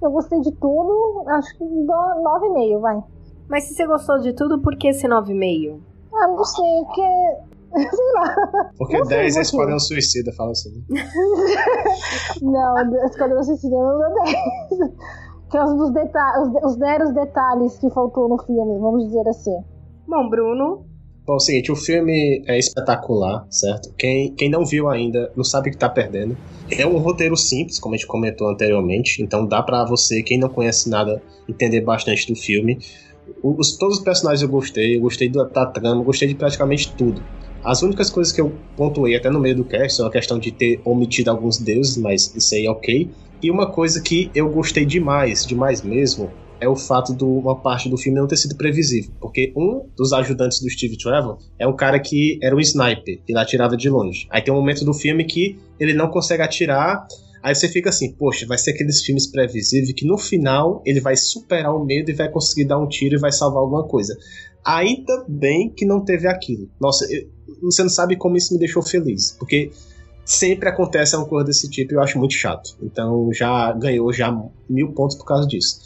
eu gostei de tudo. Acho que dou 9,5, vai. mas se você gostou de tudo, por que esse 9,5? Ah, não sei, porque Sei lá. Porque Não sei 10 é. Esquadrão Suicida, fala assim. Não, Esquadrão Suicida não deu 10. Que é os, dos deta os, os detalhes que faltou no filme, vamos dizer assim. Bom, Bruno, Bom, é o seguinte, o filme é espetacular, certo? Quem, quem não viu ainda não sabe o que tá perdendo. É um roteiro simples, como a gente comentou anteriormente, então dá pra você, quem não conhece nada, entender bastante do filme. Os, todos os personagens eu gostei, eu gostei da, da trama, gostei de praticamente tudo. As únicas coisas que eu pontuei até no meio do cast são a questão de ter omitido alguns deuses, mas isso aí é ok. E uma coisa que eu gostei demais, demais mesmo, é o fato de uma parte do filme não ter sido previsível. Porque um dos ajudantes do Steve Trevor é um cara que era um sniper, ele atirava de longe. Aí tem um momento do filme que ele não consegue atirar. Aí você fica assim, poxa, vai ser aqueles filmes previsíveis que no final ele vai superar o medo e vai conseguir dar um tiro e vai salvar alguma coisa. Ainda bem que não teve aquilo. Nossa, eu- você não sabe como isso me deixou feliz. Porque sempre acontece uma coisa desse tipo e eu acho muito chato. Então já ganhou já mil pontos por causa disso.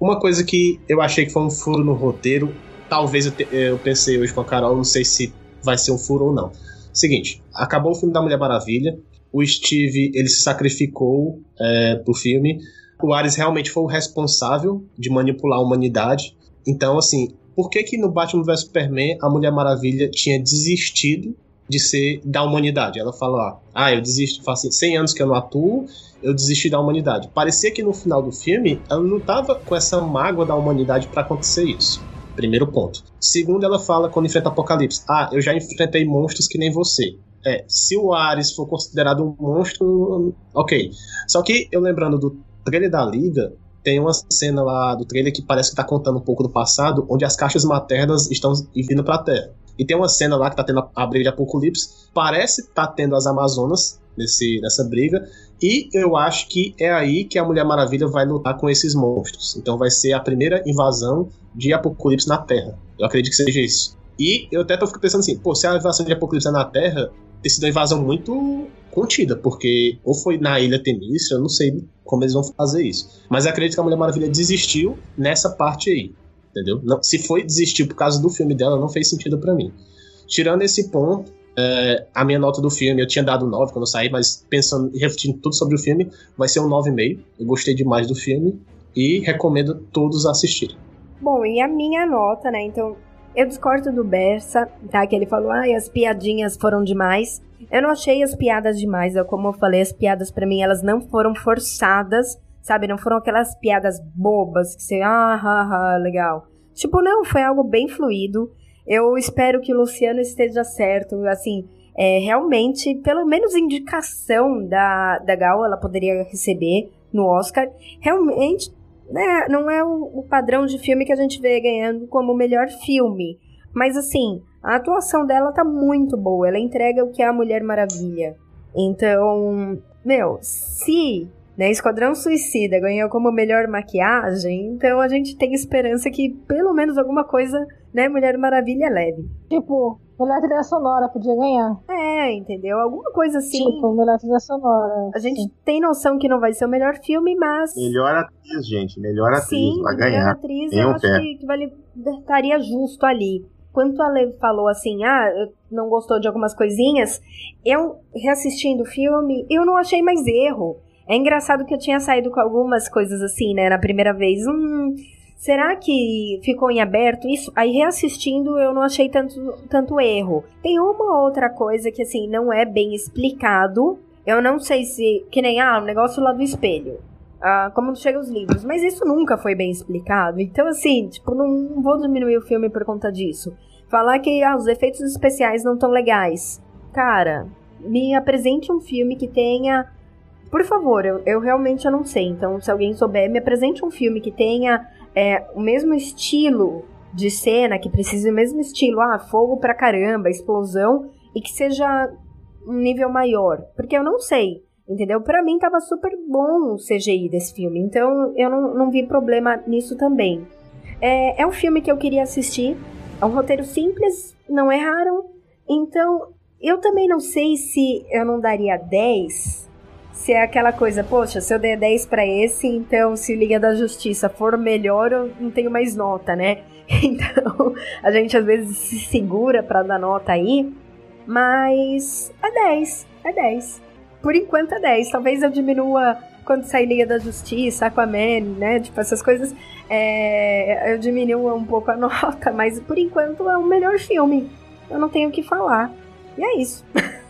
Uma coisa que eu achei que foi um furo no roteiro, talvez eu, te- eu pensei hoje com a Carol, não sei se vai ser um furo ou não. Seguinte, acabou o filme da Mulher Maravilha, o Steve ele se sacrificou é, pro filme, o Ares realmente foi o responsável de manipular a humanidade. Então, assim, por que que no Batman vs Superman a Mulher Maravilha tinha desistido de ser da humanidade? Ela fala ah, eu desisto, faz assim, 100 anos que eu não atuo, eu desisti da humanidade. Parecia que no final do filme ela não tava com essa mágoa da humanidade pra acontecer isso. Primeiro ponto. Segundo, ela fala quando enfrenta o Apocalipse: Ah, eu já enfrentei monstros que nem você. É, se o Ares for considerado um monstro, ok. Só que eu lembrando do trailer da Liga, tem uma cena lá do trailer que parece que tá contando um pouco do passado, onde as caixas maternas estão vindo pra Terra. E tem uma cena lá que tá tendo a- a briga de Apocalipse, parece tá tendo as Amazonas nesse, nessa briga, e eu acho que é aí que a Mulher Maravilha vai lutar com esses monstros. Então vai ser a primeira invasão de Apocalipse na Terra. Eu acredito que seja isso. E eu até tô pensando assim, pô, se a invasão de Apocalipse é na Terra, ter sido uma invasão muito contida, porque ou foi na Ilha Temícia, eu não sei como eles vão fazer isso. Mas acredito que a Mulher Maravilha desistiu nessa parte aí. Entendeu? Não, se foi desistir por causa do filme dela, não fez sentido pra mim. Tirando esse ponto, é, a minha nota do filme, eu tinha dado 9 quando eu saí, mas pensando e refletindo tudo sobre o filme, vai ser um 9,5. Eu gostei demais do filme e recomendo todos assistirem. Bom, e a minha nota, né? Então, eu discordo do Bersa, tá? Que ele falou, ai, as piadinhas foram demais. Eu não achei as piadas demais. Eu, como eu falei, as piadas pra mim, elas não foram forçadas, sabe? Não foram aquelas piadas bobas que você, ah, ah, legal. Tipo, não, foi algo bem fluido. Eu espero que o Luciano esteja certo, assim, é, realmente, pelo menos indicação da, da Gal ela poderia receber no Oscar. Realmente, né, não é o, o padrão de filme que a gente vê ganhando como melhor filme. Mas assim, a atuação dela tá muito boa. Ela entrega o que é a Mulher Maravilha. Então, meu, se né, Esquadrão Suicida ganhou como melhor maquiagem, então a gente tem esperança que pelo menos alguma coisa, né, Mulher Maravilha leve. Tipo, melhor trilha sonora podia ganhar. É, entendeu? Alguma coisa assim. Tipo, melhor trilha sonora. A gente Sim. tem noção que não vai ser o melhor filme, mas. Melhor atriz, gente. Melhor atriz. Sim, vai melhor ganhar. atriz, Em eu um acho pé. que, que vale, estaria justo ali. Quanto a Lev falou assim, ah, eu não gostou de algumas coisinhas, eu, reassistindo o filme, eu não achei mais erro. É engraçado que eu tinha saído com algumas coisas assim, né, na primeira vez. Hum, será que ficou em aberto isso? Aí reassistindo eu não achei tanto, tanto erro. Tem uma outra coisa que, assim, não é bem explicado. Eu não sei se. Que nem, ah, o negócio lá do espelho ah, como chegam os livros. Mas isso nunca foi bem explicado. Então, assim, tipo, não vou diminuir o filme por conta disso. Falar que ah, os efeitos especiais não tão legais. Cara, me apresente um filme que tenha. Por favor, eu, eu realmente não sei. Então, se alguém souber, me apresente um filme que tenha é, o mesmo estilo de cena, que precise do mesmo estilo. Ah, fogo pra caramba, explosão, e que seja um nível maior. Porque eu não sei. Entendeu? Pra mim tava super bom o CGI desse filme, então eu não, não vi problema nisso também. É, é um filme que eu queria assistir, é um roteiro simples, não erraram, então eu também não sei se eu não daria 10, se é aquela coisa, poxa, se eu der 10 pra esse, então se Liga da Justiça for melhor, eu não tenho mais nota, né? Então a gente às vezes se segura pra dar nota aí. Mas é 10, é 10. Por enquanto é 10. Talvez eu diminua quando sair Liga da Justiça, Aquaman, né? Tipo, essas coisas. É, eu diminua um pouco a nota, mas por enquanto é o melhor filme. Eu não tenho o que falar. E é isso.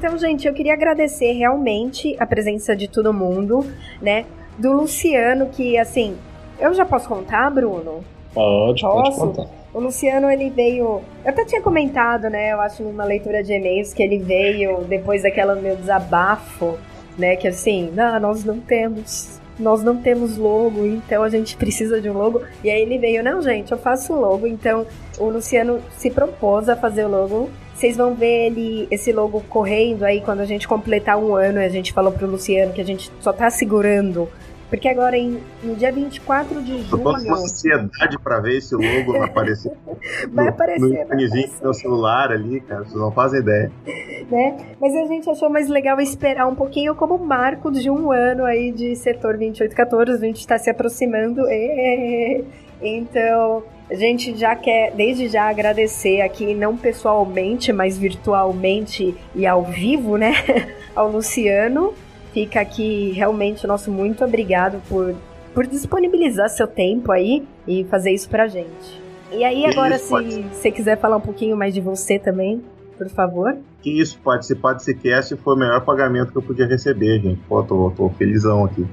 Então, gente, eu queria agradecer realmente a presença de todo mundo, né? Do Luciano, que assim, eu já posso contar, Bruno? Pode, Posso? pode contar. O Luciano, ele veio. Eu até tinha comentado, né? Eu acho numa leitura de e-mails que ele veio depois daquela meu desabafo, né? Que assim, não, nós não temos. Nós não temos logo, então a gente precisa de um logo. E aí ele veio, não, gente, eu faço logo. Então o Luciano se propôs a fazer o logo. Vocês vão ver ele, esse logo correndo aí quando a gente completar um ano. A gente falou pro Luciano que a gente só tá segurando. Porque agora, em, no dia 24 de Eu tô com ansiedade pra ver esse logo aparecer. Vai no, aparecer, No vai aparecer. meu celular ali, cara. Vocês não fazem ideia. né? Mas a gente achou mais legal esperar um pouquinho como marco de um ano aí de setor 2814, a gente está se aproximando. ê. Então, a gente já quer, desde já, agradecer aqui, não pessoalmente, mas virtualmente e ao vivo, né? Ao Luciano. Fica aqui realmente o nosso muito obrigado por, por disponibilizar seu tempo aí e fazer isso pra gente. E aí, Que agora, isso, se você quiser falar um pouquinho mais de você também, por favor. Que isso, participar desse cast foi o melhor pagamento que eu podia receber, gente. Pô, tô, tô felizão aqui.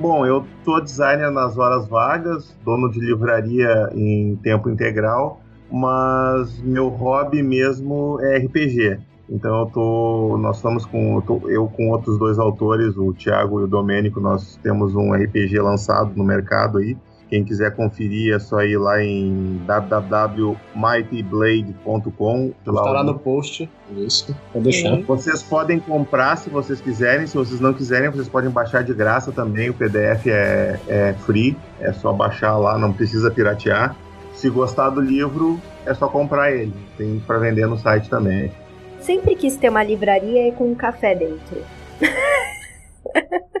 Bom, eu tô designer nas horas vagas, dono de livraria em tempo integral, mas meu hobby mesmo é RPG. Então eu tô, nós estamos com, eu, tô- eu com outros dois autores, o Thiago e o Domênico, nós temos um RPG lançado no mercado aí. Quem quiser conferir é só ir lá em www.mightyblade.com. Tá lá no post. Isso, vou deixar. Ok. Vocês podem comprar se vocês quiserem, se vocês não quiserem, vocês podem baixar de graça também. O PDF é, é free, é só baixar lá, não precisa piratear. Se gostar do livro, é só comprar ele. Tem para vender no site também. Sempre quis ter uma livraria e com um café dentro.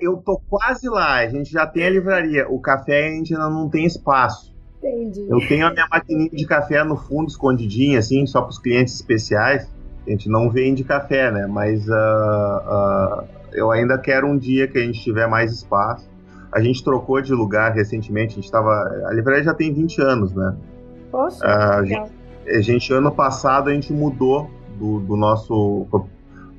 Eu tô quase lá, a gente já tem a livraria. O café a gente ainda não tem espaço. Entendi. Eu tenho a minha maquininha de café no fundo, escondidinha, assim, só para os clientes especiais. A gente não vende café, né? Mas ah, ah, eu ainda quero um dia que a gente tiver mais espaço. A gente trocou de lugar recentemente, a gente tava. A livraria já tem 20 anos, né? Poxa, Ah, a, gente, a gente, ano passado, a gente mudou do, do nosso.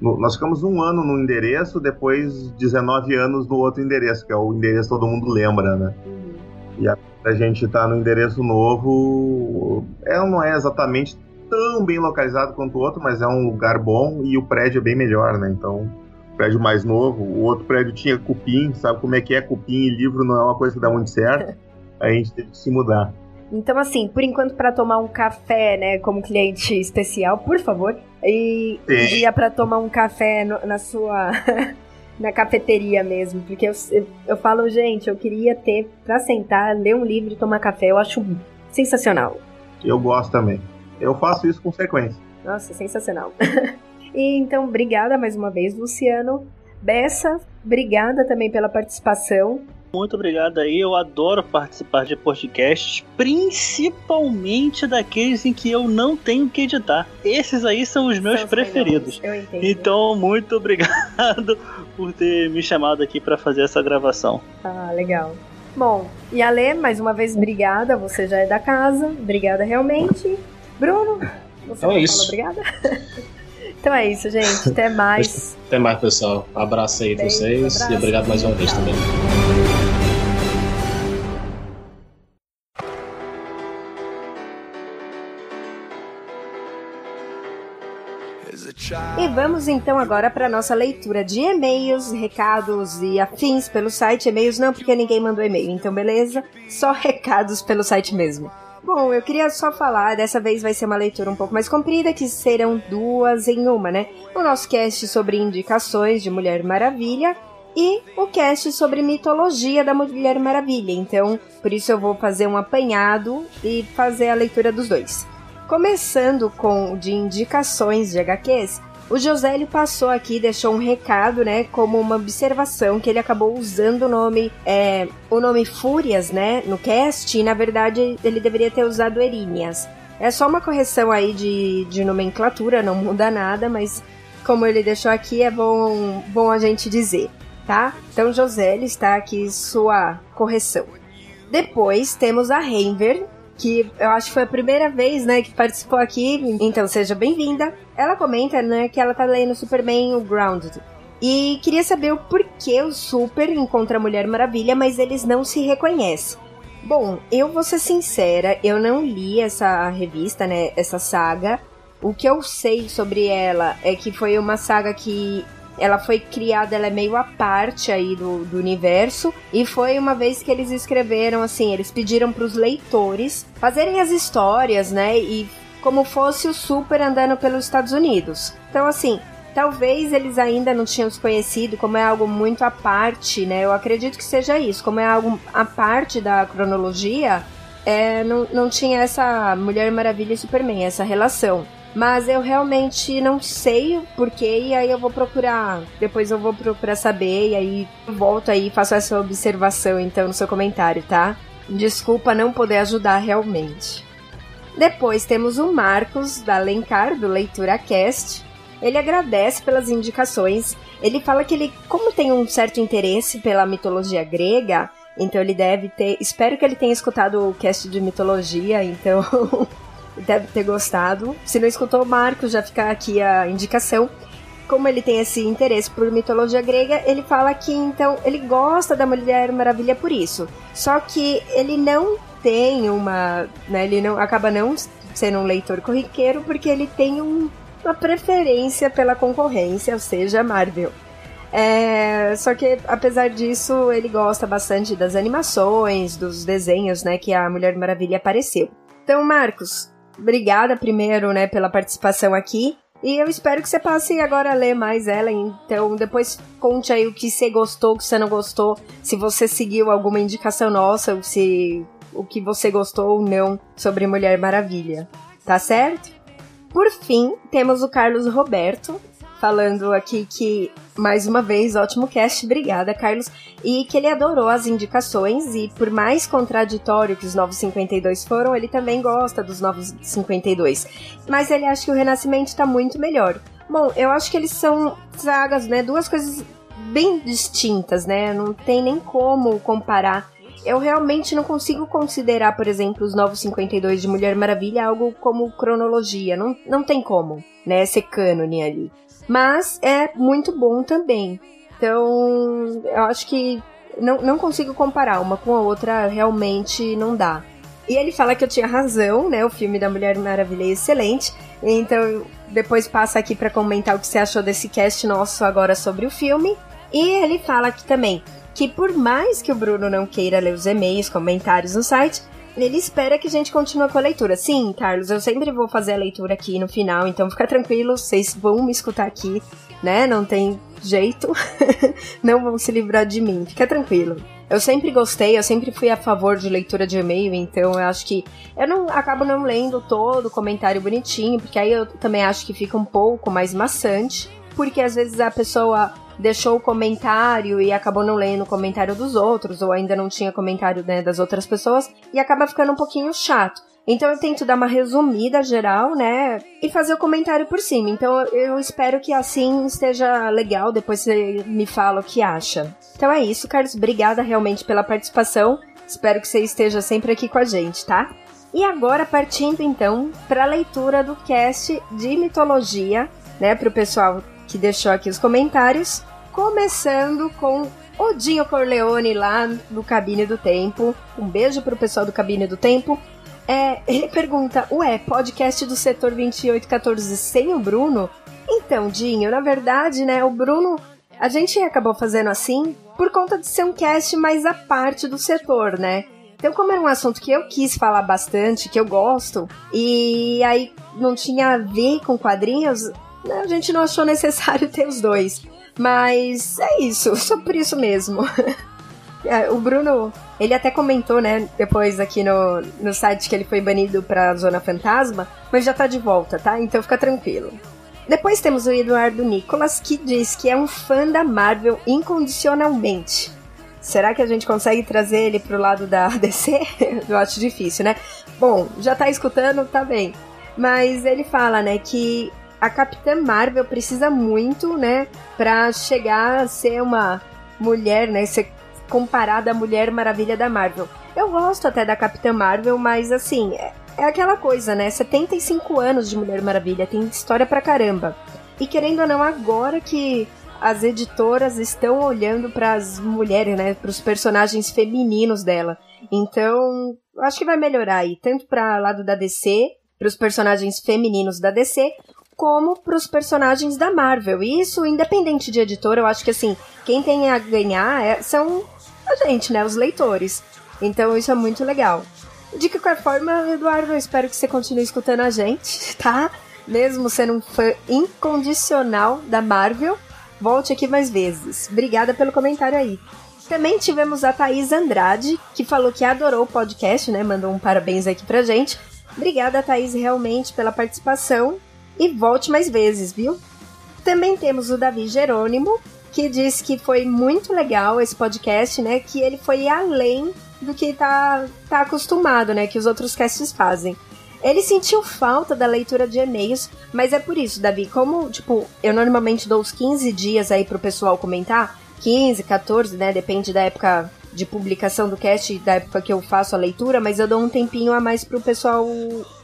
No- nós ficamos um ano no endereço, depois 19 anos no outro endereço, que é o endereço que todo mundo lembra, né? Uhum. A gente tá no endereço novo. É, não é exatamente tão bem localizado quanto o outro, mas é um lugar bom e o prédio é bem melhor, né? Então, prédio mais novo. O outro prédio tinha cupim, sabe como é que é cupim e livro não é uma coisa que dá muito certo. Aí a gente teve que se mudar. Então, assim, por enquanto, para tomar um café, né, como cliente especial, por favor, e Sim. dia para tomar um café no- na sua. na cafeteria mesmo, porque eu, eu, eu falo, gente, eu queria ter pra sentar, ler um livro e tomar café, eu acho sensacional. Eu gosto também. Eu faço isso com frequência. Nossa, sensacional. e então, obrigada mais uma vez, Luciano. Bessa, obrigada também pela participação. Muito obrigado aí, eu adoro participar de podcasts, principalmente daqueles em que eu não tenho que editar. Esses aí são os meus São os preferidos. melhores, Eu entendo. Então, muito obrigado por ter me chamado aqui para fazer essa gravação. Ah, legal. Bom, e Ale, mais uma vez, obrigada. Você já é da casa. Obrigada realmente. Bruno, você Então é isso. falou obrigada? então é isso, gente. Até mais. Até mais, pessoal. Um abraço aí pra vocês abraço. e obrigado mais uma vez também. E vamos então agora para nossa leitura de e-mails, recados e afins pelo site. E-mails não, porque ninguém mandou e-mail, então beleza? Só recados pelo site mesmo. Bom, eu queria só falar, dessa vez vai ser uma leitura um pouco mais comprida, que serão duas em uma, né? O nosso cast sobre indicações de Mulher Maravilha e o cast sobre mitologia da Mulher Maravilha. Então, por isso eu vou fazer um apanhado e fazer a leitura dos dois. Começando com de indicações de HQs, o Josélio passou aqui deixou um recado, né, como uma observação que ele acabou usando o nome, é, o nome Fúrias, né, no cast, e na verdade ele deveria ter usado Eríneas. É só uma correção aí de, de nomenclatura, não muda nada, mas como ele deixou aqui, é bom, bom a gente dizer, tá? Então, José está aqui sua correção. Depois temos a Renver, que eu acho que foi a primeira vez, né, que participou aqui, então seja bem-vinda. Ela comenta, né, que ela tá lendo Superman o Grounded. E queria saber o porquê o Super encontra a Mulher Maravilha, mas eles não se reconhecem. Bom, eu vou ser sincera, eu não li essa revista, né, essa saga. O que eu sei sobre ela é que foi uma saga que ela foi criada, ela é meio à parte aí do, do universo. E foi uma vez que eles escreveram, assim, eles pediram para os leitores fazerem as histórias, né? E como fosse o Super andando pelos Estados Unidos. Então, assim, Talvez eles ainda não tinham se conhecido, como é algo muito à parte, né? Eu acredito que seja isso, como é algo à parte da cronologia, é, não, não tinha essa Mulher Maravilha e Superman, essa relação. Mas eu realmente não sei o porquê, e aí eu vou procurar. Depois eu vou procurar saber, e aí volto aí e faço essa observação então no seu comentário, tá? Desculpa não poder ajudar realmente. Depois temos o Marcos da Alencar, do Leitura Cast, ele agradece pelas indicações. Ele fala que ele, como tem um certo interesse pela mitologia grega, então ele deve ter. Espero que ele tenha escutado o cast de mitologia, então deve ter gostado. Se não escutou, Marcos, já fica aqui a indicação. Como ele tem esse interesse por mitologia grega, ele fala que então ele gosta da Mulher Maravilha por isso. Só que ele não tem uma. Né, ele não acaba não sendo um leitor corriqueiro porque ele tem um uma preferência pela concorrência, ou seja, Marvel. É, só que, apesar disso, ele gosta bastante das animações, dos desenhos, né, que a Mulher Maravilha apareceu. Então, Marcos, obrigada primeiro, né, pela participação aqui. E eu espero que você passe agora a ler mais ela. Então, depois conte aí o que você gostou, o que você não gostou. Se você seguiu alguma indicação nossa, ou se o que você gostou ou não sobre Mulher Maravilha. Tá certo? Por fim, temos o Carlos Roberto, falando aqui que, mais uma vez, ótimo cast, obrigada, Carlos, e que ele adorou as indicações e, por mais contraditório que os Novos 52 foram, ele também gosta dos Novos 52. Mas ele acha que o Renascimento está muito melhor. Bom, eu acho que eles são sagas, né? Duas coisas bem distintas, né? Não tem nem como comparar eu realmente não consigo considerar, por exemplo, os Novos 52 de Mulher Maravilha algo como cronologia. Não, não tem como, né? Ser cânone ali. Mas é muito bom também. Então, eu acho que não, não consigo comparar uma com a outra, realmente não dá. E ele fala que eu tinha razão, né? O filme da Mulher Maravilha é excelente. Então, depois passa aqui para comentar o que você achou desse cast nosso agora sobre o filme. E ele fala aqui também que por mais que o Bruno não queira ler os e-mails, comentários no site, ele espera que a gente continue com a leitura. Sim, Carlos, eu sempre vou fazer a leitura aqui no final, então fica tranquilo, vocês vão me escutar aqui, né? Não tem jeito, não vão se livrar de mim, fica tranquilo. Eu sempre gostei, eu sempre fui a favor de leitura de e-mail, então eu acho que eu não acabo não lendo todo o comentário bonitinho, porque aí eu também acho que fica um pouco mais maçante, porque às vezes a pessoa deixou o comentário e acabou não lendo o comentário dos outros, ou ainda não tinha comentário né, das outras pessoas, e acaba ficando um pouquinho chato. Então eu tento dar uma resumida geral, né? E fazer o comentário por cima. Então eu espero que assim esteja legal. Depois você me fala o que acha. Então é isso, Carlos. Obrigada realmente pela participação. Espero que você esteja sempre aqui com a gente, tá? E agora partindo então para a leitura do cast de mitologia, né? Para o pessoal que deixou aqui os comentários. Começando com Odinho Corleone lá no Cabine do Tempo. Um beijo pro pessoal do Cabine do Tempo. É, ele pergunta: Ué, podcast do setor 2814 sem o Bruno? Então, Dinho, na verdade, né, o Bruno. A gente acabou fazendo assim por conta de ser um cast mais à parte do setor, né? Então, como era um assunto que eu quis falar bastante, que eu gosto, e aí não tinha a ver com quadrinhos, né, a gente não achou necessário ter os dois. Mas é isso, por isso mesmo. É, o Bruno, ele até comentou, né, depois aqui no, no site que ele foi banido pra Zona Fantasma, mas já tá de volta, tá? Então fica tranquilo. Depois temos o Eduardo Nicolas, que diz que é um fã da Marvel incondicionalmente. Será que a gente consegue trazer ele pro lado da DC? Eu acho difícil, né? Bom, já tá escutando, tá bem. Mas ele fala, né, que a Capitã Marvel precisa muito, né, pra chegar a ser uma mulher, né, ser comparada à Mulher Maravilha da Marvel. Eu gosto até da Capitã Marvel, mas assim, é, é aquela coisa, né? 75 anos de Mulher Maravilha, tem história pra caramba. E querendo ou não, agora que as editoras estão olhando para as mulheres, né, para os personagens femininos dela. Então, acho que vai melhorar aí, tanto para lado da DC, para os personagens femininos da DC, como para os personagens da Marvel. E isso, independente de editora, eu acho que assim, quem tem a ganhar é, são a gente, né, os leitores. Então, isso é muito legal. De qualquer forma, Eduardo, eu espero que você continue escutando a gente, tá? Mesmo sendo um fã incondicional da Marvel, volte aqui mais vezes. Obrigada pelo comentário aí. Também tivemos a Thaís Andrade, que falou que adorou o podcast, né? Mandou um parabéns aqui pra gente. Obrigada, Thaís, realmente pela participação. E volte mais vezes, viu? Também temos o Davi Jerônimo, que disse que foi muito legal esse podcast, né? Que ele foi além do que tá, tá acostumado, né? Que os outros casts fazem. Ele sentiu falta da leitura de e-mails, mas é por isso, Davi, como, tipo, eu normalmente dou os 15 dias aí pro pessoal comentar, 15, 14, né, depende da época de publicação do cast da época que eu faço a leitura, mas eu dou um tempinho a mais pro pessoal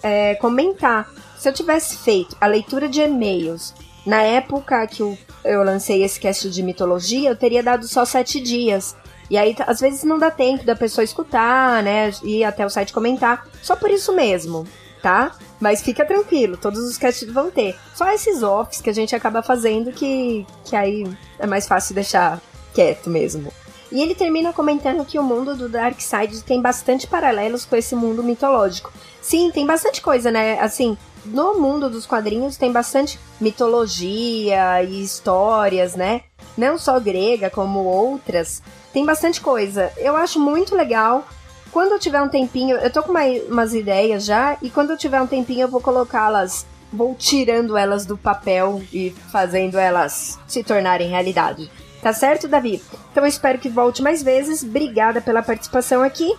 é, comentar. Se eu tivesse feito a leitura de e-mails na época que eu, eu lancei esse cast de mitologia, eu teria dado só sete dias. E aí, às vezes, não dá tempo da pessoa escutar, né? Ir até o site comentar. Só por isso mesmo tá? Mas fica tranquilo, todos os casts vão ter. Só esses offs que a gente acaba fazendo que, que aí é mais fácil deixar quieto mesmo. E ele termina comentando que o mundo do Darkseid tem bastante paralelos com esse mundo mitológico. Sim, tem bastante coisa, né? Assim, no mundo dos quadrinhos tem bastante mitologia e histórias, né? Não só grega, como outras. Tem bastante coisa. Eu acho muito legal quando eu tiver um tempinho, eu tô com uma, umas ideias já, e quando eu tiver um tempinho eu vou colocá-las, vou tirando elas do papel e fazendo elas se tornarem realidade. Tá certo, Davi? Então eu espero que volte mais vezes. Obrigada pela participação aqui.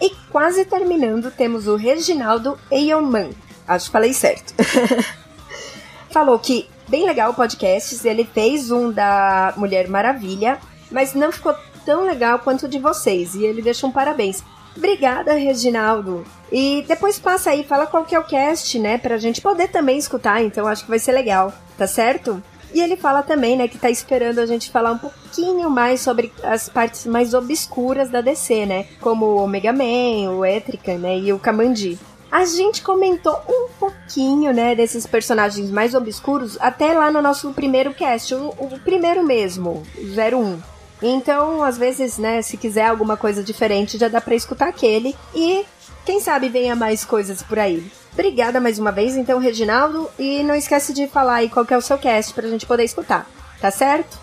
E quase terminando, temos o Reginaldo Eionman. Acho que falei certo. Falou que bem legal o podcast. Ele fez um da Mulher Maravilha, mas não ficou tão legal quanto o de vocês. E ele deixa um parabéns. Obrigada, Reginaldo. E depois passa aí, fala qual que é o cast, né? Pra gente poder também escutar, então acho que vai ser legal, tá certo? E ele fala também, né, que tá esperando a gente falar um pouquinho mais sobre as partes mais obscuras da DC, né? Como o Omega Man, o Etrican, né, e o Kamandi. A gente comentou um pouquinho, né, desses personagens mais obscuros até lá no nosso primeiro cast, o, o primeiro mesmo, 01. Então, às vezes, né, se quiser alguma coisa diferente, já dá para escutar aquele e quem sabe venha mais coisas por aí. Obrigada mais uma vez, então, Reginaldo, e não esquece de falar aí qual é o seu cast pra gente poder escutar, tá certo?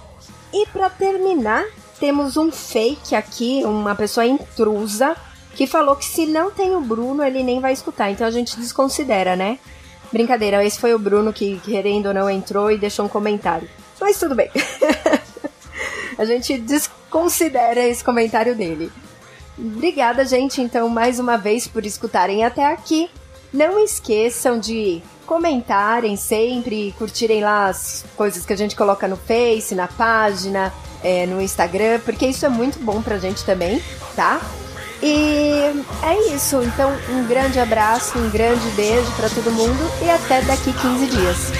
E para terminar, temos um fake aqui, uma pessoa intrusa, que falou que se não tem o Bruno, ele nem vai escutar, então a gente desconsidera, né? Brincadeira, esse foi o Bruno que, querendo ou não, entrou e deixou um comentário. Mas tudo bem. a gente desconsidera esse comentário dele. Obrigada, gente, então, mais uma vez por escutarem até aqui. Não esqueçam de comentarem sempre, curtirem lá as coisas que a gente coloca no Face, na página, é, no Instagram, porque isso é muito bom pra gente também, tá? E é isso. Então, um grande abraço, um grande beijo para todo mundo e até daqui 15 dias.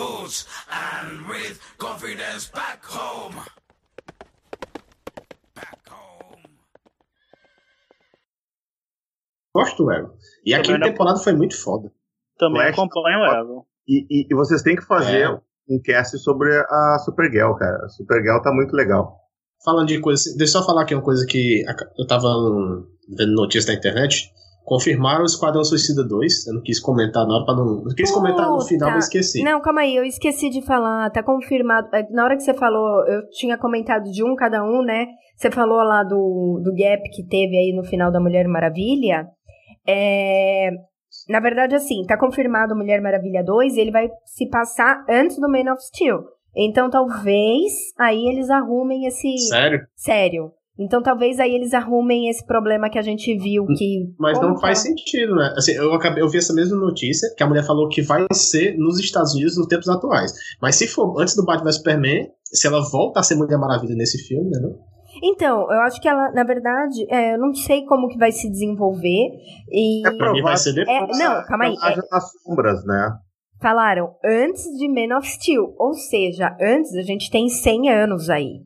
And with confidence back home. Back home. Gosto do Arrow. E a quinta temporada foi muito foda. Também Flash, acompanho o Arrow. E, e, e, vocês têm que fazer é. um cast sobre a Supergirl, cara. A Supergirl tá muito legal. Falando de coisa, deixa eu só falar aqui uma coisa que eu tava vendo notícias na internet confirmaram o Esquadrão Suicida 2. Eu não quis comentar na hora pra não. Eu quis comentar no final, Puta. mas esqueci. Não, calma aí, eu esqueci de falar, tá confirmado. É, Na hora que você falou, eu tinha comentado de um cada um, né? Você falou lá do, do gap que teve aí no final da Mulher Maravilha. É, na verdade, assim, tá confirmado Mulher Maravilha 2 e ele vai se passar antes do Man of Steel. Então, talvez aí eles arrumem esse. Sério? Sério. Então, talvez aí eles arrumem esse problema que a gente viu que. Mas não Como faz tá? sentido, né? Assim, eu, acabei, eu vi essa mesma notícia que a mulher falou que vai ser nos Estados Unidos nos tempos atuais. Mas se for antes do Batman vs Superman, se ela volta a ser Mulher Maravilha nesse filme, né? não? Então, eu acho que ela, na verdade, é, eu não sei como que vai se desenvolver. E É Pra mim vai ser É, depois. não, calma aí. Personagem nas sombras, né? falaram antes de Man of Steel. Ou seja, antes a gente tem 100 anos aí.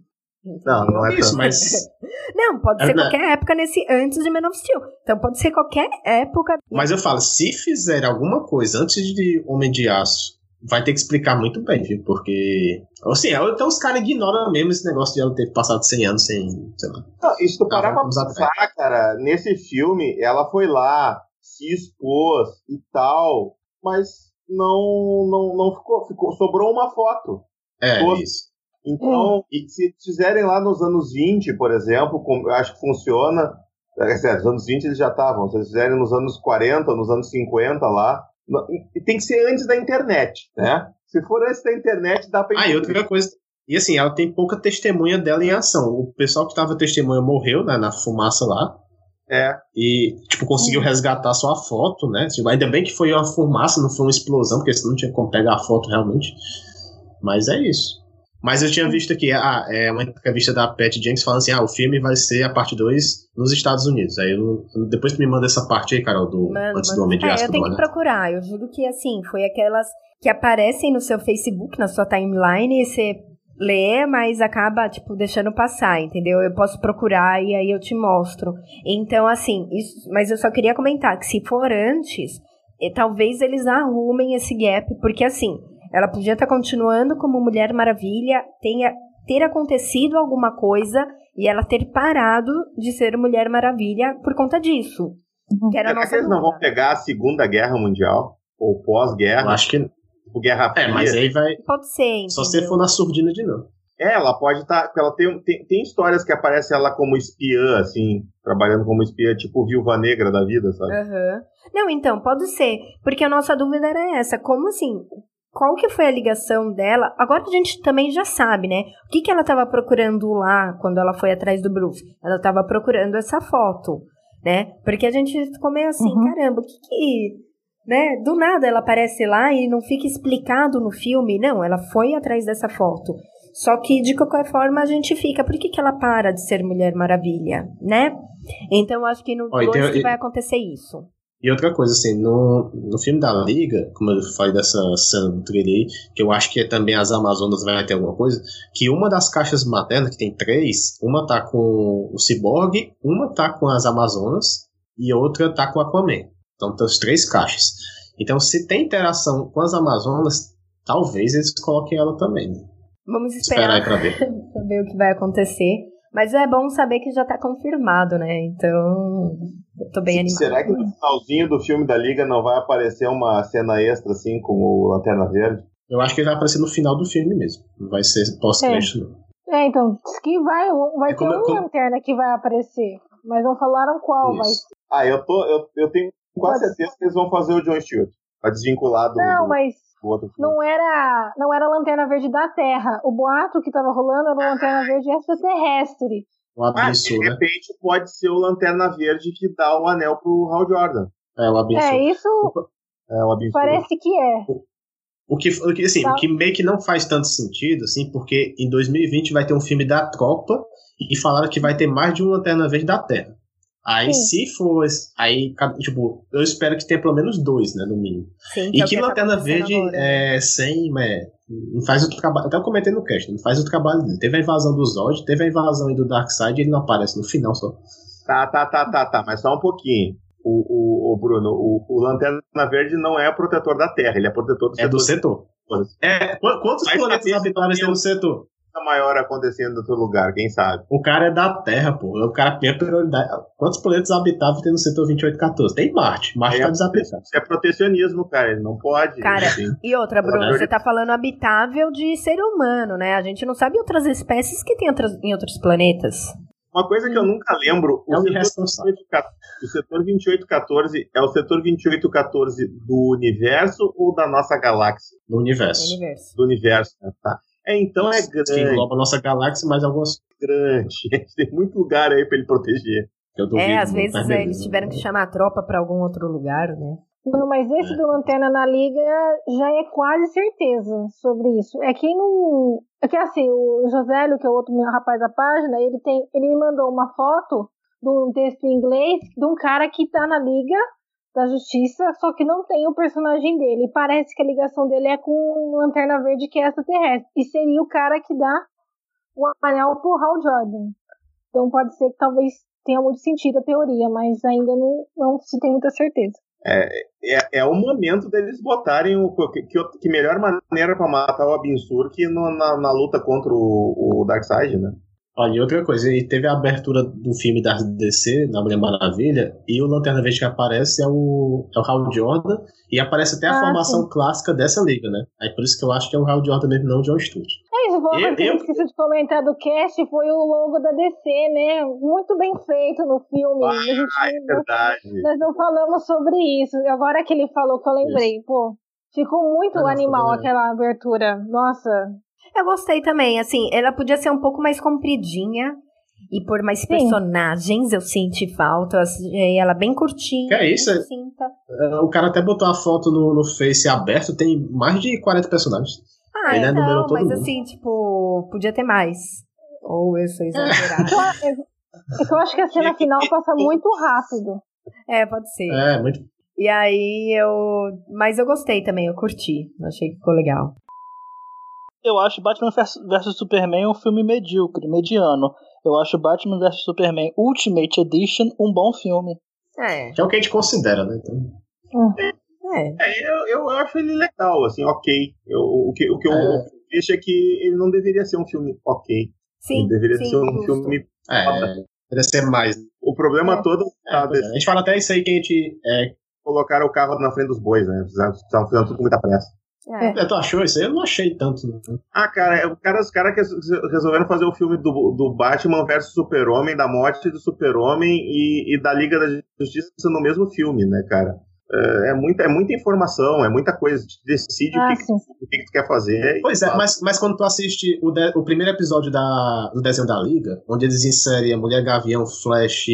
Não, não é Isso, tanto. mas, Não, pode É, ser né? qualquer época nesse antes de Man of Steel. Então pode ser qualquer época. mas eu falo, se fizer alguma coisa antes de Homem de Aço, vai ter que explicar muito bem, viu? Porque. Assim, então os caras ignoram mesmo esse negócio de ela ter passado 100 anos sem. Sei lá. Não, e se tu parar pra pensar, cara, nesse filme, ela foi lá, se expôs e tal, mas não, não, não ficou, ficou. Sobrou uma foto. É, Todos. isso. Então, e se fizerem lá nos anos 20, por exemplo, como eu acho que funciona. Quer dizer, nos anos 20 eles já estavam. Se eles fizerem nos anos 40, nos anos 50 lá. E tem que ser antes da internet, né? Se for antes da internet, dá pra Ah, e outra coisa. E assim, ela tem pouca testemunha dela em ação. O pessoal que tava testemunha morreu, né, na fumaça lá. É. E, tipo, conseguiu resgatar sua foto, né? Tipo, ainda bem que foi uma fumaça, não foi uma explosão, porque senão não tinha como pegar a foto realmente. Mas é isso. Mas eu tinha visto aqui, ah, é uma entrevista da Pat Jenks falando assim: ah, o filme vai ser a parte 2 nos Estados Unidos. Aí eu, depois tu me manda essa parte aí, Carol, do, Mano, antes mano. do Homem de É, Aço. eu tenho que procurar. Eu juro que, assim, foi aquelas que aparecem no seu Facebook, na sua timeline, e você lê, mas acaba, tipo, deixando passar, entendeu? Eu posso procurar e aí eu te mostro. Então, assim, isso, mas eu só queria comentar que se for antes, eh, talvez eles arrumem esse gap, porque, assim, ela podia estar continuando como Mulher Maravilha, tenha ter acontecido alguma coisa e ela ter parado de ser Mulher Maravilha por conta disso. Que era Será nossa que eles não vão pegar a Segunda Guerra Mundial? Ou pós-guerra? acho que. Tipo Guerra Fria? É, mas aí vai. Pode ser, Só se entendeu? for na surdina de novo. É, ela pode estar. ela tem, tem, tem histórias que aparece ela como espiã, assim, trabalhando como espiã, tipo Viúva Negra da vida, sabe? Aham. Não, então, pode ser. Porque a nossa dúvida era essa. Como assim? Qual que foi a ligação dela? Agora a gente também já sabe, né? O que, que ela estava procurando lá quando ela foi atrás do Bruce? Ela estava procurando essa foto, né? Porque a gente ficou meio assim, Uhum. caramba, o que que... Né? Do nada ela aparece lá e não fica explicado no filme. Não, ela foi atrás dessa foto. Só que, de qualquer forma, a gente fica. Por que, que ela para de ser Mulher Maravilha, né? Então, acho que no Ó, e 2 tem- que vai acontecer isso. E outra coisa, assim, no, no filme da Liga, como eu falei dessa cena do trailer aí, que eu acho que também as Amazonas vai ter alguma coisa, que uma das caixas maternas, que tem três, uma tá com o Cyborg, uma tá com as Amazonas e outra tá com o Aquaman. Então tem as três caixas. Então se tem interação com as Amazonas, talvez eles coloquem ela também. né? Vamos Esperar esperar aí pra ver. pra ver o que vai acontecer. Mas é bom saber que já tá confirmado, né? Então, eu tô bem animada. Será que no finalzinho do filme da Liga não vai aparecer uma cena extra, assim, com o Lanterna Verde? Eu acho que ele vai aparecer no final do filme mesmo. Não vai ser pós-crédito, não. É, então, diz que vai, vai É ter uma como- lanterna que vai aparecer. Mas não falaram qual vai Isso. Ah, eu, tô, eu, eu tenho quase Pode- certeza que eles vão fazer o John Stewart. Pra desvincular do, Não, do- mas outro filme. não era, não era a lanterna verde da Terra. O boato que tava rolando era uma lanterna verde extraterrestre. O Ah, de né? repente pode ser o Lanterna Verde que dá o anel pro Hal Jordan. É, o Abinsu. É, isso É o absurdo. parece que é. O que, o que, assim, Tá. o que meio que não faz tanto sentido, assim, porque em 2020 vai ter um filme da Tropa e falaram que vai ter mais de uma Lanterna Verde da Terra. Aí, Sim. se for. Aí, tipo, eu espero que tenha pelo menos dois, né, no mínimo. Sim, E é o que Lanterna Verde né? é sem. É, não faz o trabalho. Até eu comentei no cast, não faz o trabalho dele. Teve a invasão do Zod, teve a invasão aí do Darkseid e ele não aparece no final só. Tá, tá, tá, tá, tá, mas só um pouquinho. O, o, o Bruno, o, o Lanterna Verde não é protetor da Terra, ele é protetor do É do setor. setor. É, qu- quantos Vai planetas habitáveis tem tem no setor? Coisa maior acontecendo em outro lugar, quem sabe? O cara é da Terra, pô. O cara tem a prioridade. Quantos planetas habitáveis tem no setor 2814? Tem Marte. Marte tá desabitado. Isso é protecionismo, cara. Ele não pode. Cara, assim. E outra, Bruno, você tá falando habitável de ser humano, né? A gente não sabe outras espécies que tem outras, em outros planetas. Uma coisa que eu nunca lembro, o É um setor, irresponsável. 28, o setor 2814 é o setor 2814 do universo ou da nossa galáxia? No universo. universo. Do universo, né? Tá. É, então é Que grande, engloba a nossa galáxia, mas algumas. grande. Tem muito lugar aí pra ele proteger. que É, às vezes mas é, eles tiveram que chamar a tropa pra algum outro lugar, né? Não, mas esse do Lanterna na Liga já é quase certeza sobre isso. É que não. É que assim, o Josélio, que é o outro meu rapaz da página, ele tem. Ele me mandou uma foto de um texto em inglês de um cara que tá na Liga da Justiça, só que não tem o personagem dele. Parece que a ligação dele é com o Lanterna Verde, que é extraterrestre. E seria o cara que dá o anel pro Hal Jordan. Então pode ser que talvez tenha muito sentido a teoria, mas ainda não, não se tem muita certeza. É, é o momento deles botarem o. Que, que, melhor maneira pra matar o Absur que no- na, na luta contra o, o Darkseid, né? Olha, e outra coisa, e teve a abertura do filme da DC, da Mulher Maravilha, e o Lanterna Verde que aparece é o, é o Hal Jordan, e aparece até a Ah, formação clássica dessa liga, né? Aí por isso que eu acho que é o Hal Jordan mesmo, não o John Stewart. É isso, uma Eu- que eu eu- esqueci de comentar do cast, foi o logo da DC, né? Muito bem feito no filme. Ah, a gente é não- verdade. nós não falamos sobre isso. Agora que ele falou que eu lembrei, pô. Ficou muito Ah, não, animal aquela abertura. Nossa. Eu gostei também, assim, ela podia ser um pouco mais compridinha e por mais Sim. personagens, eu senti falta, eu achei ela bem curtinha. Que é isso, é-. É, O cara até botou a foto no, no Face aberto, tem mais de 40 personagens. Ah, Ele então, todo mas mundo. assim, tipo, podia ter mais. Ou eu sou É exagerada. é que eu acho que a cena final passa muito rápido. é, pode ser. É, muito. E aí eu. Mas eu gostei também, eu curti. Achei que ficou legal. Eu acho Batman vs Superman um filme medíocre, mediano. Eu acho Batman vs Superman Ultimate Edition um bom filme. É, Que é o que a gente considera, né? Então, é. É, eu, eu acho ele legal, assim, ok. Eu, o que, o que eu É. vejo é que ele não deveria ser um filme ok. Sim. ele deveria sim, ser um justo. filme. é, deveria ser mais. O problema É. todo É, tá é. A gente fala até isso aí que a gente. É, colocaram o carro na frente dos bois, né? Estavam fazendo tudo com muita pressa. É. é, tu achou isso aí? Eu não achei tanto. né? Ah, cara, é, o cara, os caras que resolveram fazer o filme do, do Batman versus Super-Homem, da morte do Super-Homem e, e da Liga da Justiça no mesmo filme, né, cara? É, é muita, é muita informação, é muita coisa. Tu decide Ah, o, que, o que, que tu quer fazer. Pois é, mas, mas quando tu assiste o, de- o primeiro episódio da, do desenho da Liga, onde eles inserem a Mulher Gavião, Flash,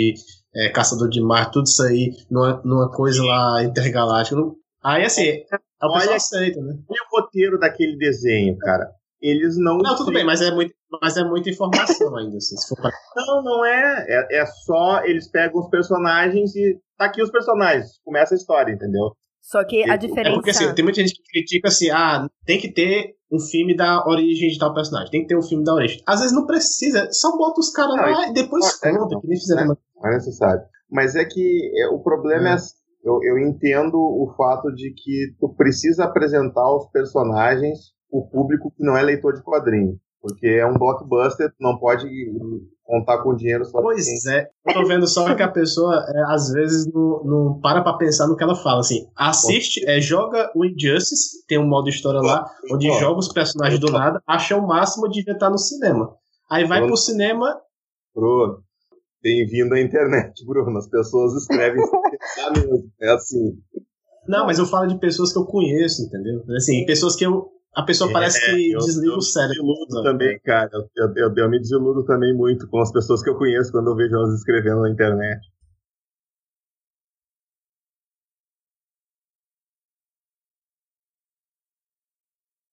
é, Caçador de Mar, tudo isso aí numa, numa coisa lá intergaláctica. Aí assim, é o Olha- aceita, né? Olha o roteiro daquele desenho, cara. Eles não. Não, tudo bem, mas é, muito, mas é muita informação ainda, assim, se for pra... Não, não é. é. é só eles pegam os personagens e. Tá aqui os personagens. Começa a história, entendeu? Só que a É diferença. É porque assim, tem muita gente que critica assim, ah, tem que ter um filme da origem de tal personagem, tem que ter um filme da origem. Às vezes não precisa, só bota os caras lá e depois é, conta, que nem fizeram. Não é necessário. Mas é que é, o problema é, É. assim, eu, eu entendo o fato de que tu precisa apresentar os personagens o público que não é leitor de quadrinho. Porque é um blockbuster, tu não pode contar com dinheiro só Pois é, eu tô vendo só que a pessoa, é, às vezes, não, não para pra pensar no que ela fala. Assim, assiste, é, joga o Injustice, tem um modo história lá, onde joga os personagens do nada, acha o máximo de estar no cinema. Aí vai Pô. pro cinema, Bruno, bem-vindo à internet, Bruno. As pessoas escrevem mesmo. É assim. não, mas eu falo de pessoas que eu conheço, entendeu? Assim, pessoas que eu. A pessoa parece que É, eu- desliga eu o cérebro. Me desiludo também, cara. Eu, eu, eu, eu me desiludo também muito com as pessoas que eu conheço quando eu vejo elas escrevendo na internet.